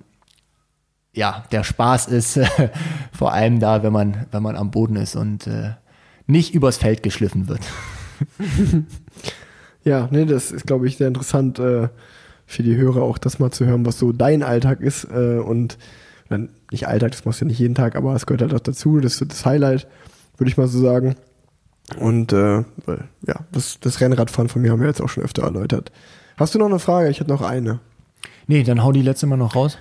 ja, der Spaß ist vor allem da, wenn man, wenn man am Boden ist und äh, nicht übers Feld geschliffen wird. ja, nee, das ist, glaube ich, sehr interessant äh, für die Hörer auch das mal zu hören, was so dein Alltag ist äh, und dann nicht Alltag, das machst du nicht jeden Tag, aber es gehört halt auch dazu, das ist das Highlight, würde ich mal so sagen. Und äh, ja, das, das Rennradfahren von mir haben wir jetzt auch schon öfter erläutert. Hast du noch eine Frage? Ich hätte noch eine. Nee, dann hau die letzte mal noch raus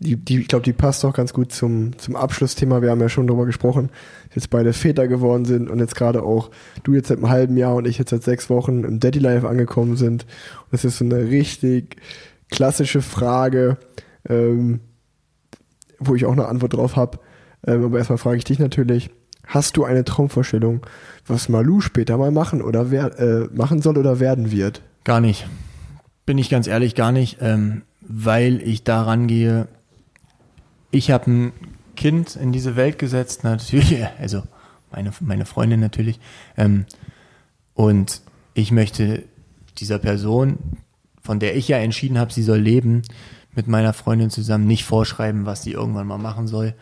die, die, ich glaube, die passt auch ganz gut zum, zum Abschlussthema. Wir haben ja schon darüber gesprochen, jetzt beide Väter geworden sind und jetzt gerade auch du jetzt seit einem halben Jahr und ich jetzt seit sechs Wochen im Daddy Life angekommen sind. Und das ist so eine richtig klassische Frage, ähm, wo ich auch eine Antwort drauf habe. Ähm, aber erstmal frage ich dich natürlich, hast du eine Traumvorstellung, was Malu später mal machen oder wer, äh, machen soll oder werden wird? Gar nicht. Bin ich ganz ehrlich, gar nicht. Ähm, weil ich daran gehe, ich habe ein Kind in diese Welt gesetzt, natürlich, also meine, meine Freundin natürlich. Ähm, und ich möchte dieser Person, von der ich ja entschieden habe, sie soll leben, mit meiner Freundin zusammen nicht vorschreiben, was sie irgendwann mal machen soll.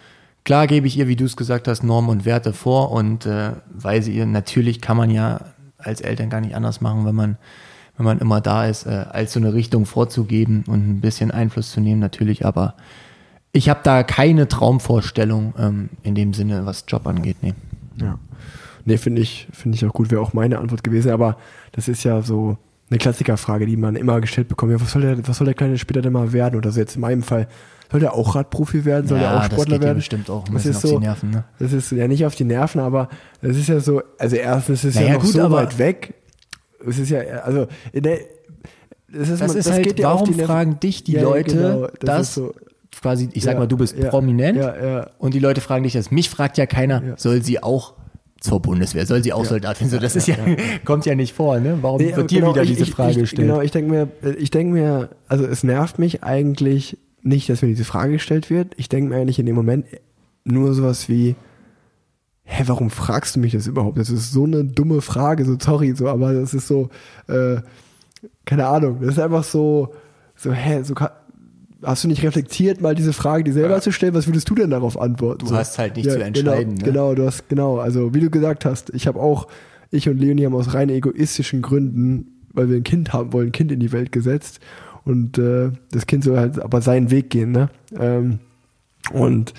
Klar gebe ich ihr, wie du es gesagt hast, Normen und Werte vor und äh, weise ihr, natürlich kann man ja als Eltern gar nicht anders machen, wenn man, wenn man immer da ist, äh, als so eine Richtung vorzugeben und ein bisschen Einfluss zu nehmen, natürlich, aber ich habe da keine Traumvorstellung ähm, in dem Sinne, was Job angeht. Nee. Ja. Nee, finde ich, finde ich auch gut, wäre auch meine Antwort gewesen, aber das ist ja so eine Klassikerfrage, die man immer gestellt bekommt. Ja, was soll der, was soll der Kleine später denn mal werden? Oder so jetzt in meinem Fall, soll der auch Radprofi werden? Soll ja, der auch Sportler das geht werden? bestimmt auch ein das ist auf so, die Nerven, ne? Das ist ja nicht auf die Nerven, aber es ist ja so, also erstens ist es naja, ja noch gut, so weit weg. Es ist ja, also in der, das ist, das man, ist das halt, warum fragen dich die ja, Leute genau, das, das so, quasi, ich sag ja, mal, du bist ja, prominent ja, und die Leute fragen dich das. Mich fragt ja keiner, soll sie auch zur Bundeswehr, soll sie auch Soldat werden? So, das ist ja, kommt ja nicht vor, ne? Warum nee, wird dir genau, wieder ich, diese Frage ich, gestellt? Genau, ich denke mir, ich denke mir, also es nervt mich eigentlich nicht, dass mir diese Frage gestellt wird. Ich denke mir eigentlich in dem Moment nur sowas wie, hä, warum fragst du mich das überhaupt? Das ist so eine dumme Frage, so sorry, so, aber das ist so, äh, keine Ahnung, das ist einfach so, so, hä, so hast du nicht reflektiert, mal diese Frage dir selber ja. zu stellen? Was würdest du denn darauf antworten? Du so? hast halt nicht ja, zu entscheiden. Genau, ne? genau, du hast, genau. Also, wie du gesagt hast, ich habe auch, ich und Leonie haben aus rein egoistischen Gründen, weil wir ein Kind haben wollen, ein Kind in die Welt gesetzt. Und äh, das Kind soll halt aber seinen Weg gehen, ne? Ähm, und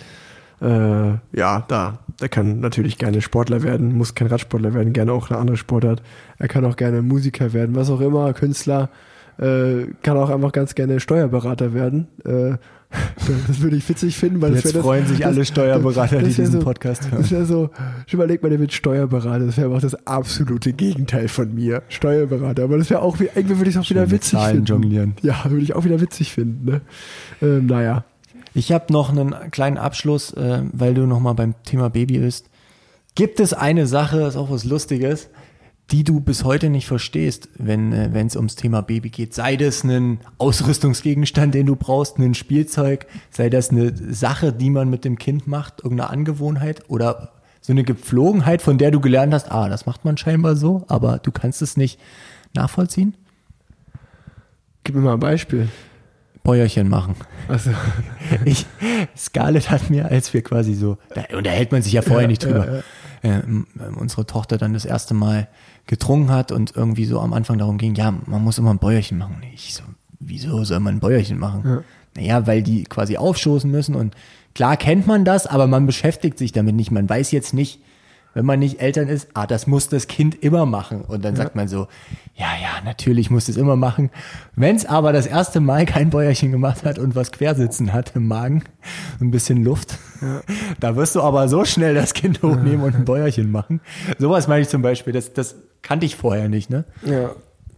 äh, ja, da, der kann natürlich gerne Sportler werden, muss kein Radsportler werden, gerne auch eine andere Sportart. Er kann auch gerne Musiker werden, was auch immer, Künstler äh, kann auch einfach ganz gerne Steuerberater werden. Äh, das würde ich witzig finden, weil Jetzt das freuen das, sich alle Steuerberater, das, das die diesen so, Podcast hören. Das wäre so, ich überleg mal, der wird Steuerberater, das wäre einfach das absolute Gegenteil von mir. Steuerberater, aber das wäre auch, irgendwie würde ich es auch wieder witzig Zahlen finden. jonglieren. Ja, würde ich auch wieder witzig finden. Ne? Ähm, naja. Ich habe noch einen kleinen Abschluss, äh, weil du nochmal beim Thema Baby bist. Gibt es eine Sache, ist auch was Lustiges, die du bis heute nicht verstehst, wenn äh, wenn es ums Thema Baby geht. Sei das ein Ausrüstungsgegenstand, den du brauchst, ein Spielzeug, sei das eine Sache, die man mit dem Kind macht, irgendeine Angewohnheit oder so eine Gepflogenheit, von der du gelernt hast, ah, das macht man scheinbar so, aber du kannst es nicht nachvollziehen? Gib mir mal ein Beispiel. Bäuerchen machen. Also, Ich, Scarlett hat mir, als wir quasi so, da unterhält man sich ja vorher nicht drüber, äh, m- ähm, unsere Tochter dann das erste Mal getrunken hat und irgendwie so am Anfang darum ging, ja, man muss immer ein Bäuerchen machen. Ich so, wieso soll man ein Bäuerchen machen? Naja, weil die quasi aufstoßen müssen und klar kennt man das, aber man beschäftigt sich damit nicht. Man weiß jetzt nicht, wenn man nicht Eltern ist, ah, das muss das Kind immer machen. Und dann sagt man so, ja, ja, natürlich muss es immer machen. Wenn es aber das erste Mal kein Bäuerchen gemacht hat und was quersitzen hat im Magen, ein bisschen Luft, da wirst du aber so schnell das Kind hochnehmen und ein Bäuerchen machen. Sowas meine ich zum Beispiel, das, das kannte ich vorher nicht, ne? ja.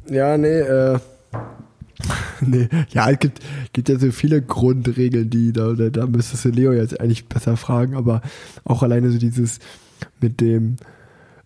Ja, nee, äh. Nee, ja, es gibt, gibt ja so viele Grundregeln, die da, da, da müsstest du Leo jetzt eigentlich besser fragen, aber auch alleine so dieses mit dem,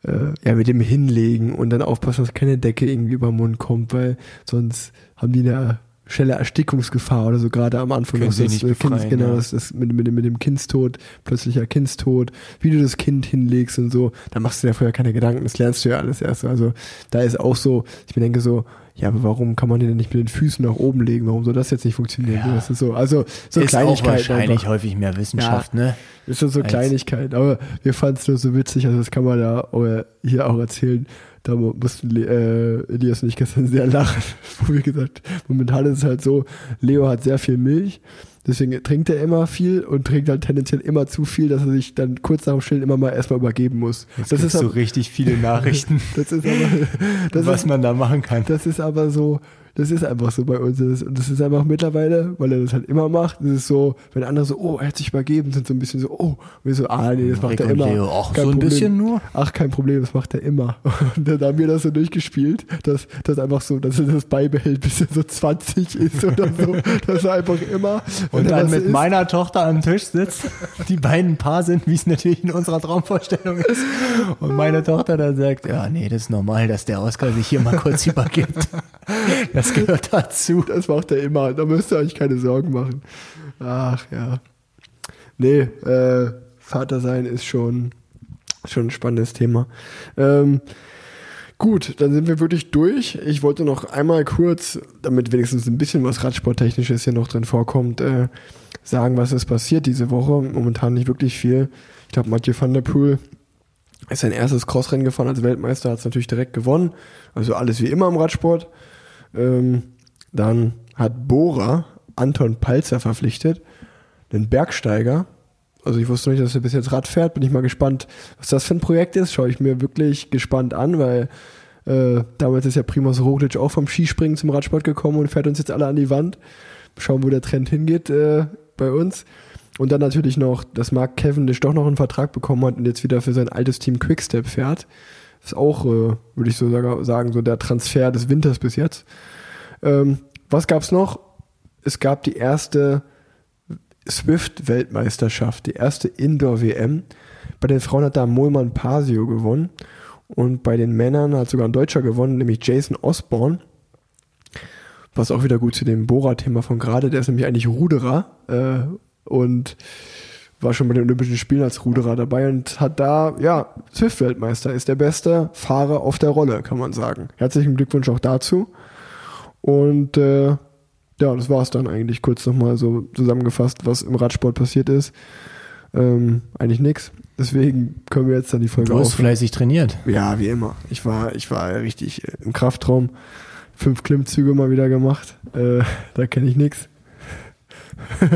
äh, ja, mit dem Hinlegen und dann aufpassen, dass keine Decke irgendwie über den Mund kommt, weil sonst haben die eine schnelle Erstickungsgefahr oder so, gerade am Anfang. Können Das äh, kind, befreien, genau, ja. das, das mit, mit, dem- mit dem Kindstod, plötzlicher Kindstod, wie du das Kind hinlegst und so, da machst du dir vorher keine Gedanken, das lernst du ja alles erst. so. Also da ist auch so, ich mir denke so, ja, aber warum kann man den denn nicht mit den Füßen nach oben legen? Warum soll das jetzt nicht funktionieren? Ja. Das ist so, also so ist auch Kleinigkeiten wahrscheinlich einfach. häufig mehr Wissenschaft, ne? Ist so als- Kleinigkeit, aber wir fanden es nur so witzig, also das kann man da äh, hier auch erzählen. Da mu- mussten äh, Elias und ich gestern sehr lachen, wo wir gesagt, momentan ist es halt so, Leo hat sehr viel Milch, deswegen trinkt er immer viel und trinkt halt tendenziell immer zu viel, dass er sich dann kurz nach dem Stillen immer mal erstmal übergeben muss. Jetzt das ist so richtig viele Nachrichten, das ist aber, das was ist, man da machen kann. das ist aber so, das ist einfach so bei uns. Das- Und das ist einfach mittlerweile, weil er das halt immer macht, das ist so, wenn andere so, oh, er hat sich übergeben, sind so ein bisschen so, oh, und wir so, ah, nee, das macht Rick er immer. Leo, ach, Kein so ein Problem. bisschen nur? Ach, kein Problem, das macht er immer. Und dann haben wir das so durchgespielt, dass das einfach so, dass er das beibehält, bis er so 20 ist oder so. dass er einfach immer. Und dann mit isst- meiner Tochter am Tisch sitzt, die beiden ein Paar sind, wie es natürlich in unserer Traumvorstellung ist. Und meine Tochter dann sagt, ja, nee, das ist normal, dass der Oscar sich hier mal kurz übergibt. Das gehört dazu. Das macht er immer. Da müsst ihr euch keine Sorgen machen. Ach ja. Nee, äh, Vater sein ist schon, schon ein spannendes Thema. Ähm, gut, dann sind wir wirklich durch. Ich wollte noch einmal kurz, damit wenigstens ein bisschen was Radsporttechnisches hier noch drin vorkommt, äh, sagen, was ist passiert diese Woche. Momentan nicht wirklich viel. Ich glaube, Mathieu van der Poel ist sein erstes Crossrennen gefahren als Weltmeister, hat es natürlich direkt gewonnen. Also alles wie immer im Radsport. Ähm, dann hat Bora Anton Palzer verpflichtet, einen Bergsteiger. Also ich wusste nicht, dass er bis jetzt Rad fährt. Bin ich mal gespannt, was das für ein Projekt ist. Schaue ich mir wirklich gespannt an, weil äh, damals ist ja Primoz Roglic auch vom Skispringen zum Radsport gekommen und fährt uns jetzt alle an die Wand. Schauen, wo der Trend hingeht äh, bei uns. Und dann natürlich noch, dass Mark Cavendish doch noch einen Vertrag bekommen hat und jetzt wieder für sein altes Team Quickstep fährt. Ist auch, äh, würde ich so sagen, so der Transfer des Winters bis jetzt. Ähm, was gab's noch? Es gab die erste Swift-Weltmeisterschaft, die erste Indoor-WM. Bei den Frauen hat da Molman Pasio gewonnen und bei den Männern hat sogar ein Deutscher gewonnen, nämlich Jason Osborne. Was auch wieder gut zu dem Bora-Thema von gerade, der ist nämlich eigentlich Ruderer äh, und war schon bei den Olympischen Spielen als Ruderer dabei und hat da, ja, Swift-Weltmeister, ist der beste Fahrer auf der Rolle, kann man sagen. Herzlichen Glückwunsch auch dazu. Und äh, ja, das war es dann eigentlich kurz nochmal so zusammengefasst, was im Radsport passiert ist. Ähm, eigentlich nix. Deswegen können wir jetzt dann die Folge Du hast auf. fleißig trainiert. Ja, wie immer. Ich war, ich war richtig äh, im Kraftraum. Fünf Klimmzüge mal wieder gemacht. Äh, da kenne ich nix.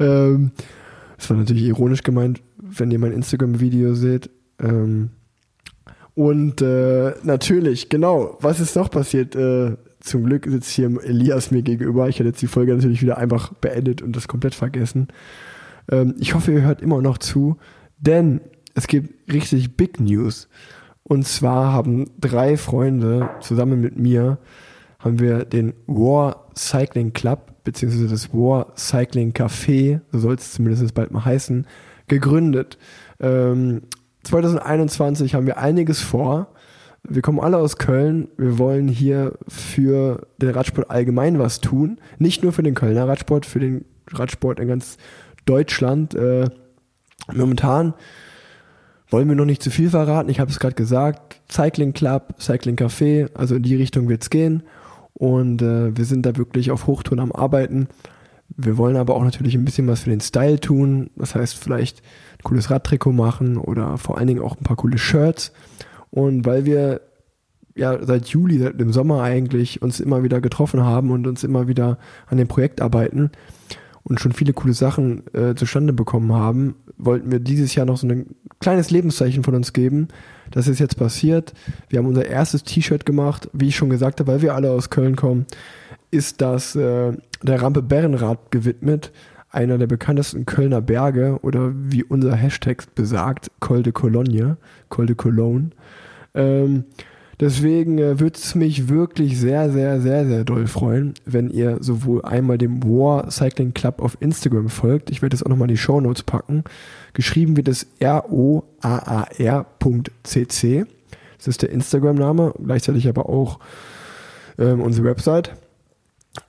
ähm, das war natürlich ironisch gemeint, wenn ihr mein Instagram-Video seht. Ähm, und äh, natürlich, genau, was ist noch passiert? Äh, zum Glück sitzt hier Elias mir gegenüber. Ich hätte jetzt die Folge natürlich wieder einfach beendet und das komplett vergessen. Ähm, ich hoffe, ihr hört immer noch zu, denn es gibt richtig Big News. Und zwar haben drei Freunde zusammen mit mir haben wir den War Cycling Club beziehungsweise das War Cycling Café, so soll es zumindest bald mal heißen, gegründet. Ähm, 2021 haben wir einiges vor. Wir kommen alle aus Köln. Wir wollen hier für den Radsport allgemein was tun. Nicht nur für den Kölner Radsport, für den Radsport in ganz Deutschland. Äh, momentan wollen wir noch nicht zu viel verraten. Ich habe es gerade gesagt. Cycling Club, Cycling Café, also in die Richtung wird es gehen. Und äh, wir sind da wirklich auf Hochtouren am Arbeiten. Wir wollen aber auch natürlich ein bisschen was für den Style tun. Das heißt, vielleicht ein cooles Radtrikot machen oder vor allen Dingen auch ein paar coole Shirts. Und weil wir ja seit Juli, seit dem Sommer eigentlich uns immer wieder getroffen haben und uns immer wieder an dem Projekt arbeiten und schon viele coole Sachen äh, zustande bekommen haben, wollten wir dieses Jahr noch so ein kleines Lebenszeichen von uns geben. Das ist jetzt passiert. Wir haben unser erstes T-Shirt gemacht, wie ich schon gesagt habe, weil wir alle aus Köln kommen, ist das äh, der Rampe Bärenrad gewidmet einer der bekanntesten Kölner Berge oder wie unser Hashtag besagt, Col de Cologne, Col de Cologne. Ähm, deswegen äh, würde es mich wirklich sehr, sehr, sehr, sehr doll freuen, wenn ihr sowohl einmal dem War Cycling Club auf Instagram folgt. Ich werde das auch nochmal in die Show Notes packen. Geschrieben wird es R-O-A-A-R.cc. Das ist der Instagram-Name, gleichzeitig aber auch ähm, unsere Website.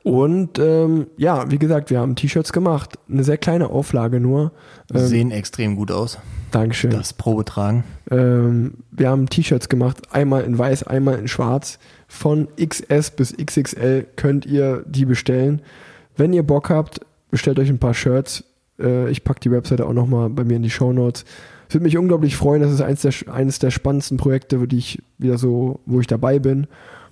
Und ähm, ja, wie gesagt, wir haben T-Shirts gemacht. Eine sehr kleine Auflage nur. Ähm, Sehen extrem gut aus. Dankeschön. Das Probe tragen. Ähm, wir haben T-Shirts gemacht, einmal in weiß, einmal in schwarz. Von XS bis XXL könnt ihr die bestellen. Wenn ihr Bock habt, bestellt euch ein paar Shirts. Äh, ich packe die Webseite auch nochmal bei mir in die Show Notes. Es würde mich unglaublich freuen. Das ist eines der, eines der spannendsten Projekte, die ich wieder so, wo ich dabei bin.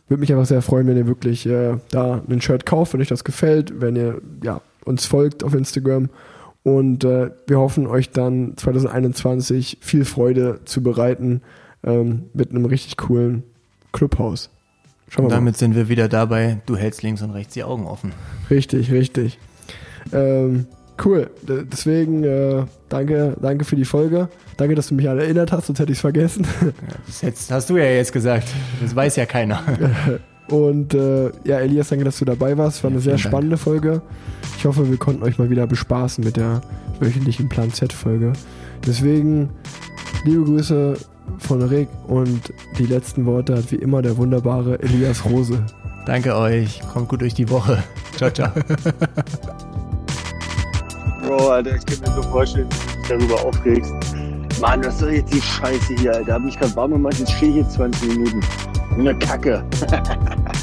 Würde mich einfach sehr freuen, wenn ihr wirklich äh, da ein Shirt kauft, wenn euch das gefällt, wenn ihr ja, uns folgt auf Instagram. Und äh, wir hoffen, euch dann 2021 viel Freude zu bereiten ähm, mit einem richtig coolen Clubhaus. Schauen wir damit mal. sind wir wieder dabei, du hältst links und rechts die Augen offen. Richtig, richtig. Ähm, Cool. Deswegen äh, danke, danke für die Folge. Danke, dass du mich alle erinnert hast, sonst hätte ich es vergessen. Das jetzt, hast du ja jetzt gesagt. Das weiß ja keiner. Und äh, ja, Elias, danke, dass du dabei warst. War ja, eine sehr spannende Dank. Folge. Ich hoffe, wir konnten euch mal wieder bespaßen mit der wöchentlichen Plan Z-Folge. Deswegen liebe Grüße von Rick und die letzten Worte hat wie immer der wunderbare Elias Rose. Danke euch. Kommt gut durch die Woche. Ciao, ciao. Bro, Alter, ich kann mir so vorstellen, wie du dich darüber aufregst. Mann, was soll jetzt die Scheiße hier, Alter? Hab mich gerade warm gemacht, jetzt stehe ich hier 20 Minuten. Eine Kacke.